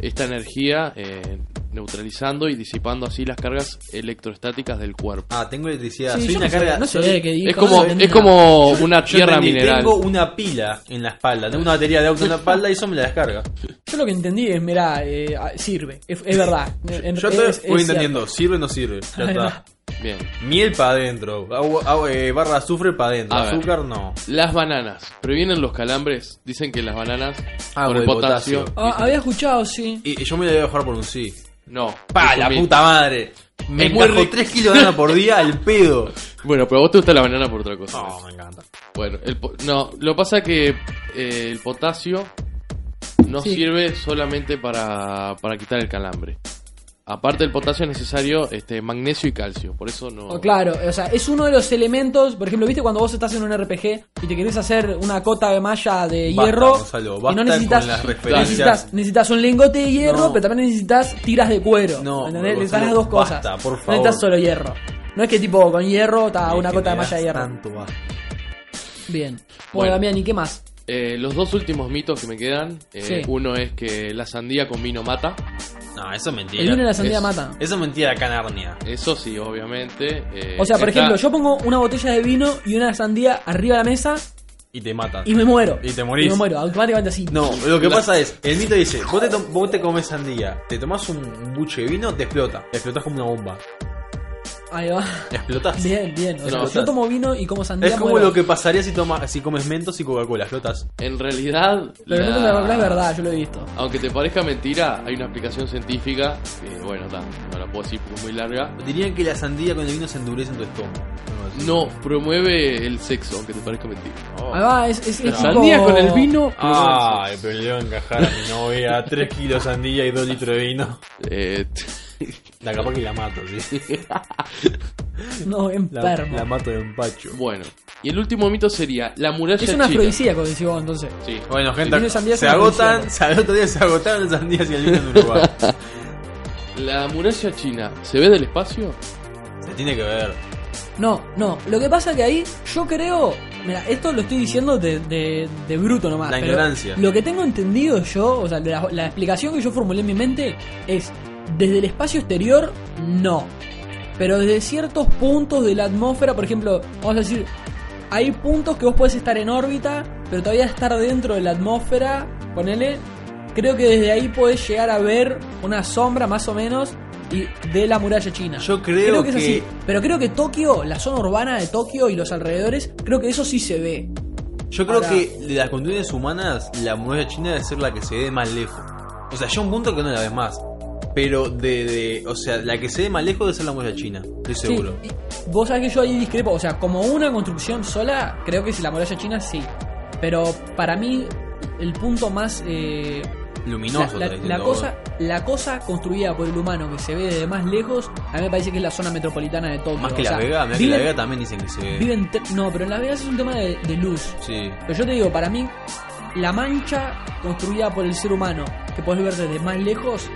esta energía eh, neutralizando y disipando así las cargas electrostáticas del cuerpo. Ah, tengo electricidad. Sí, Soy yo una no carga. no sé soy- de qué dijo, Es no como, es como una Yo tierra entendí, mineral. Tengo una pila en la espalda. Tengo una batería de auto en la espalda y eso me la descarga. Yo lo que entendí es, mirá, eh, sirve, es, es verdad. En- Yo es- te es voy entendiendo. ¿Sirve o no sirve? Ya está. Bien. Miel para adentro. Agua, agua- eh, barra de azufre para adentro. A ver. Azúcar no. Las bananas. ¿Previenen los calambres? Dicen que las bananas Ah, con el por el potasio. potasio. Ah, había escuchado, sí. Y, y yo me la voy a dejar por un sí. No. ¡Pa, es la puta madre! Me encajo rico. 3 kilos de banana por día al pedo. Bueno, pero a vos te gusta la banana por otra cosa. No, me encanta. Bueno, el po- no, lo pasa que eh, el potasio no Sí. sirve solamente para, para quitar el calambre. Aparte del potasio es necesario este, magnesio y calcio, por eso no... Oh, claro, o sea, es uno de los elementos, por ejemplo, ¿viste cuando vos estás en un RPG y te querés hacer una cota de malla de Basta, hierro? Gonzalo, y basta no necesitas, con las necesitas, necesitas un lingote de hierro, No. pero también necesitas tiras de cuero. No, ¿entendés? Gonzalo, Necesitas las dos cosas. basta, por No necesitas solo hierro. No es que tipo con hierro está una cota de malla de hierro. tanto. Bien. Bueno, Bueno. Damián, ¿y qué más? Eh, los dos últimos mitos que me quedan, eh, Sí. uno es que la sandía con vino mata, No, eso es mentira. El vino y la sandía es- mata. Eso es mentira acá en Narnia. eso sí, obviamente. eh, O sea, por está- ejemplo, yo pongo una botella de vino y una sandía arriba de la mesa Y te matan. y me muero. Y te morís. Y me muero, automáticamente así. No, lo que La- pasa es, el mito dice, vos te, vos te comes sandía, te tomás un, un buche de vino, te explota. Te explotas como una bomba. Ahí va. Explotas. Bien, bien. O sea, yo tomo vino y como sandía. Es como muero. lo que pasaría si toma, si comes mentos y Coca-Cola, explotas. En realidad, Pero la- no es verdad, yo lo he visto. aunque te parezca mentira, hay una aplicación científica que, bueno, ta, no la puedo decir porque es muy larga. Dirían que la sandía con el vino se endurece en tu estómago. No, promueve el sexo, aunque te parezca mentira. Oh. Ahí va, es, es, es tipo- sandía con el vino. Ay, pero le voy a encajar a mi novia 3 kilos de sandía y 2 litros de vino. Eh, La capaz que la mato, sí. No, La, enfermo. la mato de empacho. bueno, y el último mito sería la muralla es un china. afrodisíaco, decís vos, entonces. Sí. Bueno, gente, se es una agotan, se, al otro día se agotaron las sandías y el vino en Uruguay. La muralla china, ¿se ve del espacio? se tiene que ver. No, no. Lo que pasa que ahí yo creo. Mira, esto lo estoy diciendo de, de, de bruto nomás. La ignorancia. Lo que tengo entendido yo, o sea, la, la explicación que yo formulé en mi mente es: desde el espacio exterior, no. Pero desde ciertos puntos de la atmósfera, por ejemplo, vamos a decir, hay puntos que vos podés estar en órbita, pero todavía estar dentro de la atmósfera, ponele. Creo que desde ahí podés llegar a ver una sombra más o menos y de la muralla china. Yo creo que es así. Pero creo que Tokio, la zona urbana de Tokio y los alrededores, creo que eso sí se ve. Yo creo Ahora- que de las condiciones humanas, la muralla china debe ser la que se ve más lejos. O sea, ya un punto que no la ves más. Pero de, de. O sea, la que se ve más lejos debe ser la muralla china. Estoy seguro. vos sabés que yo ahí discrepo. O sea, como una construcción sola, creo que si la muralla china sí. Pero para mí, el punto más. eh, Luminoso. la, la- la cosa, la cosa construida por el humano que se ve desde más lejos, a mí me parece que es la zona metropolitana de Tokio. Más que O la sea, Vega. Mira que viven- la Vega también dicen que se ve. viven no, pero en Las Vegas es un tema de, de luz. Sí. Pero yo te digo, para mí, la mancha construida por el ser humano, que podés ver desde más lejos,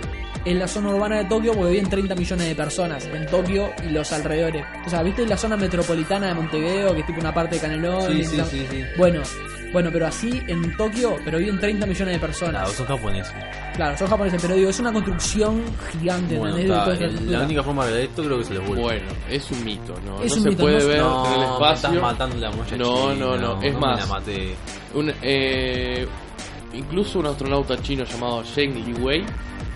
es la zona urbana de Tokio, porque viven 30 millones de personas en Tokio y los alrededores. O sea, ¿viste la zona metropolitana de Montevideo, que es tipo una parte de Canelón? Sí, sí, sí, sí. Bueno, bueno, pero así en Tokio, pero viven 30 millones de personas. Claro, son japoneses. Claro, son japoneses, pero digo, es una construcción gigante, la única forma de ver esto creo que se les vuelve. Bueno, es un mito, ¿no? Es no un se mito, puede no ver no, en el me espacio. estás matando la muralla No, no, no, es me más. la maté. Un, eh, incluso un astronauta chino llamado Zheng Liwei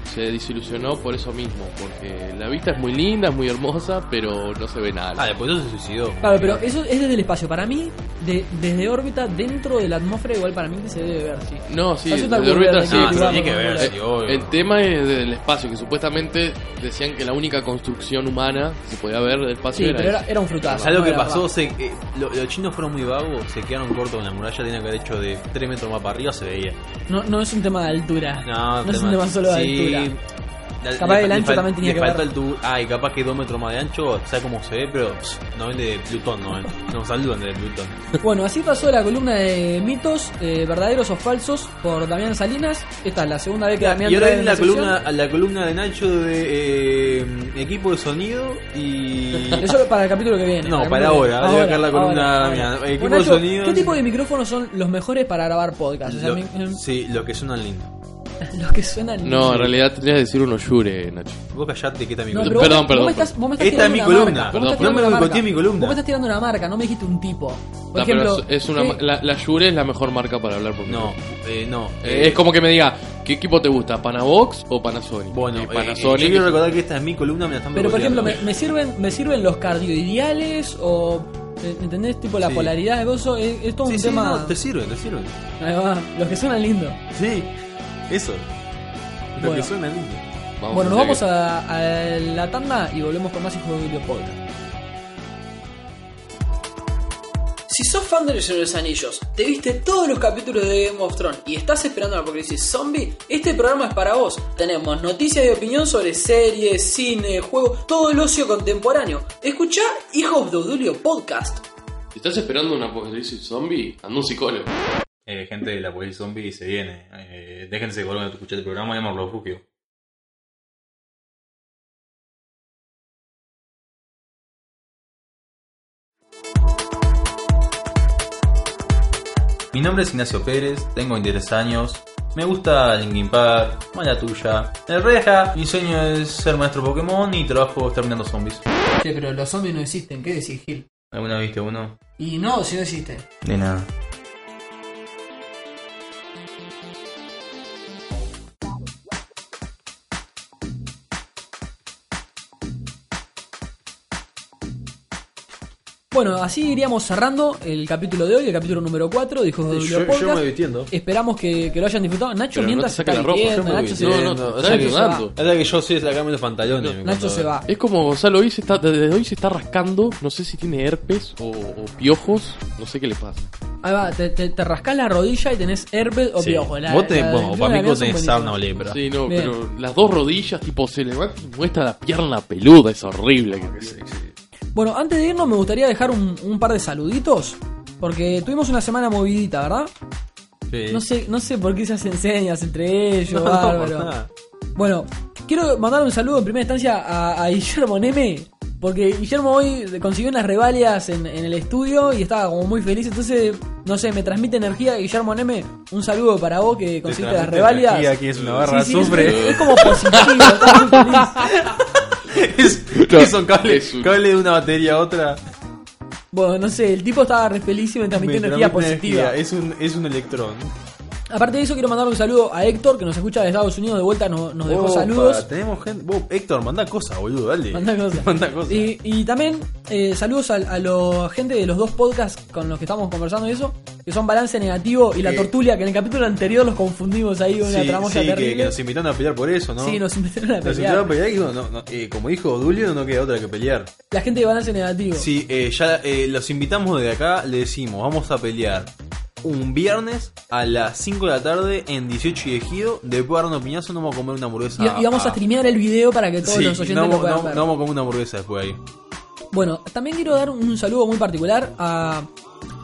se desilusionó por eso mismo, porque la vista es muy linda, es muy hermosa, pero no se ve nada. Ah, después se suicidó. Claro, pero eso es desde el espacio. Para mí, de- desde órbita, dentro de la atmósfera, igual para mí que se debe ver, sí. No, sí, Eso está de al órbita sí. hay que se pero- tiene que vamos, ver, vamos. sí, obvio. el tema es del espacio, que supuestamente decían que la única construcción humana que se podía ver del espacio Sí, era pero era, un frutazo. ¿Sabes lo no que era pasó? Se- eh, lo- los chinos fueron muy vagos, se quedaron cortos con la muralla, tenían que haber hecho de 3 metros más para arriba, se veía. No, no es un tema de altura. No, es un tema solo de sí, altura. La- Capaz el ancho también tenía que falta ver. el tubo. Ah, y capaz que 2 metros más de ancho, sabe cómo se ve, pero pss, no ven de Plutón, no ven. Nos saludan de Plutón. Bueno, así pasó la columna de mitos eh, verdaderos o falsos por Damián Salinas. Esta es la segunda vez que Damián y ahora viene la sección. columna, la columna de Nacho de eh, equipo de sonido y. Eso para el capítulo que viene. No, para ahora, voy a sacar la columna ahora. Equipo Bueno, de sonido. ¿Qué tipo de micrófonos son los mejores para grabar podcast? O sea, Lo- mi- em, sí, los que suenan lindo. los que suenan. No, en realidad tendrías que decir uno Yure, Nacho. Vos callate que está mi No, columna. Perdón, vos, perdón, Vos me estás, vos me estás Esta es mi columna. Perdón, no me una boicoteé mi columna. Vos me estás tirando una marca, no me dijiste un tipo. Por No, ejemplo, pero es una, ¿qué- la, la Yure es la mejor marca para hablar por No, eh, no. Eh, es como que me diga, ¿qué equipo te gusta? ¿Panavox o Panasonic? Bueno, eh, Panasonic. yo quiero recordar que esta es mi columna, me la están Pero por ejemplo. ¿me, me sirven, ¿me sirven los cardioideales o... eh, ¿Entendés? Tipo la Sí. polaridad de gozo. Es, es todo Sí, un sí, tema... no, te sirven, te sirven. Ahí va, los que suenan lindo. Sí, eso. Lo Bueno. que suena lindo. Vamos bueno, nos vamos a, a la tanda y volvemos con más Hijos de Video Podcast. Si sos fan de los Señor de los Anillos, te viste todos los capítulos de Game of Thrones y estás esperando el apocalipsis zombie, este programa es para vos. Tenemos noticias y opinión sobre series, cine, juegos, todo el ocio contemporáneo. Escuchá Hijos de Odulio Podcast. Si estás esperando un apocalipsis zombie, anda un psicólogo. Eh, gente de la policía zombie se viene. Eh, déjense volver a escuchar el programa y llamarlo refugio. Mi nombre es Ignacio Pérez, tengo 23 años, me gusta Linkin Park, mala tuya. El reja, mi sueño es ser maestro Pokémon y trabajo exterminando zombies. Sí, pero los zombies no existen, ¿qué decís, Gil? ¿Alguna viste uno? Y no, si no existen. De nada. Bueno, así iríamos cerrando el capítulo de hoy, el capítulo número 4 de Hijos de Yo, yo Podcast. me vistiendo. Esperamos que, que lo hayan disfrutado. Nacho Pero no mientras te saques la ropa, yo me voy se, vistiendo. No, no, Nacho se va. la que yo sí pantalones. me Nacho se va. Es como Gonzalo hoy se está, desde hoy se está rascando, no sé si tiene herpes o, o piojos, no sé qué le pasa. Ahí va, te, te, te rascás la rodilla y tenés herpes o Sí. piojo. La- Vos tenés, la- bueno, la- para mí la- vos tenés sarna o lepra. Sí, no, Bien. pero las dos rodillas, tipo, se levanta y muestra la pierna peluda, es horrible. que- que- Bueno, antes de irnos me gustaría dejar un, un par de saluditos. Porque tuvimos una semana movidita, ¿verdad? Sí. No sé, no sé por qué se hacen señas entre ellos, No, bárbaro. nada. Bueno, quiero mandar un saludo en primera instancia a, a Guillermo Neme, porque Guillermo hoy consiguió unas revalias en, en el estudio y estaba como muy feliz, entonces, no sé, me transmite energía. Guillermo Neme, un saludo para vos que conseguiste las revalias. energía, aquí es una barra, Sí, sí, es- como positivo, muy feliz. es, No, que son cables, es un- cable de una batería a otra. Bueno, no sé, el tipo estaba re feliz y me transmitió Me energía positiva. energía, Es un, es un electrón. Aparte de eso, quiero mandar un saludo a Héctor, que nos escucha de Estados Unidos, de vuelta nos, nos dejó Opa, saludos. Tenemos gente. Vos, Héctor, manda cosas, boludo, dale. Manda cosas. Manda cosas. Y, y también eh, saludos a, a la gente de los dos podcasts con los que estamos conversando y eso, que son Balance Negativo y La. Tortulia, que en el capítulo anterior los confundimos ahí con una sí, tramoya sí, que, terrible. que nos invitaron a pelear por eso, ¿no? Sí, nos invitaron a Nos pelear. invitaron a pelear y no, no, eh, como dijo Dulio, no queda otra que pelear. La gente de Balance Negativo. Sí, eh, ya los invitamos desde acá, le decimos, vamos a pelear un viernes a las 5 de la tarde en 18 y Ejido. Después de dar una piñazo, nos vamos a comer una hamburguesa. Y, y vamos a streamear el video para que todos Sí, los oyentes no, lo vamos- puedan no- ver. no vamos a comer una hamburguesa después ahí. Bueno, también quiero dar un saludo muy particular a,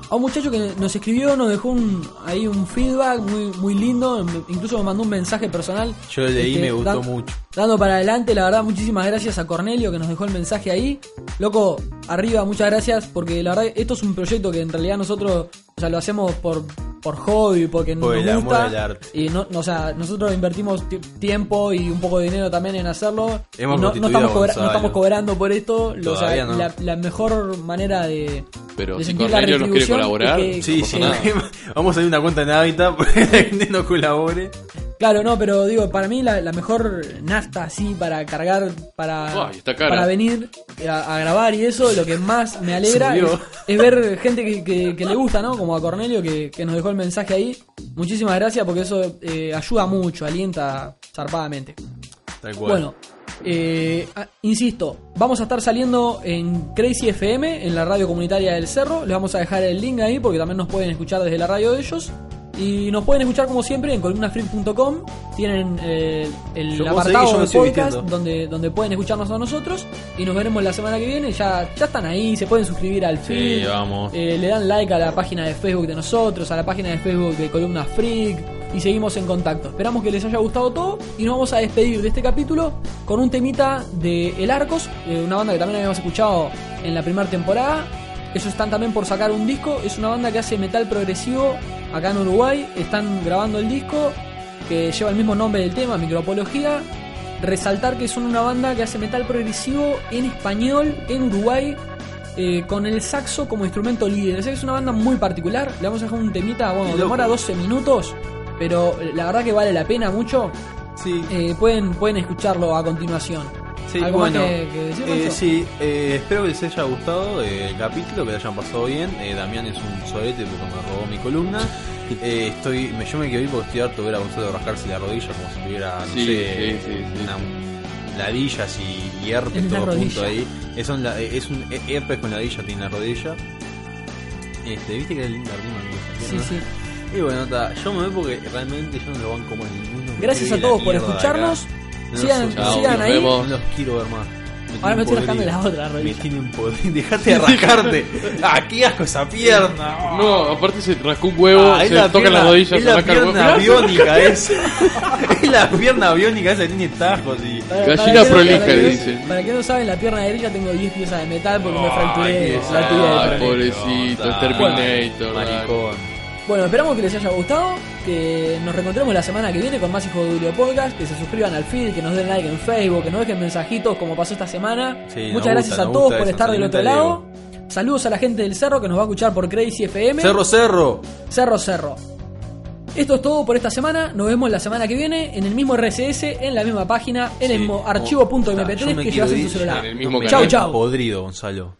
a un muchacho que nos escribió, nos dejó un, ahí un feedback muy, muy lindo, incluso me mandó un mensaje personal. Yo lo leí y Este, me gustó dan- mucho. Dando para adelante, la verdad, muchísimas gracias a Cornelio que nos dejó el mensaje ahí. Loco, arriba, muchas gracias, porque la verdad, esto es un proyecto que en realidad nosotros, o sea, lo hacemos por, por hobby, porque Por nos el amor gusta. al arte. Y no, no, o sea, nosotros invertimos ti- tiempo y un poco de dinero también en hacerlo. Hemos no, no estamos cobra- no cobrando por esto. lo- o sea, Todavía no. la, la mejor manera de, Pero de si sentir la Cornelio nos quiere colaborar, es que- Sí, no sí, vamos a abrir una cuenta en Habitat para que la gente nos colabore. Claro, no, pero digo, para mí la, la mejor nafta así para cargar, para, para venir a, a grabar y eso, lo que más me alegra es, ver gente que, que- que le gusta, ¿no? Como a Cornelio que, que nos dejó el mensaje ahí. Muchísimas gracias porque eso eh, ayuda mucho, alienta zarpadamente. Tal cual. Bueno, eh, ah, insisto, vamos a estar saliendo en Crazy FM, en la radio comunitaria del Cerro. Les vamos a dejar el link ahí porque también nos pueden escuchar desde la radio de ellos. Y nos pueden escuchar como siempre en columnafreak.com. Tienen eh, el Yo- apartado de podcast donde, donde pueden escucharnos a nosotros. Y nos veremos la semana que viene. Ya, ya están ahí, se pueden suscribir al Sí, feed. vamos. Eh, le dan like a la página de Facebook de nosotros, a la página de Facebook de Columna Freak y seguimos en contacto. Esperamos que les haya gustado todo y nos vamos a despedir de este capítulo con un temita de El Arcos, eh, una banda que también habíamos escuchado en la primera temporada. Ellos están también por sacar un disco, es una banda que hace metal progresivo acá en Uruguay, están grabando el disco que lleva el mismo nombre del tema, Microapología. Resaltar que son una banda que hace metal progresivo en español en Uruguay eh, con el saxo como instrumento líder. O sea, es una banda muy particular. Le vamos a dejar un temita, bueno, demora loco. 12 minutos, pero la verdad que vale la pena mucho. Sí, Eh, pueden, pueden escucharlo a continuación. Sí, ¿Algo bueno, más que, que decir, eh, sí, eh, espero que les haya gustado eh, el capítulo, que le hayan pasado bien. Eh, Damián es un solete porque me robó mi columna. Eh, estoy, me, yo me quedo ahí porque estoy harto de ver a Gonzalo rascarse la rodilla como si tuviera, no Sí, sé, sí, una- ladillas y, y herpes todo junto ahí. Es un, la- es un herpes con ladilla tiene en la rodilla. Este, viste que era linda Sí, sí. Y bueno, ta, yo me voy porque realmente yo no lo banco más ninguno. Gracias a todos por escucharnos. acá. No Sigan, los- Chao, sigan nos ahí. vemos. No los quiero ver más. Ahora me estoy rascando la otra rodilla. Me tienen podrido. Dejate de rascarte. ah, qué asco esa pierna. No, aparte se rascó un huevo, Ah, se la toca pierna, la rodilla, es se la rasca el huevo. pierna biónica esa. es la pierna biónica esa que tiene tajos y. Para- Gallina para no- prolija, le dicen. Para que no saben, la pierna derecha tengo 10 piezas de metal porque me Ay, fracturé la tibia Ay, peroné. pobrecito, el Terminator. dale. Maricón. Bueno, esperamos que les haya gustado, que nos reencontremos la semana que viene con más Hijos de Julio Podcast, que se suscriban al feed, que nos den like en Facebook, que nos dejen mensajitos como pasó esta semana. Sí, Muchas gracias a todos por eso, estar del otro el lado. Saludos a la gente del Cerro que nos va a escuchar por Crazy FM. Cerro, cerro. Cerro, Cerro. Esto es todo por esta semana. Nos vemos la semana que viene en el mismo RSS, en la misma página, en el Sí. mismo Oh, archivo.mp3 yo me que llevas en tu celular. el mismo canal. chau. Podrido, Gonzalo.